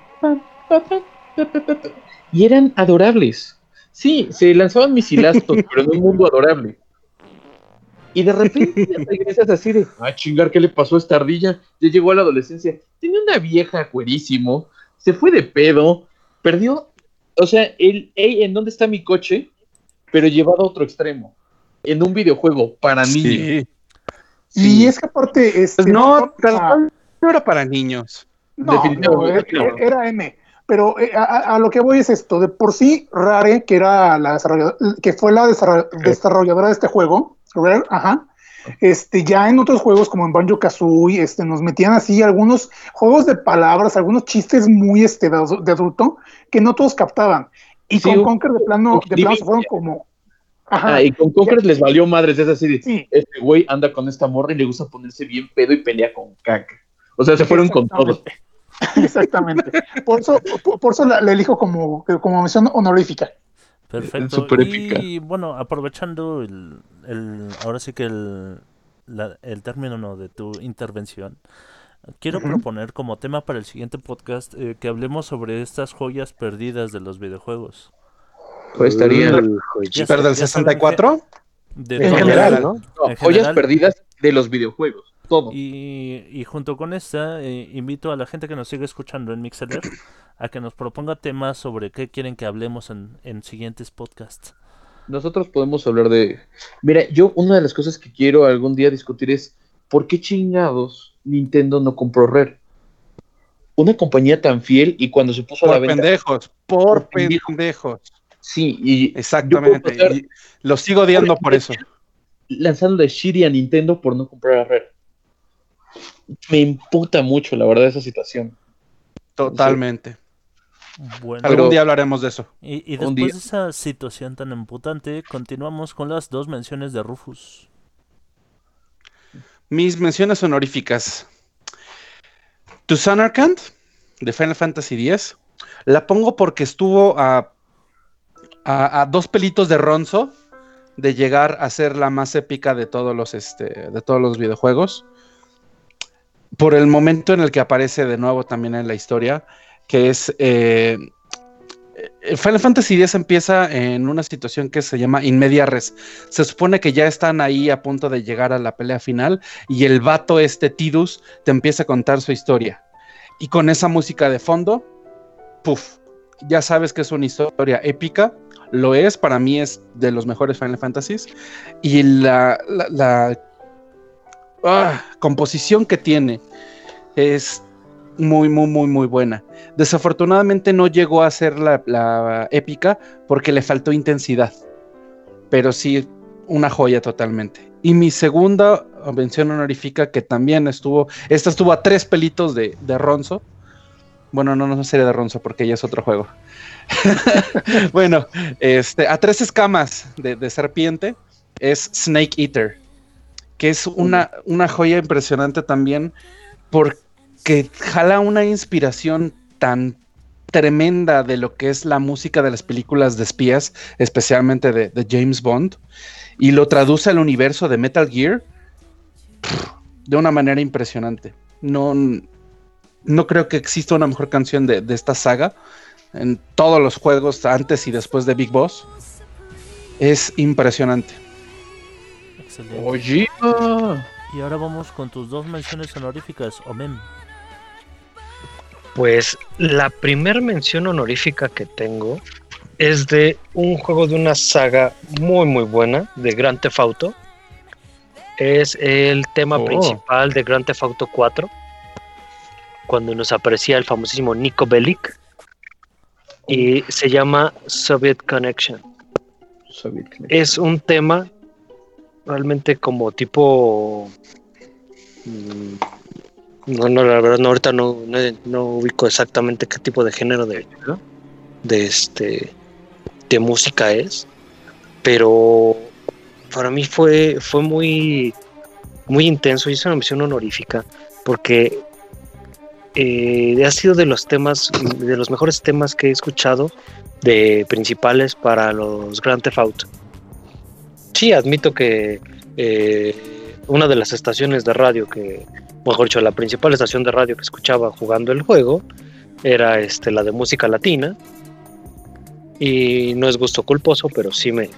Y eran adorables. Sí, se lanzaban misilazos, pero en un mundo adorable. Y de repente regresas así de, ah, chingar, ¿qué le pasó a esta ardilla? Ya llegó a la adolescencia. Tenía una vieja cuerísimo, se fue de pedo, perdió. O sea, el, hey, ¿en dónde está mi coche? Pero llevado a otro extremo. En un videojuego para niños. Y es que aparte, este, Pues no, tal cual no era para niños. No, Definitivamente no, era, era M. Pero eh, a, lo que voy es esto, de por sí Rare, que era la desarrollado- que fue la desarroll- desarrolladora de este juego, Rare, ajá, este, ya en otros juegos como en Banjo Kazooie, este, nos metían así algunos juegos de palabras, algunos chistes muy este, de, adu- de adulto que no todos captaban. Y Sí, con un- Conker de plano, de plano se fueron como. Ajá, Ah, y con Conkers les valió madres, es así de, sí, este güey anda con esta morra y le gusta ponerse bien pedo y pelea con caca. O sea, se fueron con todo. Exactamente. Por eso, por, por eso la, la elijo como, como mención honorífica. Perfecto. épica. Y bueno, aprovechando el, el ahora sí que el, la- el término no, de tu intervención, quiero Ujú. proponer como tema para el siguiente podcast eh, que hablemos sobre estas joyas perdidas de los videojuegos. Pues estaría. Uy, No, Ya Pero del ya saben 64, De En general, ¿no? en joyas general. perdidas de los videojuegos. Todo. Y, y junto con esta, eh, invito a la gente que nos sigue escuchando en Mixeler a que nos proponga temas sobre qué quieren que hablemos en, en siguientes podcasts. Nosotros podemos hablar de. Mira, yo una de las cosas que quiero algún día discutir es ¿por qué chingados Nintendo no compró Rare? Una compañía tan fiel y cuando se puso a la por venta. pendejos, por Por pendejos. pendejos. Sí, y Exactamente. Pasar- y lo sigo odiando por eso. lanzando de Shiri a Nintendo por no comprar a Rare. Me imputa mucho, la verdad, esa situación. Totalmente. Bueno, Algún día hablaremos de eso. y, después día. de esa situación tan emputante, continuamos con las dos menciones de Rufus. Mis menciones honoríficas. To Samarkand, de Final Fantasy X. La pongo porque estuvo a, a, a dos pelitos de Ronzo de llegar a ser la más épica de todos los, este, de todos los videojuegos. Por el momento en el que aparece de nuevo también en la historia, que es... eh, eh, Final Fantasy X empieza en una situación que se llama in media res. Se supone que ya están ahí a punto de llegar a la pelea final y el vato este Tidus te empieza a contar su historia. Y con esa música de fondo, puff, ya sabes que es una historia épica, lo es, para mí es de los mejores Final Fantasies. Y la, la- la, ah, composición que tiene es muy, muy, muy, muy buena. Desafortunadamente no llegó a ser la, épica porque le faltó intensidad, pero sí una joya totalmente. Y mi segunda mención honorífica que también estuvo, esta estuvo a tres pelitos de, de Ronzo. Bueno, no, no sería de Ronzo porque ya es otro juego. bueno, este, a tres escamas de, de serpiente es Snake Eater, que es una, una joya impresionante también porque jala una inspiración tan tremenda de lo que es la música de las películas de espías, especialmente de, de James Bond, y lo traduce al universo de Metal Gear pff, de una manera impresionante. No, no creo que exista una mejor canción de, de esta saga en todos los juegos antes y después de Big Boss. Es impresionante. Excelente. Oye. Y ahora vamos con tus dos menciones honoríficas, Omen. Pues la primer mención honorífica que tengo es de un juego de una saga muy muy buena de Grand Theft Auto. Es el tema Oh. principal de Grand Theft Auto 4. Cuando nos aparecía el famosísimo Nico Bellic. Y se llama Soviet Connection. Soviet Connection. Es un tema realmente como tipo. mm, No, no, la verdad, no, ahorita no, no, no ubico exactamente qué tipo de género de, de este de música es. Pero para mí fue, fue muy, muy intenso y es una misión honorífica. Porque eh, ha sido de los temas, de los mejores temas que he escuchado de principales para los Grand Theft Auto. Sí, admito que eh, una de las estaciones de radio que, mejor dicho, la principal estación de radio que escuchaba jugando el juego era este, la de música latina. Y no es gusto culposo, pero sí me,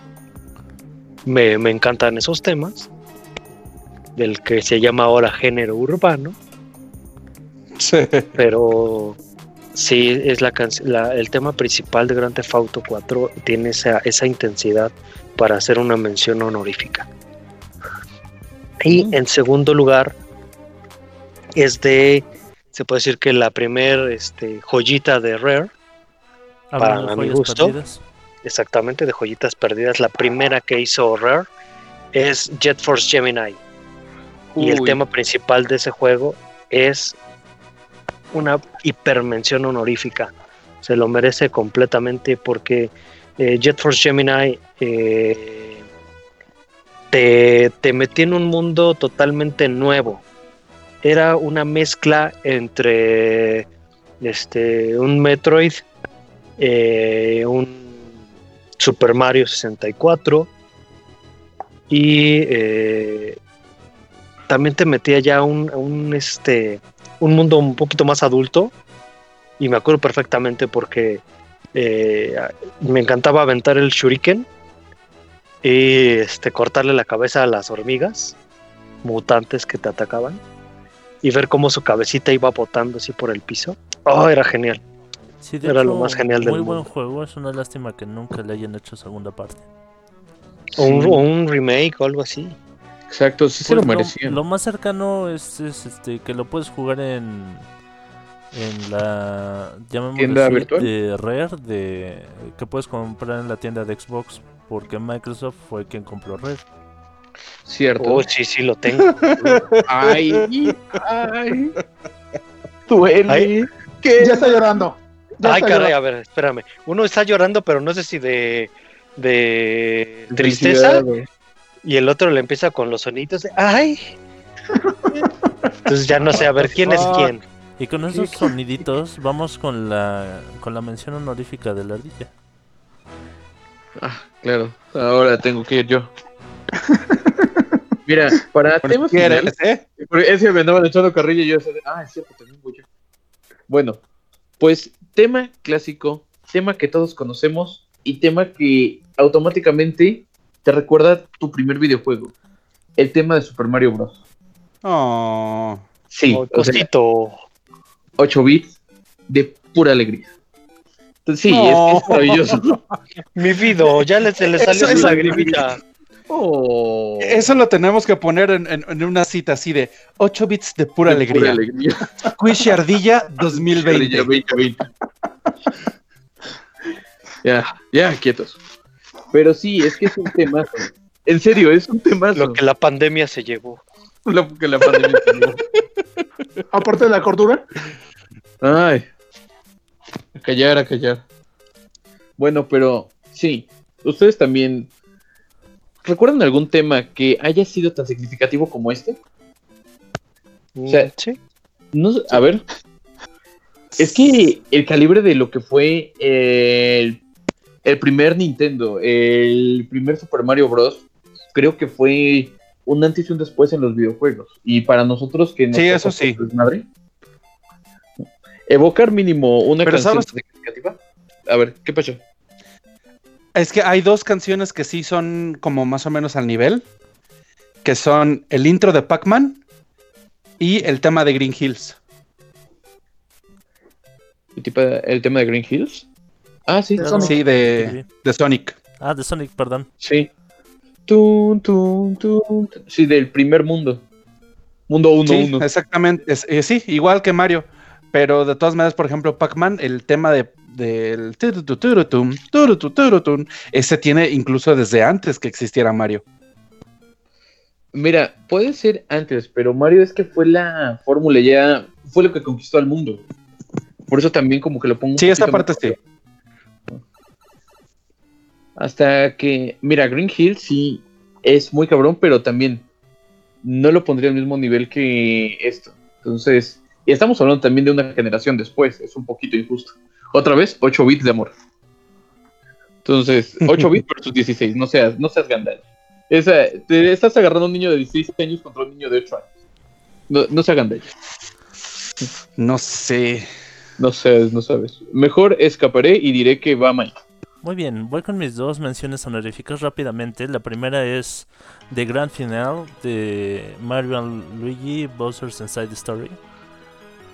me, me encantan esos temas. Del que se llama ahora género urbano. Pero sí, es la, la- el tema principal de Grand Theft Auto 4 tiene esa, esa intensidad para hacer una mención honorífica. Y en segundo lugar, es de, se puede decir que la primer este, joyita de Rare, Hablando Para mi gusto. perdidas. exactamente de joyitas perdidas, la primera que hizo Rare es Jet Force Gemini. Y el tema principal de ese juego es una hipermención honorífica. Se lo merece completamente porque eh, Jet Force Gemini eh, te, metió en un mundo totalmente nuevo. Era una mezcla entre este, un Metroid, eh, un Super Mario 64 y eh, también te metía ya un, un, este un mundo un poquito más adulto y me acuerdo perfectamente porque eh, me encantaba aventar el shuriken y este cortarle la cabeza a las hormigas mutantes que te atacaban y ver cómo su cabecita iba botando así por el piso. Oh, era genial. Sí, de Era lo más genial del Muy buen mundo. juego, es una lástima que nunca le hayan hecho segunda parte. O un, Sí. o un remake o algo así. Exacto, sí se Pues lo merecían. Lo más cercano es, es, este que lo puedes jugar en en la llamémosle ¿Tienda así, virtual? de Rare de que puedes comprar en la tienda de Xbox porque Microsoft fue quien compró Rare. Cierto. Oh, sí, sí, lo tengo. Ay, ay. Duele. Ay. ¿Qué? Ya está llorando. Ya Ay, está caray, llorando. a ver, espérame. Uno está llorando, pero no sé si de, de tristeza. Y el otro le empieza con los sonidos de ¡ay! Entonces ya no sé, a ver, ¿quién es quién? Y con esos soniditos vamos con la con la mención honorífica de la ardilla. Ah, claro. Ahora tengo que ir yo. Mira, para tema final, ¿Quieres, eh? porque es que me andaban echando carrilla y yo decía, ah, es cierto, también voy yo. Bueno, pues tema clásico, tema que todos conocemos y tema que automáticamente te recuerda tu primer videojuego. El tema de Super Mario Bros. Oh. Sí, Oh, o sea, cosito. 8 bits de pura alegría. Entonces, sí, es maravilloso. Mi vida, ya le, se le salió Eso- su eso- lagrimita. Oh, Eso lo tenemos que poner en, en- en una cita así de 8 bits de pura de alegría. alegría. Squishy Ardilla 2020. 2020. Ya, ya, quietos. Pero sí, es que es un temazo. En serio, es un temazo. Lo que la pandemia se llevó. Lo que la pandemia se llevó. Aparte de la cordura, Ay. A callar, a callar. Bueno, pero sí, ustedes también. ¿Recuerdan algún tema que haya sido tan significativo como este? O sea, sí. No, a ver. Es que el calibre de lo que fue el, el primer Nintendo, el primer Super Mario Bros., creo que fue un antes y un después en los videojuegos. Y para nosotros que nos Sí, eso sí. desmadre, evocar mínimo una Pero canción ¿sabes? significativa. A ver, ¿qué pasó? Es que hay dos canciones que sí son como más o menos al nivel, que son el intro de Pac-Man y el tema de Green Hills. ¿El, tipo- el tema de Green Hills? Ah, sí, De Sonic. Sí, de, de Sonic. Ah, de Sonic, perdón. Sí. Tun, tun, tun. Sí, del primer mundo. Mundo 1, Sí, 1. exactamente. Es- eh, sí, igual que Mario. Pero de todas maneras, por ejemplo, Pac-Man, el tema de, del ese tiene incluso desde antes que existiera Mario. Mira, puede ser antes, pero Mario es que fue la fórmula ya, fue lo que conquistó al mundo. Por eso también como que lo pongo Sí, poquito parte sí. Hasta que, mira, Green Hill sí es muy cabrón, pero también no lo pondría al mismo nivel que esto. Entonces, y estamos hablando también de una generación después, es un poquito injusto. Otra vez, 8 bits de amor. Entonces, 8 bits versus 16, no seas, no seas gandal. Esa, te estás agarrando a un niño de 16 años contra un niño de 8 años. No, no se hagan daño. No sé. No sabes, no sabes. Mejor escaparé y diré que va Mike. Muy bien, voy con mis dos menciones honoríficas rápidamente. La primera es The Grand Final de Mario and Luigi Bowser's Inside Story.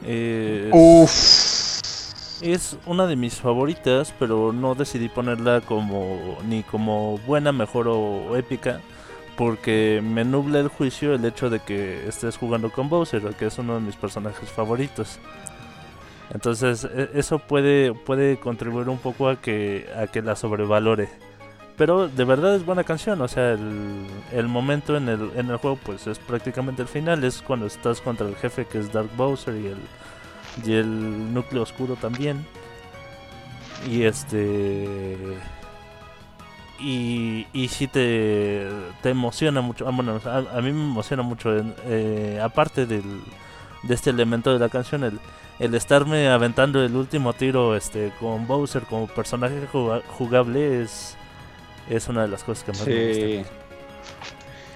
Es, Uf. es una de mis favoritas, pero no decidí ponerla como ni como buena, mejor o épica, porque me nubla el juicio el hecho de que estés jugando con Bowser, que es uno de mis personajes favoritos. Entonces e- eso puede, puede contribuir un poco a que, a que la sobrevalore. Pero de verdad es buena canción, o sea, el, momento en el, en el juego pues es prácticamente el final, es cuando estás contra el jefe que es Dark Bowser y el, y el núcleo oscuro también. Y este... Y, y sí te, te emociona mucho, ah, bueno, a, a mí me emociona mucho, eh, aparte del, de este elemento de la canción, el, el estarme aventando el último tiro este con Bowser como personaje juga- jugable es, es una de las cosas que más me gusta.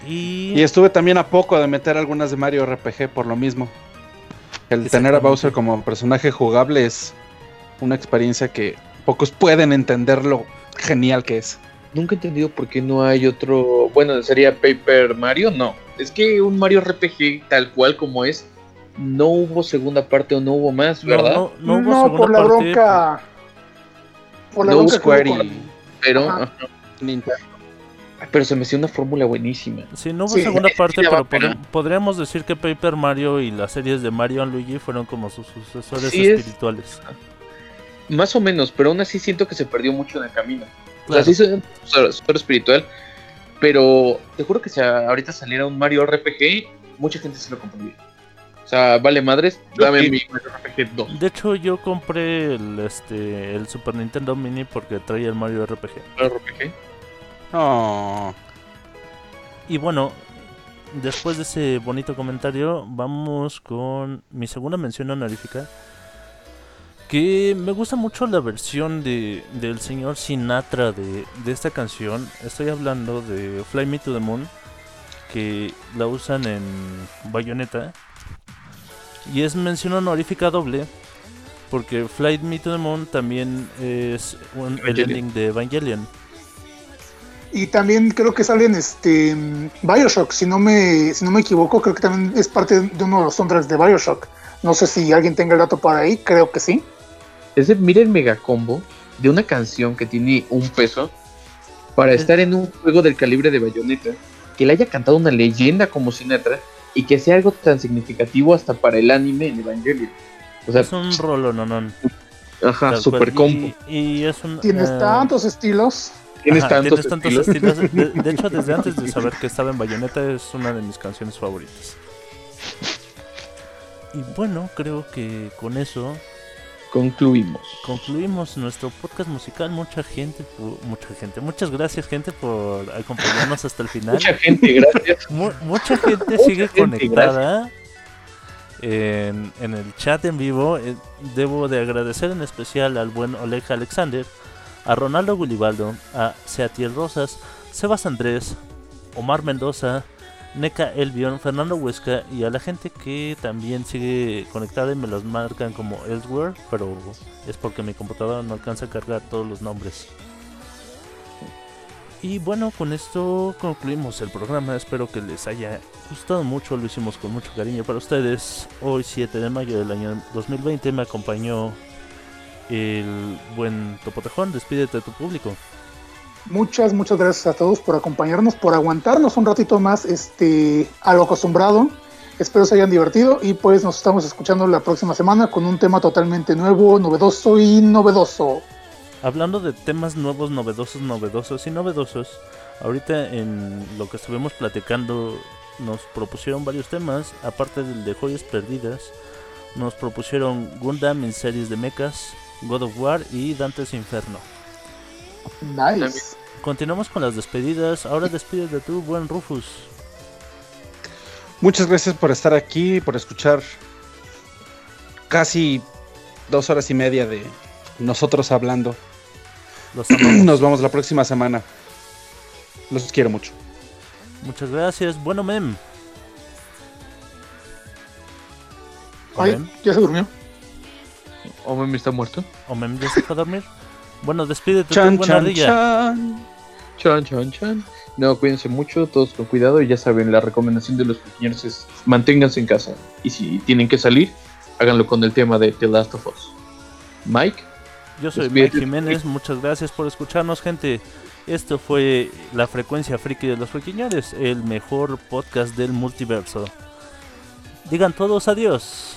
Y, Y estuve también a poco de meter algunas de Mario RPG por lo mismo. El tener a. Bowser como personaje jugable es una experiencia que pocos pueden entender lo genial que es. Nunca he entendido por qué no hay otro. Bueno, sería Paper Mario. No, es que un Mario RPG tal cual como es, no hubo segunda parte o no hubo más, ¿verdad? no, no hubo no, segunda por la parte, bronca. Por la No bronca Square y pero, Ajá. ajá. Nintendo. pero se me hacía una fórmula buenísima. Sí, no hubo Sí, segunda sí, parte, pero pod- podríamos decir que Paper Mario y las series de Mario and Luigi fueron como sus sucesores Sí, es- espirituales. Más o menos, pero aún así siento que se perdió mucho en el camino. Claro. O sea, sí espiritual, pero te juro que si ahorita saliera un Mario RPG, mucha gente se lo compraría. O sea, vale madres, dame sí. mi Mario RPG 2. De hecho, yo compré el, este, el Super Nintendo Mini porque traía el Mario RPG. RPG. No. Y bueno, después de ese bonito comentario, vamos con mi segunda mención honorífica. Que me gusta mucho la versión de, del señor Sinatra de, de esta canción. Estoy hablando de Fly Me to the Moon, que la usan en Bayonetta. Y es mención honorífica doble, porque Fly Me to the Moon también es un, el ending de Evangelion. Y también creo que sale en este Bioshock, si no me, si no me equivoco, creo que también es parte de uno de los soundtracks de Bioshock. No sé si alguien tenga el dato por ahí, creo que sí. Ese, mira el mega combo de una canción que tiene un peso para estar en un juego del calibre de Bayonetta, que le haya cantado una leyenda como Sinatra y que sea algo tan significativo hasta para el anime en Evangelion. O sea, Es un rolo, no, no. ajá, super combo. Y, y es un. Tienes eh, tantos estilos. Tienes ajá, tantos, tienes tantos estilos. estilos. De, de hecho, desde antes de saber que estaba en Bayonetta, es una de mis canciones favoritas. Y bueno, creo que con eso Concluimos. concluimos nuestro podcast musical. Mucha gente, mucha gente, muchas gracias, gente, por acompañarnos hasta el final. Mucha gente, gracias. Mu- mucha gente Mucha sigue gente, conectada en, en el chat en vivo. Eh, Debo de agradecer en especial al buen Oleg Alexander, a Ronaldo Gulibaldo, a Seatiel Rosas, Sebas Andrés, Omar Mendoza, Neca Elvion, Fernando Huesca y a la gente que también sigue conectada y me los marcan como Elsewhere, pero es porque mi computadora no alcanza a cargar todos los nombres. Y bueno, con esto concluimos el programa. Espero que les haya gustado mucho. Lo hicimos con mucho cariño para ustedes. Hoy, 7 de mayo del año 2020, me acompañó el buen Topotejón. Despídete de tu público. Muchas, muchas gracias a todos por acompañarnos, por aguantarnos un ratito más este, a lo acostumbrado. Espero se hayan divertido y pues nos estamos escuchando la próxima semana con un tema totalmente nuevo, novedoso y novedoso. Hablando de temas nuevos, novedosos, novedosos y novedosos, ahorita en lo que estuvimos platicando nos propusieron varios temas, aparte del de joyas perdidas, nos propusieron Gundam en series de mechas, God of War y Dante's Inferno. Nice. Continuamos con las despedidas, ahora despides de tu buen Rufus. Muchas gracias por estar aquí, por escuchar casi dos horas y media de nosotros hablando. Los. Nos vemos la próxima semana. Los quiero mucho. Muchas gracias, bueno Mem. ¿O Ay, ya se durmió. ¿O me está muerto? ¿O Mem ya se fue a dormir? Bueno, despídete Chan, chan, ardilla. chan. Chan, chan, chan. No, cuídense mucho, todos con cuidado. Y ya saben, la recomendación de los pequeños es manténganse en casa. Y si tienen que salir, háganlo con el tema de The Last of Us. Mike, Yo soy Despídete. Mike Jiménez, muchas gracias por escucharnos, gente. Esto fue la frecuencia friki de los friquiñores, el mejor podcast del multiverso. Digan todos adiós.